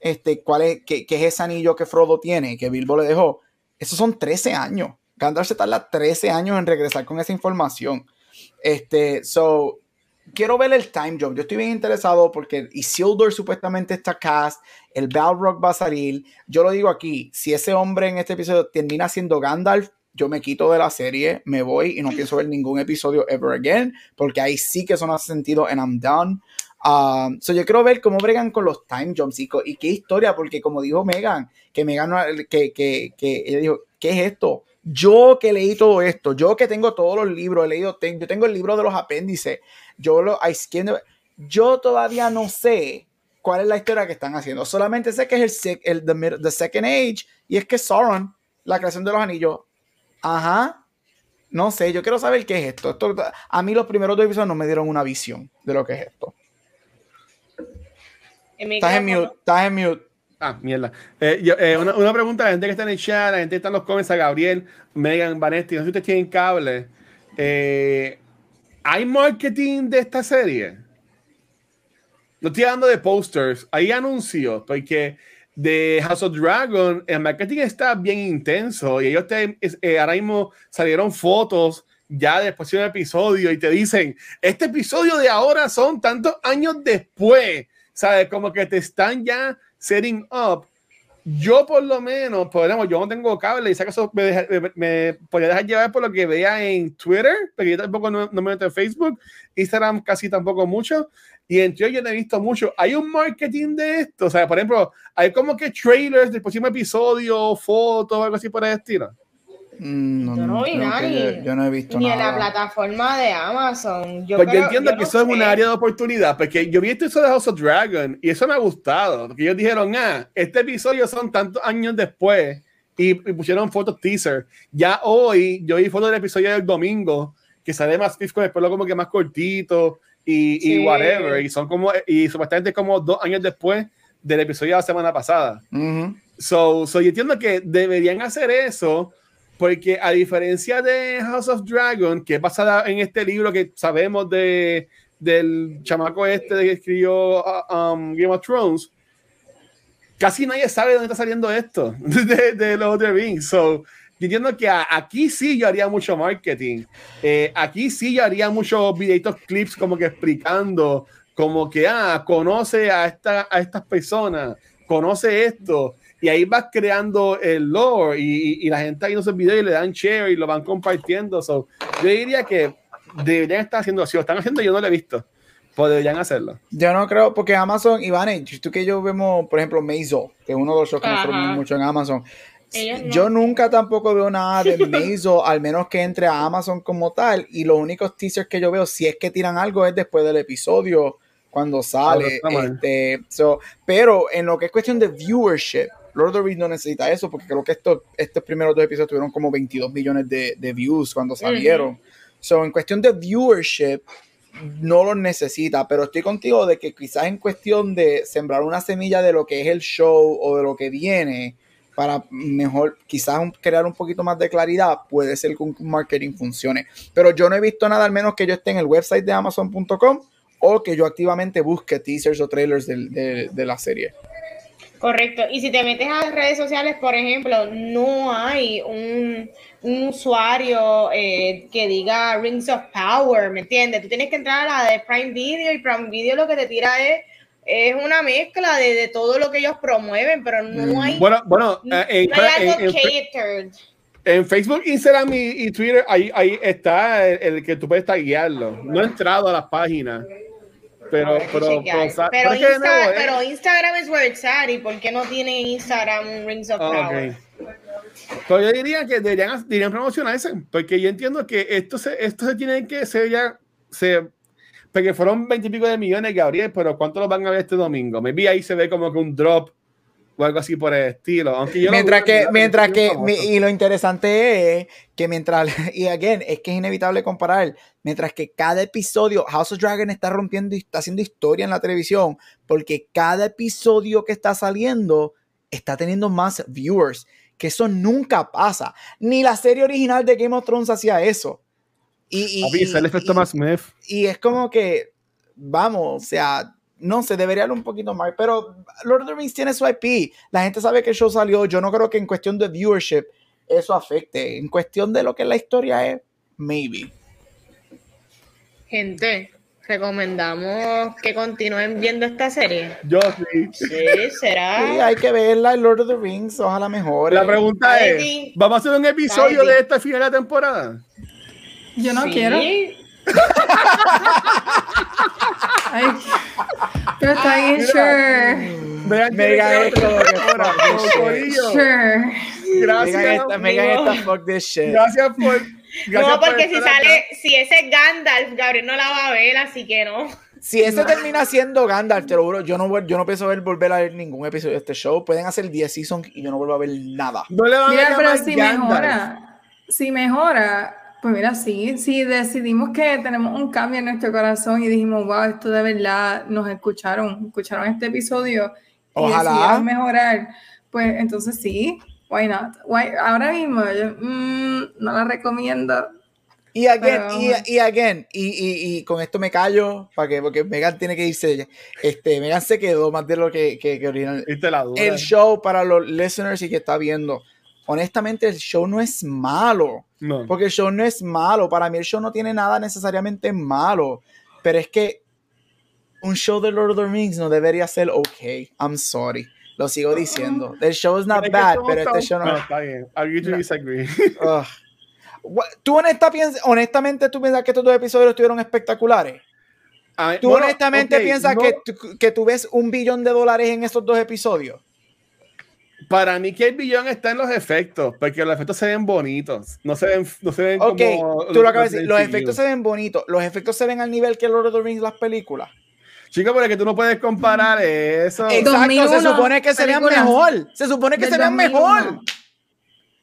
este, cuál es, qué, qué es ese anillo que Frodo tiene, que Bilbo le dejó. Esos son 13 años. Gandalf se tarda 13 años en regresar con esa información. Este, so, quiero ver el time jump. Yo estoy bien interesado porque Isildur supuestamente está cast, el Balrog va a salir. Yo lo digo aquí, si ese hombre en este episodio termina siendo Gandalf, yo me quito de la serie, me voy y no pienso ver ningún episodio ever again, porque ahí sí que eso no hace sentido and I'm done. Um, so yo quiero ver cómo bregan con los time jumps y, y, qué historia, porque como dijo Megan, que Megan, que, que, que ella dijo, ¿qué es esto? Yo que leí todo esto, yo que tengo todos los libros, he leído, yo tengo el libro de los apéndices, yo lo, yo todavía no sé cuál es la historia que están haciendo, solamente sé que es el, el the, the Second Age y es que Sauron, la creación de los anillos, ajá, no sé, yo quiero saber qué es esto. esto a mí los primeros dos episodios no me dieron una visión de lo que es esto. Estás en mute, estás en mute. Ah, mierda. Eh, yo, eh, una, una, pregunta a la gente que está en el chat, la gente que está en los comments, a Gabriel, Megan, Vanetti, no sé si ustedes tienen cable. Eh, ¿Hay marketing de esta serie? No estoy hablando de posters, hay anuncios, porque de House of Dragon el marketing está bien intenso y ellos te, eh, ahora mismo salieron fotos ya después de un episodio y te dicen, este episodio de ahora son tantos años después ¿sabes? Como que te están ya setting up. Yo por lo menos, podemos, yo no tengo cable y acaso me, me, me, podría dejar llevar por lo que vea en Twitter, porque yo tampoco no, no, me meto en Facebook, Instagram casi tampoco mucho, y en Twitter yo no he visto mucho. Hay un marketing de esto, o sea, por ejemplo, hay como que trailers del próximo episodio, fotos, algo así por el estilo. Mm, no, yo no vi nada. Yo, yo, no he visto ni nada. en la plataforma de Amazon. Yo, pues creo, yo entiendo yo que no eso sé. es un área de oportunidad, porque yo vi esto de House of Dragon y eso me ha gustado. Porque ellos dijeron, ah, este episodio son tantos años después y, y pusieron fotos teaser. Ya hoy, yo vi fotos del episodio del domingo que sale más con el pelo como que más cortito y, Sí. y whatever. Y son como, y supuestamente como dos años después del episodio de la semana pasada. Ujú. So, so yo entiendo que deberían hacer eso porque a diferencia de House of Dragon, que es basada en este libro que sabemos de, del chamaco este que escribió uh, um, Game of Thrones, casi nadie sabe dónde está saliendo esto de, de los The Rings. So, yo entiendo que a, aquí sí yo haría mucho marketing. Eh, aquí sí yo haría muchos videitos, clips como que explicando, como que, ah, conoce a, esta, a estas personas, conoce esto. Y ahí vas creando el lore y, y, y la gente ahí no se videos y le dan share y lo van compartiendo. So, yo diría que deberían estar haciendo así. Lo están haciendo, yo no lo he visto. Pues deberían hacerlo. Yo no creo, porque Amazon, Iván, tú que yo vemos, por ejemplo, Maisel, que es uno de los shows que nosotros Ajá. vemos mucho en Amazon. No. Yo nunca tampoco veo nada de Maisel, al menos que entre a Amazon como tal. Y los únicos teasers que yo veo, si es que tiran algo, es después del episodio, cuando sale. Mal. este, so, pero en lo que es cuestión de viewership, Lord of the Rings no necesita eso, porque creo que estos, estos primeros dos episodios tuvieron como 22 millones de, de views cuando salieron. So, en cuestión de viewership, no lo necesita, pero estoy contigo de que quizás en cuestión de sembrar una semilla de lo que es el show o de lo que viene, para mejor, quizás crear un poquito más de claridad, puede ser que un marketing funcione. Pero yo no he visto nada, al menos que yo esté en el website de Amazon.com o que yo activamente busque teasers o trailers de, de la serie. Correcto. Y si te metes a las redes sociales, por ejemplo, no hay un, un usuario eh, que diga Rings of Power, ¿me entiendes? Tú tienes que entrar a la de Prime Video y Prime Video lo que te tira es, es una mezcla de, de todo lo que ellos promueven, pero no Mm. hay, Bueno, bueno, no eh, en, hay algo en- en- catered. En Facebook, Instagram y, y Twitter, ahí, ahí está el, el que tú puedes taguearlo. No he entrado a las páginas. Pero, pero, pero, Pero Insta- nuevo, eh, pero Instagram es where it's at. ¿Y por qué no tiene Instagram Rings of Ah, Power? ok. Pero yo diría que deberían, deberían promocionarse, porque yo entiendo que esto se, esto se tiene que ser ya, se, porque fueron 20 y pico de millones, Gabriel, pero ¿cuánto lo van a ver este domingo? Maybe ahí se ve como que un drop o algo así por el estilo. Aunque yo lo mientras que, mientras que, mi- y lo interesante es que mientras, y again, es que es inevitable comparar, mientras que cada episodio, House of Dragon está rompiendo y está haciendo historia en la televisión, porque cada episodio que está saliendo está teniendo más viewers, que eso nunca pasa. Ni la serie original de Game of Thrones hacía eso. Y, y- es el y- efecto y- más Smith. y es como que, vamos, o sea, no se debería hablar un poquito más, pero Lord of the Rings tiene su IP. La gente sabe que el show salió. Yo no creo que en cuestión de viewership eso afecte. En cuestión de lo que la historia es, maybe. Gente, recomendamos que continúen viendo esta serie. Yo sí. Sí, Sí, será. hay que verla, Lord of the Rings, ojalá mejor. La pregunta es. ¿vamos a hacer un episodio de esta final de la temporada? Yo no Sí. quiero. Ay, pero está bien, sure. Mega me esto. Sure. Gracias. Esta, fuck this shit. Gracias por. gracias No, por porque si acá. sale, si ese es Gandalf, Gabriel no la va a ver, así que no. Si ese termina siendo Gandalf, te lo juro, yo no, yo no pienso ver, volver a ver ningún episodio de este show. Pueden hacer 10 seasons y yo no vuelvo a ver nada. No le van a Mira, pero si Gandalf. mejora, si mejora, pues mira, sí, si decidimos que tenemos un cambio en nuestro corazón y dijimos, wow, esto de verdad nos escucharon, escucharon este episodio y Ojalá. decidieron mejorar, pues entonces sí, why not? Why- ahora mismo yo mm, no la recomiendo. Y again, Pero- y, y again, y, y, y con esto me callo, para que, porque Megan tiene que irse. Este, Megan se quedó más de lo que, que, que original. Viste la duda. El show para los listeners y que está viendo. Honestamente, el show no es malo. No. Porque el show no es malo. Para mí, el show no tiene nada necesariamente malo. Pero es que un show de Lord of the Rings no debería ser ok. I'm sorry. Lo sigo diciendo. El show is not bad, pero este show no. No, está bien. Agree to No. disagree. ¿Tú honesta piens- honestamente tú piensas que estos dos episodios estuvieron espectaculares? A- ¿Tú bueno, honestamente piensas no- que, que tú ves un billón de dólares en esos dos episodios? Para mí que el billón está en los efectos, porque los efectos se ven bonitos. No se ven, no se ven Ok, como... tú lo acabas de decir. Los efectos se ven bonitos. Los efectos se ven al nivel que Lord of the Rings las películas. Chico, pero es que tú no puedes comparar eso. Exacto, 2001, se supone que se vean mejor. Se supone que se vean 2001. mejor.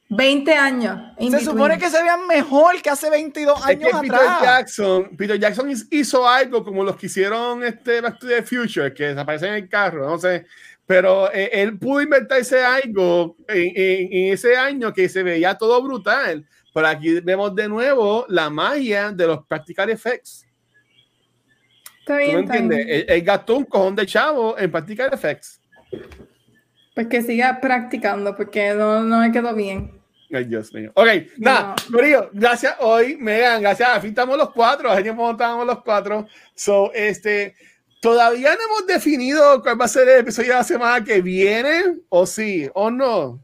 20 años. Se between. supone que se vean mejor que hace 22 Es años que Peter atrás. Jackson, Peter Jackson hiz- hizo algo como los que hicieron este Back to the Future, que desaparecen en el carro, no sé. Pero eh, él pudo inventarse algo en, en- en ese año que se veía todo brutal. Pero aquí vemos de nuevo la magia de los practical effects. Está ¿Tú bien, me está entiendes? bien. Él, él gastó un cojón de chavo en practical effects. Pues que siga practicando, porque no, no me quedó bien. Ay, Dios mío. Ok, nada, Corillo, gracias hoy, Megan, gracias. Al fin estamos los cuatro, no estábamos los cuatro. So, este, todavía no hemos definido cuál va a ser el episodio de la semana que viene, o sí, o no.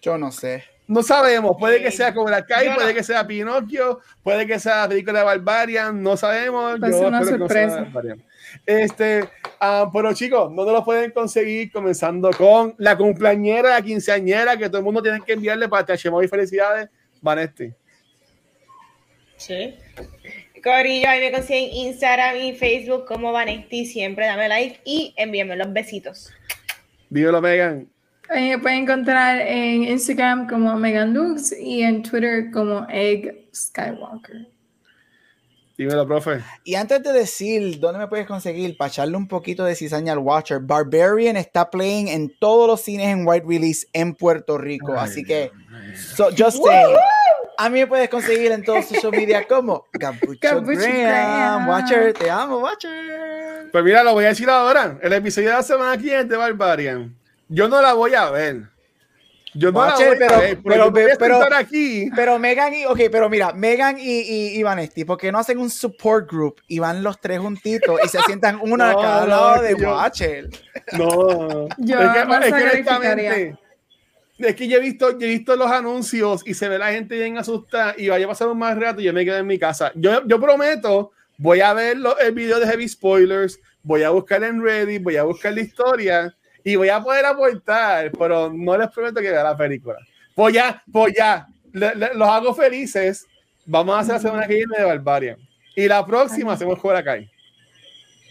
Yo no sé. No sabemos, puede que sea Cobra Kai, puede no. que sea Pinocchio, puede que sea la película de Barbarian, no sabemos. Va a ser una no sorpresa. Este, ah, pero chicos, ¿dónde lo pueden conseguir? Comenzando con la cumpleañera, la quinceañera, que todo el mundo tiene que enviarle para Tachemo y felicidades, Vanesti. Sí. Corillo, ahí me consiguen Instagram y Facebook como Vanesti. Siempre dame like y envíenme los besitos. Dímelo, Megan. Eh, Me pueden encontrar en Instagram como Megan Lux y en Twitter como Egg Skywalker. Dímelo, profe. Y antes de decir dónde me puedes conseguir, para echarle un poquito de cizaña al Watcher, Barbarian está playing en todos los cines en White Release en Puerto Rico. Así que, so, just saying. A mí me puedes conseguir en todos sus social media como Gabucho Graham. Watcher, te amo, Watcher. Pues mira, lo voy a decir ahora. El episodio de la semana de Barbarian. Yo no la voy a ver. Yo no Watcher, la voy pero- a ver. Pero, pero- voy a pero- aquí. Pero Megan y, ok, pero mira, Megan y, y, y Vanesti, ¿por qué no hacen un support group y van los tres juntitos y se sientan uno a No, cada no, lado de yo- Watcher? No. Yo es que, la es que honestamente, Es que yo he visto, yo he visto los anuncios y se ve la gente bien asustada y vaya a pasar un más rato y yo me quedo en mi casa. Yo, yo prometo, voy a ver el video de Heavy Spoilers, voy a buscar en Reddit, voy a buscar la historia y voy a poder aportar, pero no les prometo que vea la película. Pues ya, pues ya, los hago felices. Vamos a hacer la semana que viene de Barbarian. Y la próxima hacemos Kai.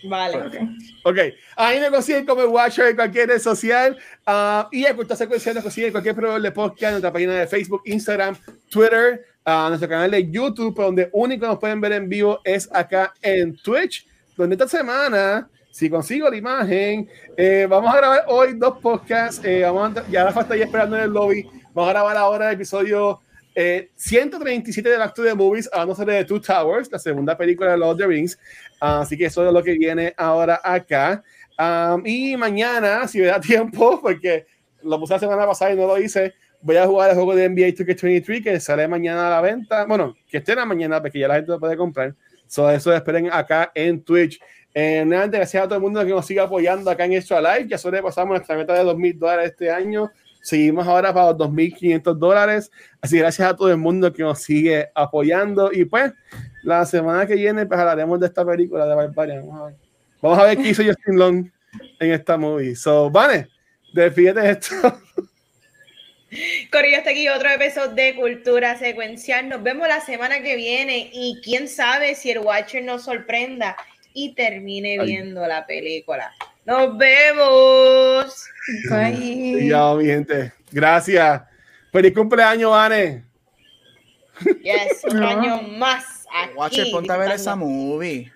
Vale. Ok. Ahí me consiguen como Watcher en cualquier red social. Uh, y a esta secuencia nos consiguen en cualquier programa de podcast, en nuestra página de Facebook, Instagram, Twitter, uh, nuestro canal de YouTube, donde único nos pueden ver en vivo es acá en Twitch, donde esta semana, si consigo la imagen, eh, vamos a grabar hoy dos podcasts. Eh, vamos a, ya Rafa está ahí esperando en el lobby. Vamos a grabar ahora el episodio 137 de to the Movies, hablándose de Two Towers, la segunda película de Lord of the Rings. así que eso es lo que viene ahora acá. y mañana, si me da tiempo, porque lo puse la semana pasada y no lo hice, voy a jugar el juego de NBA 2K23 que sale mañana a la venta. Bueno, que esté la mañana porque ya la gente lo puede comprar. So, eso esperen acá en Twitch. Eh, gracias a todo el mundo que nos siga apoyando acá en Extra Live. Ya sobrepasamos nuestra meta de 2.000 dólares este año. Seguimos ahora para los 2.500 dólares. Así gracias a todo el mundo que nos sigue apoyando. Y pues, la semana que viene, pues hablaremos de esta película de Barbarian. Vamos a ver, Vamos a ver qué hizo Justin Long en esta movie. So, Vane, despídete esto. Corillo, hasta aquí otro episodio de Cultura Secuencial. Nos vemos la semana que viene y quién sabe si el Watcher nos sorprenda y termine viendo la película. Nos vemos. Bye. Ya, mi gente. Gracias. Feliz cumpleaños, Anne. Yes, un año más. Aquí, Watcher, ponte a ver esa movie.